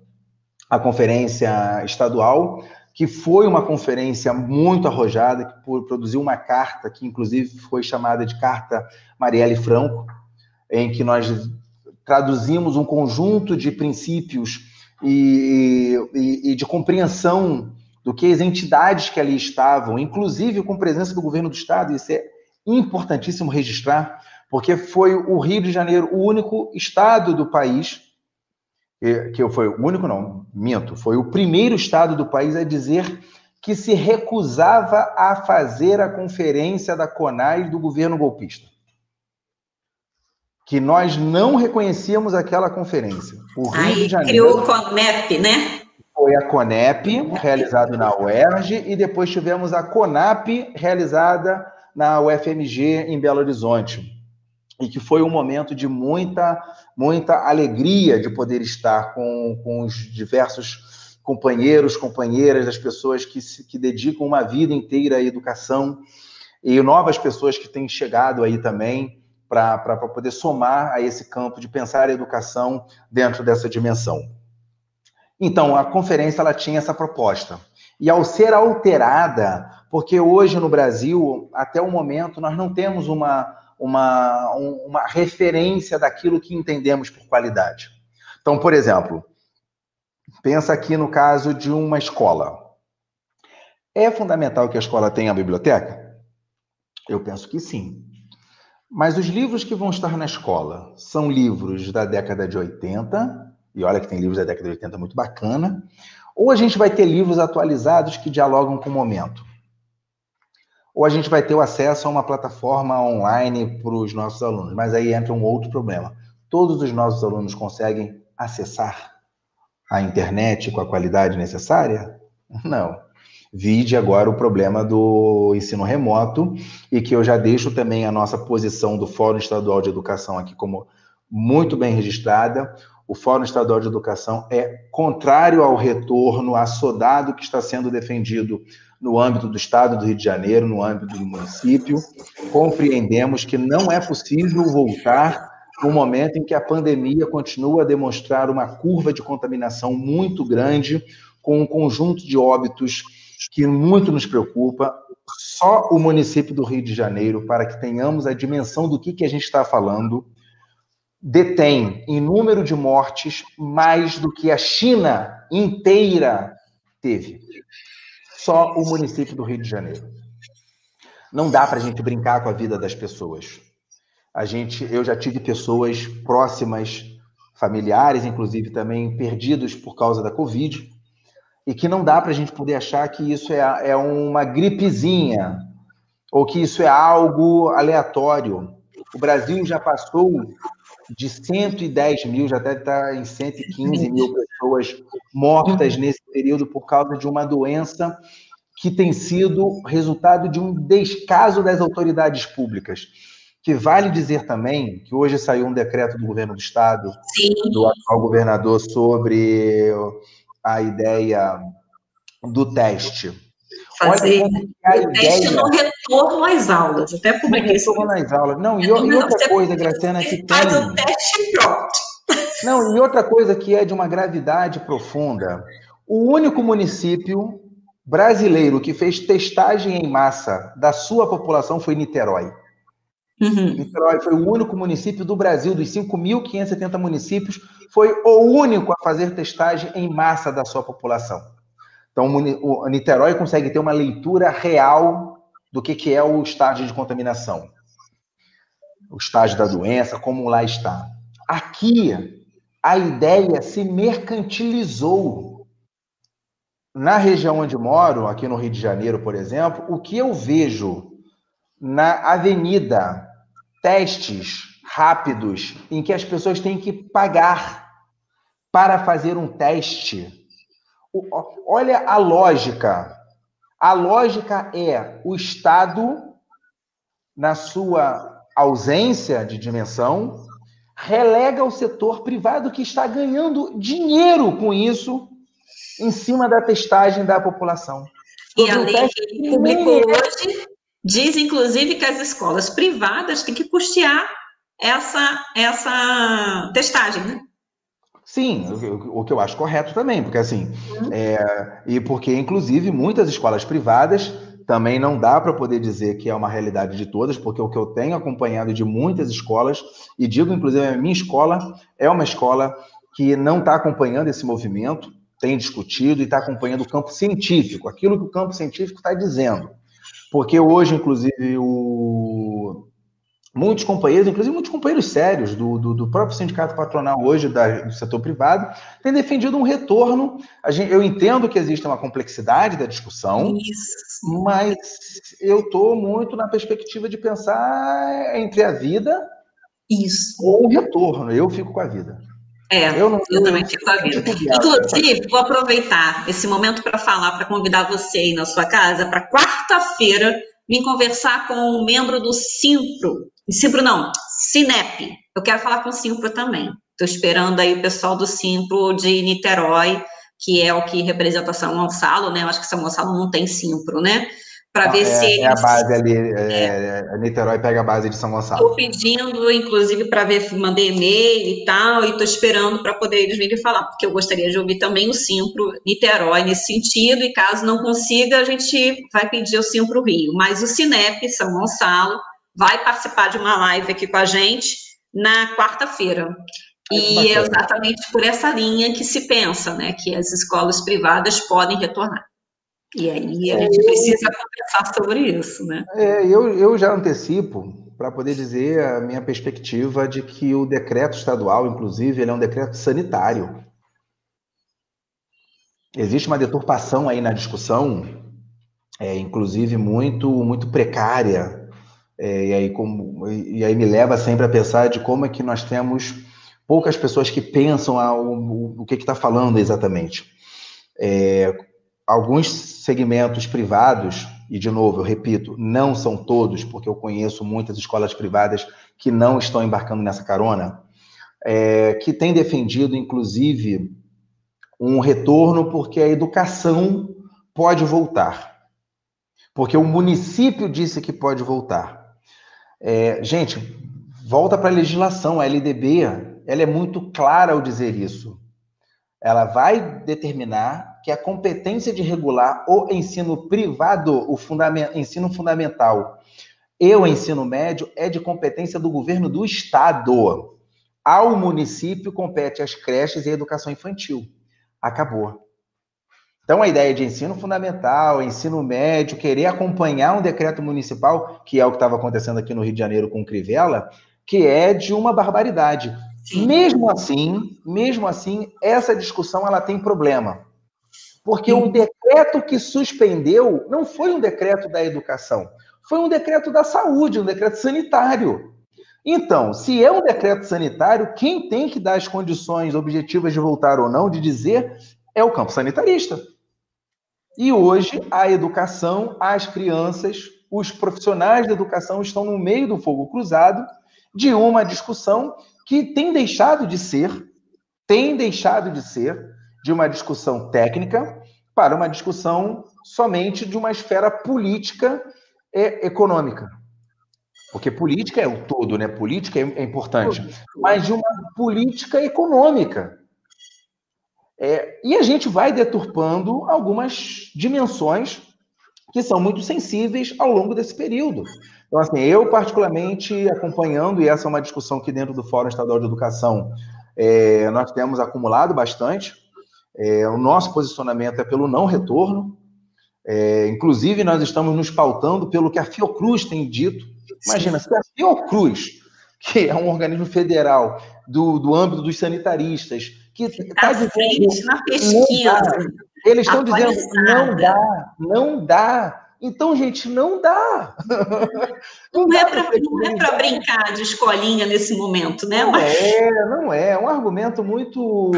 a conferência estadual, que foi uma conferência muito arrojada, que produziu uma carta, que inclusive foi chamada de Carta Marielle Franco, em que nós traduzimos um conjunto de princípios e, e, e de compreensão do que as entidades que ali estavam, inclusive com presença do governo do Estado, isso é importantíssimo registrar, porque foi o Rio de Janeiro o único estado do país que foi o único não, minto, foi o primeiro estado do país a dizer que se recusava a fazer a conferência da CONAI do governo golpista. Que nós não reconhecíamos aquela conferência. O Rio Aí de Janeiro, criou o CONEP, né? Foi a CONEP, realizada na UERJ, e depois tivemos a CONAP, realizada na UFMG, em Belo Horizonte e que foi um momento de muita, muita alegria de poder estar com, com os diversos companheiros, companheiras, as pessoas que, se, que dedicam uma vida inteira à educação e novas pessoas que têm chegado aí também para poder somar a esse campo de pensar a educação dentro dessa dimensão. Então, a conferência ela tinha essa proposta. E ao ser alterada, porque hoje no Brasil, até o momento, nós não temos uma, uma, uma referência daquilo que entendemos por qualidade. Então, por exemplo, pensa aqui no caso de uma escola. É fundamental que a escola tenha a biblioteca? Eu penso que sim. Mas os livros que vão estar na escola são livros da década de 80, e olha que tem livros da década de 80 muito bacana, ou a gente vai ter livros atualizados que dialogam com o momento ou a gente vai ter o acesso a uma plataforma online para os nossos alunos. Mas aí entra um outro problema. Todos os nossos alunos conseguem acessar a internet com a qualidade necessária? Não. Vide agora o problema do ensino remoto e que eu já deixo também a nossa posição do Fórum Estadual de Educação aqui como muito bem registrada. O Fórum Estadual de Educação é contrário ao retorno assodado que está sendo defendido no âmbito do Estado do Rio de Janeiro, no âmbito do município. Compreendemos que não é possível voltar no momento em que a pandemia continua a demonstrar uma curva de contaminação muito grande, com um conjunto de óbitos que muito nos preocupa. Só o município do Rio de Janeiro, para que tenhamos a dimensão do que, que a gente está falando, detém em número de mortes mais do que a China inteira teve só o município do Rio de Janeiro. Não dá para a gente brincar com a vida das pessoas. A gente, eu já tive pessoas próximas, familiares, inclusive também perdidos por causa da Covid, e que não dá para a gente poder achar que isso é, é uma gripezinha ou que isso é algo aleatório. O Brasil já passou de 110 mil, já deve estar em 115 mil pessoas mortas nesse período por causa de uma doença que tem sido resultado de um descaso das autoridades públicas. Que vale dizer também que hoje saiu um decreto do governo do estado, Sim. do atual governador, sobre a ideia do teste. Fazer o teste no retorno às aulas. Até publiquei isso. Retorno às aulas. Não, e, e outra coisa, Graciana, que tem... Faz o teste pronto. Não, e outra coisa que é de uma gravidade profunda. O único município brasileiro que fez testagem em massa da sua população foi Niterói. Uhum. Niterói foi o único município do Brasil, dos 5.570 municípios, foi o único a fazer testagem em massa da sua população. Então, o Niterói consegue ter uma leitura real do que, que é o estágio de contaminação, o estágio da doença, como lá está. Aqui, a ideia se mercantilizou na região onde moro, aqui no Rio de Janeiro, por exemplo, o que eu vejo na avenida testes rápidos em que as pessoas têm que pagar para fazer um teste. Olha a lógica. A lógica é o Estado, na sua ausência de dimensão, relega o setor privado que está ganhando dinheiro com isso em cima da testagem da população. E a lei que publicou hoje diz, inclusive, que as escolas privadas têm que custear essa, essa testagem, né? Sim, o, que eu acho correto também, porque assim, é, e porque, inclusive, muitas escolas privadas também não dá para poder dizer que é uma realidade de todas, porque o que eu tenho acompanhado de muitas escolas, e digo, inclusive, a minha escola é uma escola que não está acompanhando esse movimento, tem discutido e está acompanhando o campo científico, aquilo que o campo científico está dizendo. Porque hoje, inclusive, o... muitos companheiros, inclusive muitos companheiros sérios do, do, do próprio sindicato patronal hoje da, do setor privado, têm defendido um retorno. Gente, eu entendo que existe uma complexidade da discussão, Isso. mas eu estou muito na perspectiva de pensar entre a vida Isso. ou o retorno. Eu fico com a vida. É, eu, não, eu também fico a vida. Inclusive, vou aproveitar esse momento para falar, para convidar você aí na sua casa para quarta-feira vir conversar com um membro do Simpro. Simpro não, Cinep. Eu quero falar com o Simpro também. Estou esperando aí o pessoal do Simpro de Niterói, que é o que representa São Gonçalo, né? Eu acho que São Gonçalo não tem Simpro, né? para ver é, se eles... É a base ali, é, é. Niterói pega a base de São Gonçalo. Estou pedindo, inclusive, para ver, mandei e-mail e tal, e estou esperando para poder eles virem falar, porque eu gostaria de ouvir também o Simpro Niterói nesse sentido, e caso não consiga, a gente vai pedir o Simpro Rio. Mas o Cinep São Gonçalo vai participar de uma live aqui com a gente na quarta-feira. E é exatamente por essa linha que se pensa, né, que as escolas privadas podem retornar. E aí a é, gente precisa conversar sobre isso, né? É, eu, eu já antecipo para poder dizer a minha perspectiva de que o decreto estadual, inclusive, ele é um decreto sanitário. Existe uma deturpação aí na discussão, é, inclusive muito muito precária, é, e, aí como, e aí me leva sempre a pensar de como é que nós temos poucas pessoas que pensam ah, o, o que está falando exatamente. É, alguns segmentos privados, e de novo, eu repito, não são todos, porque eu conheço muitas escolas privadas que não estão embarcando nessa carona, é, que têm defendido, inclusive, um retorno porque a educação pode voltar. Porque o município disse que pode voltar. É, gente, volta para a legislação, a LDB, ela é muito clara ao dizer isso. Ela vai determinar que a competência de regular o ensino privado, o fundament, ensino fundamental e o ensino médio é de competência do governo do estado. Ao município compete as creches e a educação infantil. Acabou. Então, a ideia de ensino fundamental, ensino médio, querer acompanhar um decreto municipal, que é o que estava acontecendo aqui no Rio de Janeiro com o Crivella, que é de uma barbaridade. Mesmo assim, mesmo assim, essa discussão ela tem problema. Porque o decreto que suspendeu não foi um decreto da educação, foi um decreto da saúde, um decreto sanitário. Então, se é um decreto sanitário, quem tem que dar as condições objetivas de voltar ou não, de dizer, é o campo sanitarista. E hoje a educação, as crianças, os profissionais da educação estão no meio do fogo cruzado de uma discussão que tem deixado de ser, tem deixado de ser de uma discussão técnica para uma discussão somente de uma esfera política e econômica. Porque política é o todo, né? Política é, é importante, mas de uma política econômica. É, e a gente vai deturpando algumas dimensões que são muito sensíveis ao longo desse período. Então, assim, eu particularmente acompanhando, e essa é uma discussão que dentro do Fórum Estadual de Educação é, nós temos acumulado bastante, é, o nosso posicionamento é pelo não retorno, é, inclusive nós estamos nos pautando pelo que a Fiocruz tem dito. Imagina, se a Fiocruz, que é um organismo federal do, do âmbito dos sanitaristas, que está tá dizendo... na pesquisa. Eles estão dizendo não dá, não dá. Então, gente, não dá. Não, não, é para é brincar de escolinha nesse momento, né? Não Mas... é, não é. É um argumento muito,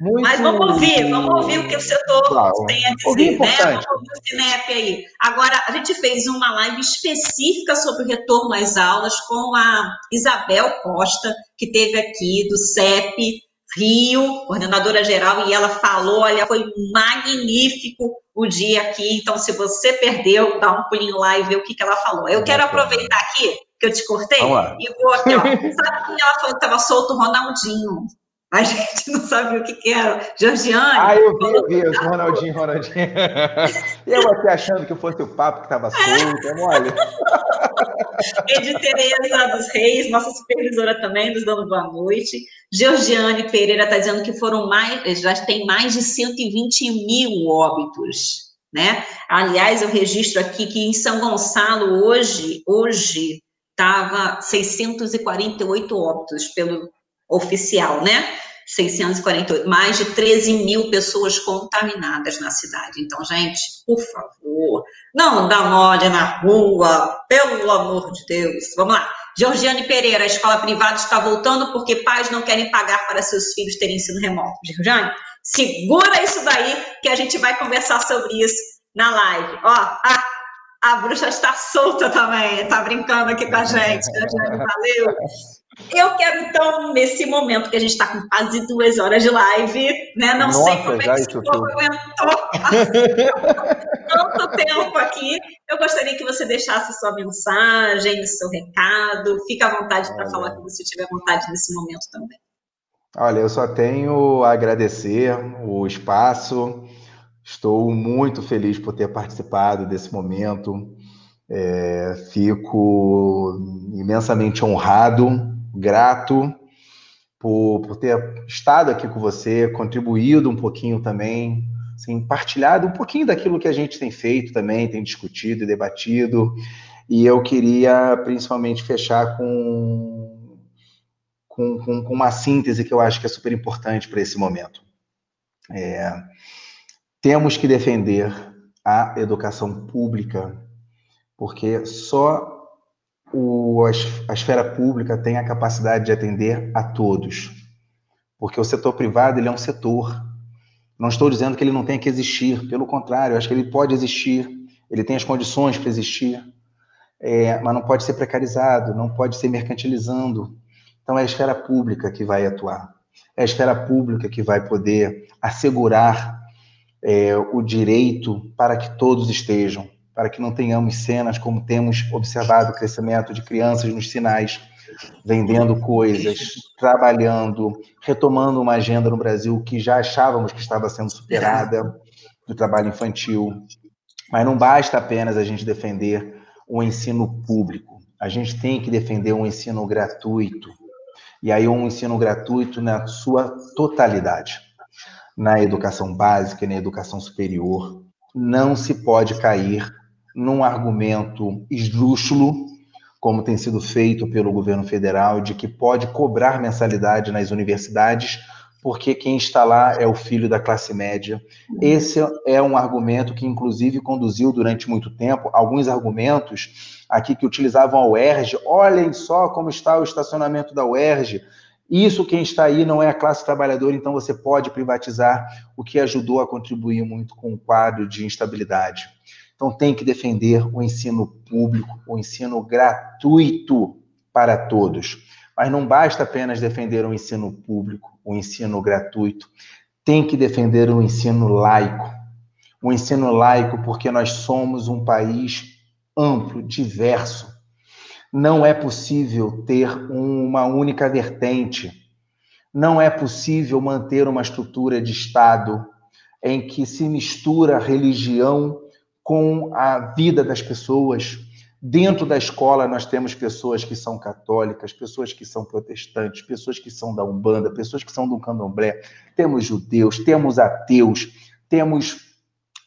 muito. Mas vamos ouvir, vamos ouvir o que o setor claro. tem a dizer, né? Vamos ouvir o Cinep aí. Agora, a gente fez uma live específica sobre o retorno às aulas com a Isabel Costa, que teve aqui do CEP, Rio, coordenadora geral, e ela falou, olha, foi magnífico o dia aqui, então se você perdeu, dá um pulinho lá e vê o que, que ela falou. Eu quero aproveitar aqui, que eu te cortei, e vou aqui, ó, sabe que ela falou que estava solto o Ronaldinho? A gente não sabia o que, que era. Georgiane. Ah, eu vi, eu vi, eu Ronaldinho, Ronaldinho. eu aqui achando que fosse o papo que estava solto, é mole. Ed Tereza dos Reis, nossa supervisora também, nos dando boa noite. Georgiane Pereira está dizendo que foram mais, já tem mais de 120 mil óbitos, né? Aliás, eu registro aqui que em São Gonçalo, hoje, hoje, estava 648 óbitos pelo oficial, né? 648, mais de 13 mil pessoas contaminadas na cidade. Então, gente, por favor, não dá mole na rua, pelo amor de Deus. Vamos lá. Georgiane Pereira, a escola privada está voltando porque pais não querem pagar para seus filhos terem ensino remoto. Georgiane, segura isso daí que a gente vai conversar sobre isso na live. Ó, a, a bruxa está solta também, está brincando aqui com a gente. Georgiane, valeu. Eu quero, então, nesse momento que a gente está com quase duas horas de live, né? Não Nossa, sei como é que esse povo aguentou tanto tempo aqui. Eu gostaria que você deixasse sua mensagem, o seu recado. Fique à vontade para falar que você tiver vontade nesse momento também. Olha, eu só tenho a agradecer o espaço. Estou muito feliz por ter participado desse momento. É, fico imensamente honrado grato por, por ter estado aqui com você, contribuído um pouquinho também, assim, partilhado um pouquinho daquilo que a gente tem feito também, tem discutido e debatido. E eu queria principalmente fechar com, com, com, uma síntese que eu acho que é super importante para esse momento. É, temos que defender a educação pública, porque só o, a esfera pública tem a capacidade de atender a todos. Porque o setor privado ele é um setor. Não estou dizendo que ele não tenha que existir, pelo contrário, acho que ele pode existir, ele tem as condições para existir, é, mas não pode ser precarizado, não pode ser mercantilizando. Então é a esfera pública que vai atuar, é a esfera pública que vai poder assegurar é, o direito para que todos estejam para que não tenhamos cenas como temos observado o crescimento de crianças nos sinais, vendendo coisas, trabalhando, retomando uma agenda no Brasil que já achávamos que estava sendo superada do trabalho infantil. Mas não basta apenas a gente defender o ensino público. A gente tem que defender um ensino gratuito. E aí um ensino gratuito na sua totalidade. Na educação básica e na educação superior, não se pode cair num argumento esdrúxulo, como tem sido feito pelo governo federal, de que pode cobrar mensalidade nas universidades porque quem está lá é o filho da classe média. Esse é um argumento que, inclusive, conduziu durante muito tempo alguns argumentos aqui que utilizavam a UERJ. Olhem só como está o estacionamento da UERJ. Isso, quem está aí, não é a classe trabalhadora, então você pode privatizar, o que ajudou a contribuir muito com o quadro de instabilidade. Então, tem que defender o ensino público, o ensino gratuito para todos. Mas não basta apenas defender o ensino público, o ensino gratuito. Tem que defender o ensino laico. O ensino laico, porque nós somos um país amplo, diverso. Não é possível ter uma única vertente. Não é possível manter uma estrutura de Estado em que se mistura religião com a vida das pessoas, Dentro da escola, nós temos pessoas que são católicas, pessoas que são protestantes, pessoas que são da Umbanda, pessoas que são do candomblé, temos judeus, temos ateus, temos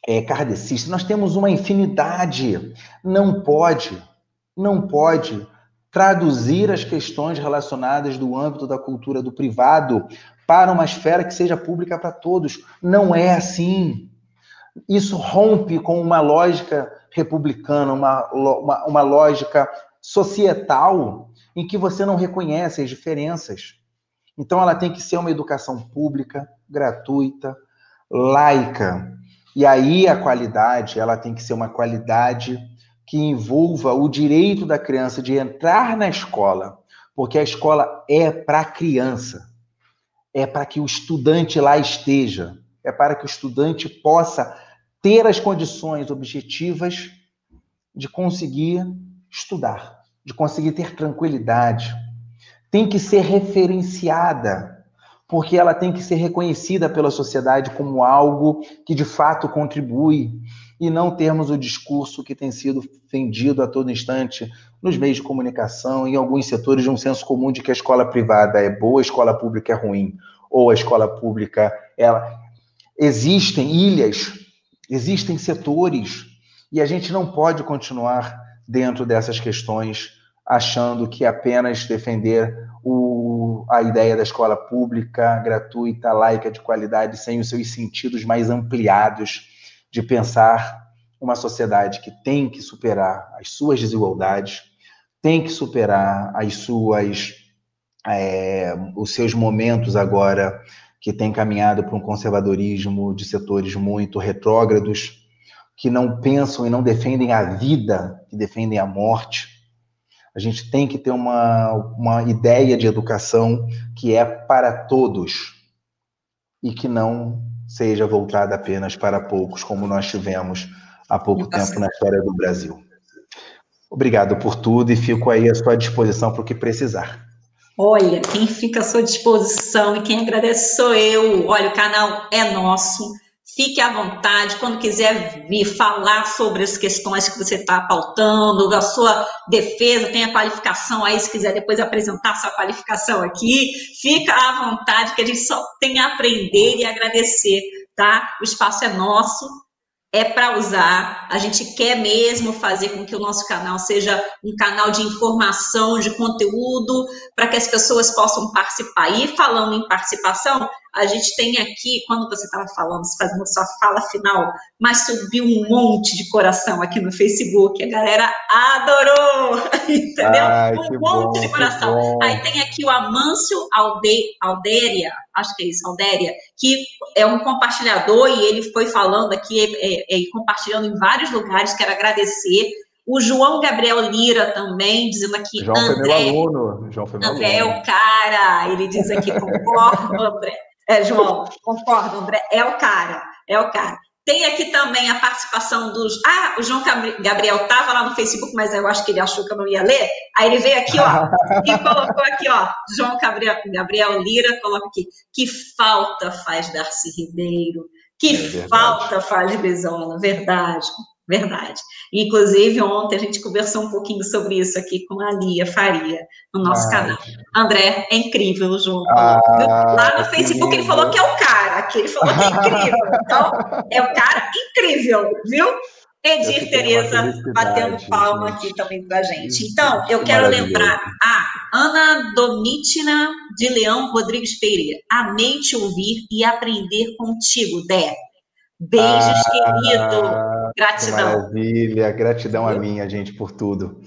é, kardecistas, nós temos uma infinidade. Não pode, não pode traduzir as questões relacionadas do âmbito da cultura do privado para uma esfera que seja pública para todos. Não é assim. Isso rompe com uma lógica republicana, uma, uma, uma lógica societal em que você não reconhece as diferenças. Então, ela tem que ser uma educação pública, gratuita, laica. E aí a qualidade, ela tem que ser uma qualidade que envolva o direito da criança de entrar na escola, porque a escola é para a criança, é para que o estudante lá esteja, é para que o estudante possa ter as condições objetivas de conseguir estudar, de conseguir ter tranquilidade. Tem que ser referenciada, porque ela tem que ser reconhecida pela sociedade como algo que de fato contribui e não termos o discurso que tem sido vendido a todo instante nos meios de comunicação, em alguns setores de um senso comum de que a escola privada é boa, a escola pública é ruim, ou a escola pública ela existem ilhas Existem setores e a gente não pode continuar dentro dessas questões achando que apenas defender o, a ideia da escola pública, gratuita, laica, de qualidade, sem os seus sentidos mais ampliados de pensar uma sociedade que tem que superar as suas desigualdades, tem que superar as suas é, os seus momentos agora que tem caminhado para um conservadorismo de setores muito retrógrados, que não pensam e não defendem a vida, que defendem a morte. A gente tem que ter uma, uma ideia de educação que é para todos e que não seja voltada apenas para poucos, como nós tivemos há pouco tempo na história do Brasil. Obrigado por tudo e fico aí à sua disposição para o que precisar. Olha, quem fica à sua disposição e quem agradece sou eu. Olha, o canal é nosso. Fique à vontade quando quiser vir falar sobre as questões que você está pautando, da sua defesa, tem a qualificação aí, se quiser depois apresentar sua qualificação aqui, fica à vontade, que a gente só tem a aprender e agradecer, tá? O espaço é nosso, é para usar. A gente quer mesmo fazer com que o nosso canal seja um canal de informação, de conteúdo, para que as pessoas possam participar. E falando em participação, a gente tem aqui, quando você estava falando, fazendo sua fala final, mas subiu um monte de coração aqui no Facebook, a galera adorou, entendeu? Ai, um monte bom, de coração. Aí tem aqui o Amâncio Alde, Aldéria, acho que é isso, Aldéria, que é um compartilhador e ele foi falando aqui, é, é, é, compartilhando em vários lugares, quero agradecer. O João Gabriel Lira também, dizendo aqui, João André, foi meu aluno. João foi meu André aluno. é o cara, ele diz aqui, concordo, André. É, João, concordo, André, é o cara, é o cara. Tem aqui também a participação dos. Ah, o João Gabriel estava lá no Facebook, mas eu acho que ele achou que eu não ia ler. Aí ele veio aqui, ó, e colocou aqui, ó, João Gabriel, Gabriel Lira, coloca aqui. Que falta faz Darcy Ribeiro, que é falta faz Bezola, verdade. Verdade. Inclusive, ontem a gente conversou um pouquinho sobre isso aqui com a Lia Faria, no nosso canal. André, é incrível o João. Ah, Lá no Facebook ele falou que é o cara, que ele falou que é incrível. Então, é o cara incrível, viu? Edir Tereza batendo palma aqui também pra gente. Então, eu quero lembrar. Ah, Ana Domitina de Leão Rodrigues Pereira. Amei te ouvir e aprender contigo, Dé. Beijos, ah, querido. Gratidão. Maravilha, gratidão a minha, gente, por tudo.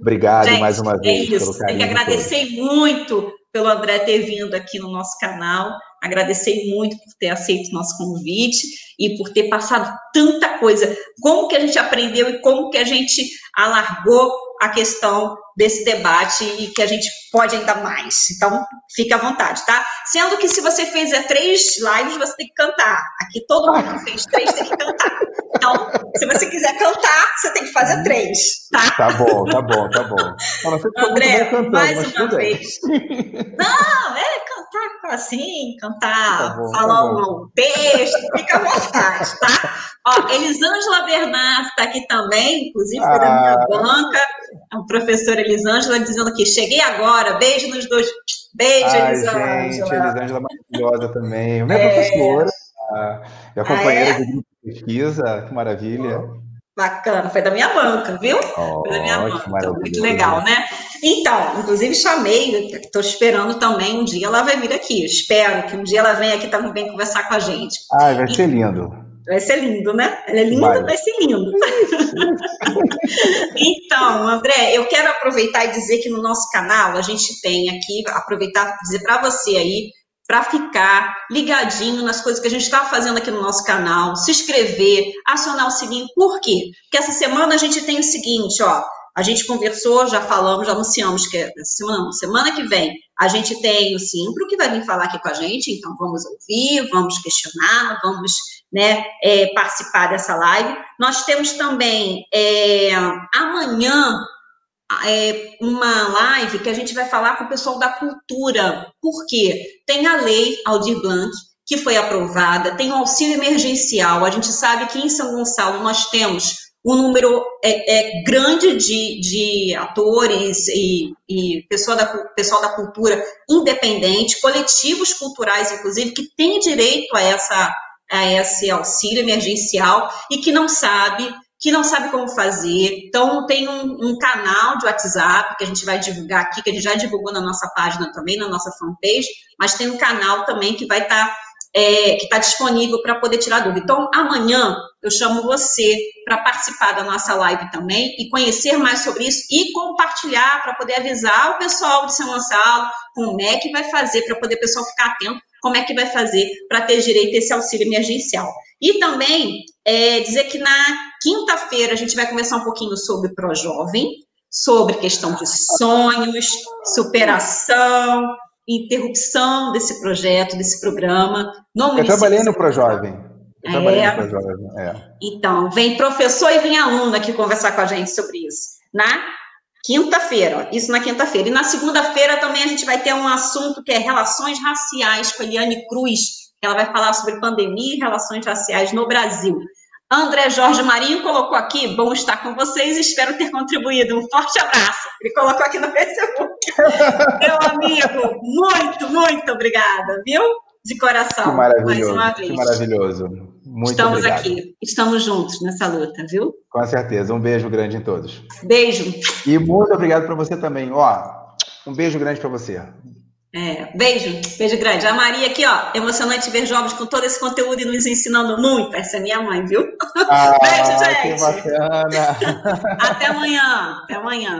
Obrigado gente, mais uma é vez. É isso. Tem que agradecer todo. muito pelo André ter vindo aqui no nosso canal. Agradecer muito por ter aceito o nosso convite e por ter passado tanta coisa. Como que a gente aprendeu e como que a gente alargou a questão desse debate e que a gente pode ainda mais. Então, fique à vontade, tá? Sendo que se você fizer três lives, você tem que cantar. Aqui todo mundo fez três tem que cantar. Então, se você quiser cantar, você tem que fazer três, tá? Tá bom, tá bom, tá bom. André, cantando, mais uma vez. Não, é cantar assim, cantar, tá bom, falar tá um texto, fica à vontade, tá? Ó, Elisângela Bernardo está aqui também, inclusive foi ah. da minha banca. A professora Elisângela dizendo aqui, cheguei agora, beijo nos dois. Beijo, Ai, Elisângela. Gente, Elisângela maravilhosa também. Minha é... professora, minha companheira ah, é? de grupo pesquisa, que maravilha. Bacana, foi da minha banca, viu? Oh, foi da minha banca, muito legal, né? Então, inclusive chamei, estou esperando também um dia ela vai vir aqui. Espero que um dia ela venha aqui também conversar com a gente. Ah, vai ser lindo. Vai ser lindo, né? Ela é linda, vai, vai ser lindo. então, André, eu quero aproveitar e dizer que no nosso canal a gente tem aqui, aproveitar e dizer para você aí, para ficar ligadinho nas coisas que a gente está fazendo aqui no nosso canal, se inscrever, acionar o sininho. Por quê? Porque essa semana a gente tem o seguinte, ó. A gente conversou, já falamos, já anunciamos que é semana, semana que vem a gente tem o Simpro que vai vir falar aqui com a gente, então vamos ouvir, vamos questionar, vamos né, é, participar dessa live. Nós temos também é, amanhã é, uma live que a gente vai falar com o pessoal da cultura, porque tem a lei Aldir Blanc, que foi aprovada, tem o auxílio emergencial. A gente sabe que em São Gonçalo nós temos um número é, é grande de, de atores e, e pessoal, da, pessoal da cultura independente, coletivos culturais, inclusive, que têm direito a essa a esse auxílio emergencial e que não sabe que não sabe como fazer. Então, tem um, um, canal de WhatsApp que a gente vai divulgar aqui, que a gente já divulgou na nossa página também, na nossa fanpage, mas tem um canal também que vai estar, tá, é, que está disponível para poder tirar dúvida. Então, amanhã eu chamo você para participar da nossa live também e conhecer mais sobre isso e compartilhar para poder avisar o pessoal de São Gonçalo como é que vai fazer para poder o pessoal ficar atento como é que vai fazer para ter direito a esse auxílio emergencial. E também é, dizer que na quinta-feira a gente vai conversar um pouquinho sobre Pró-Jovem, sobre questão de sonhos, superação, interrupção desse projeto, desse programa. No Eu trabalhei no Pró-Jovem. Eu trabalhei é. no Pró-Jovem, é. Então, vem professor e vem aluno aqui conversar com a gente sobre isso, né? Quinta-feira, isso na quinta-feira. E na segunda-feira também a gente vai ter um assunto que é relações raciais com a Eliane Cruz. Ela vai falar sobre pandemia e relações raciais no Brasil. André Jorge Marinho colocou aqui, bom estar com vocês, espero ter contribuído. Um forte abraço. Ele colocou aqui no Facebook. Meu amigo, muito, muito obrigada, viu? De coração. Que maravilhoso. Mais uma vez. Que maravilhoso. Muito Estamos obrigado. aqui, estamos juntos nessa luta, viu? Com certeza. Um beijo grande em todos. Beijo. E muito obrigado para você também. Ó, um beijo grande para você. É, beijo, beijo grande. A Maria aqui, ó, emocionante ver jovens com todo esse conteúdo e nos ensinando muito. Essa é minha mãe, viu? Ah, beijo, gente. Que bacana. Até amanhã. Até amanhã.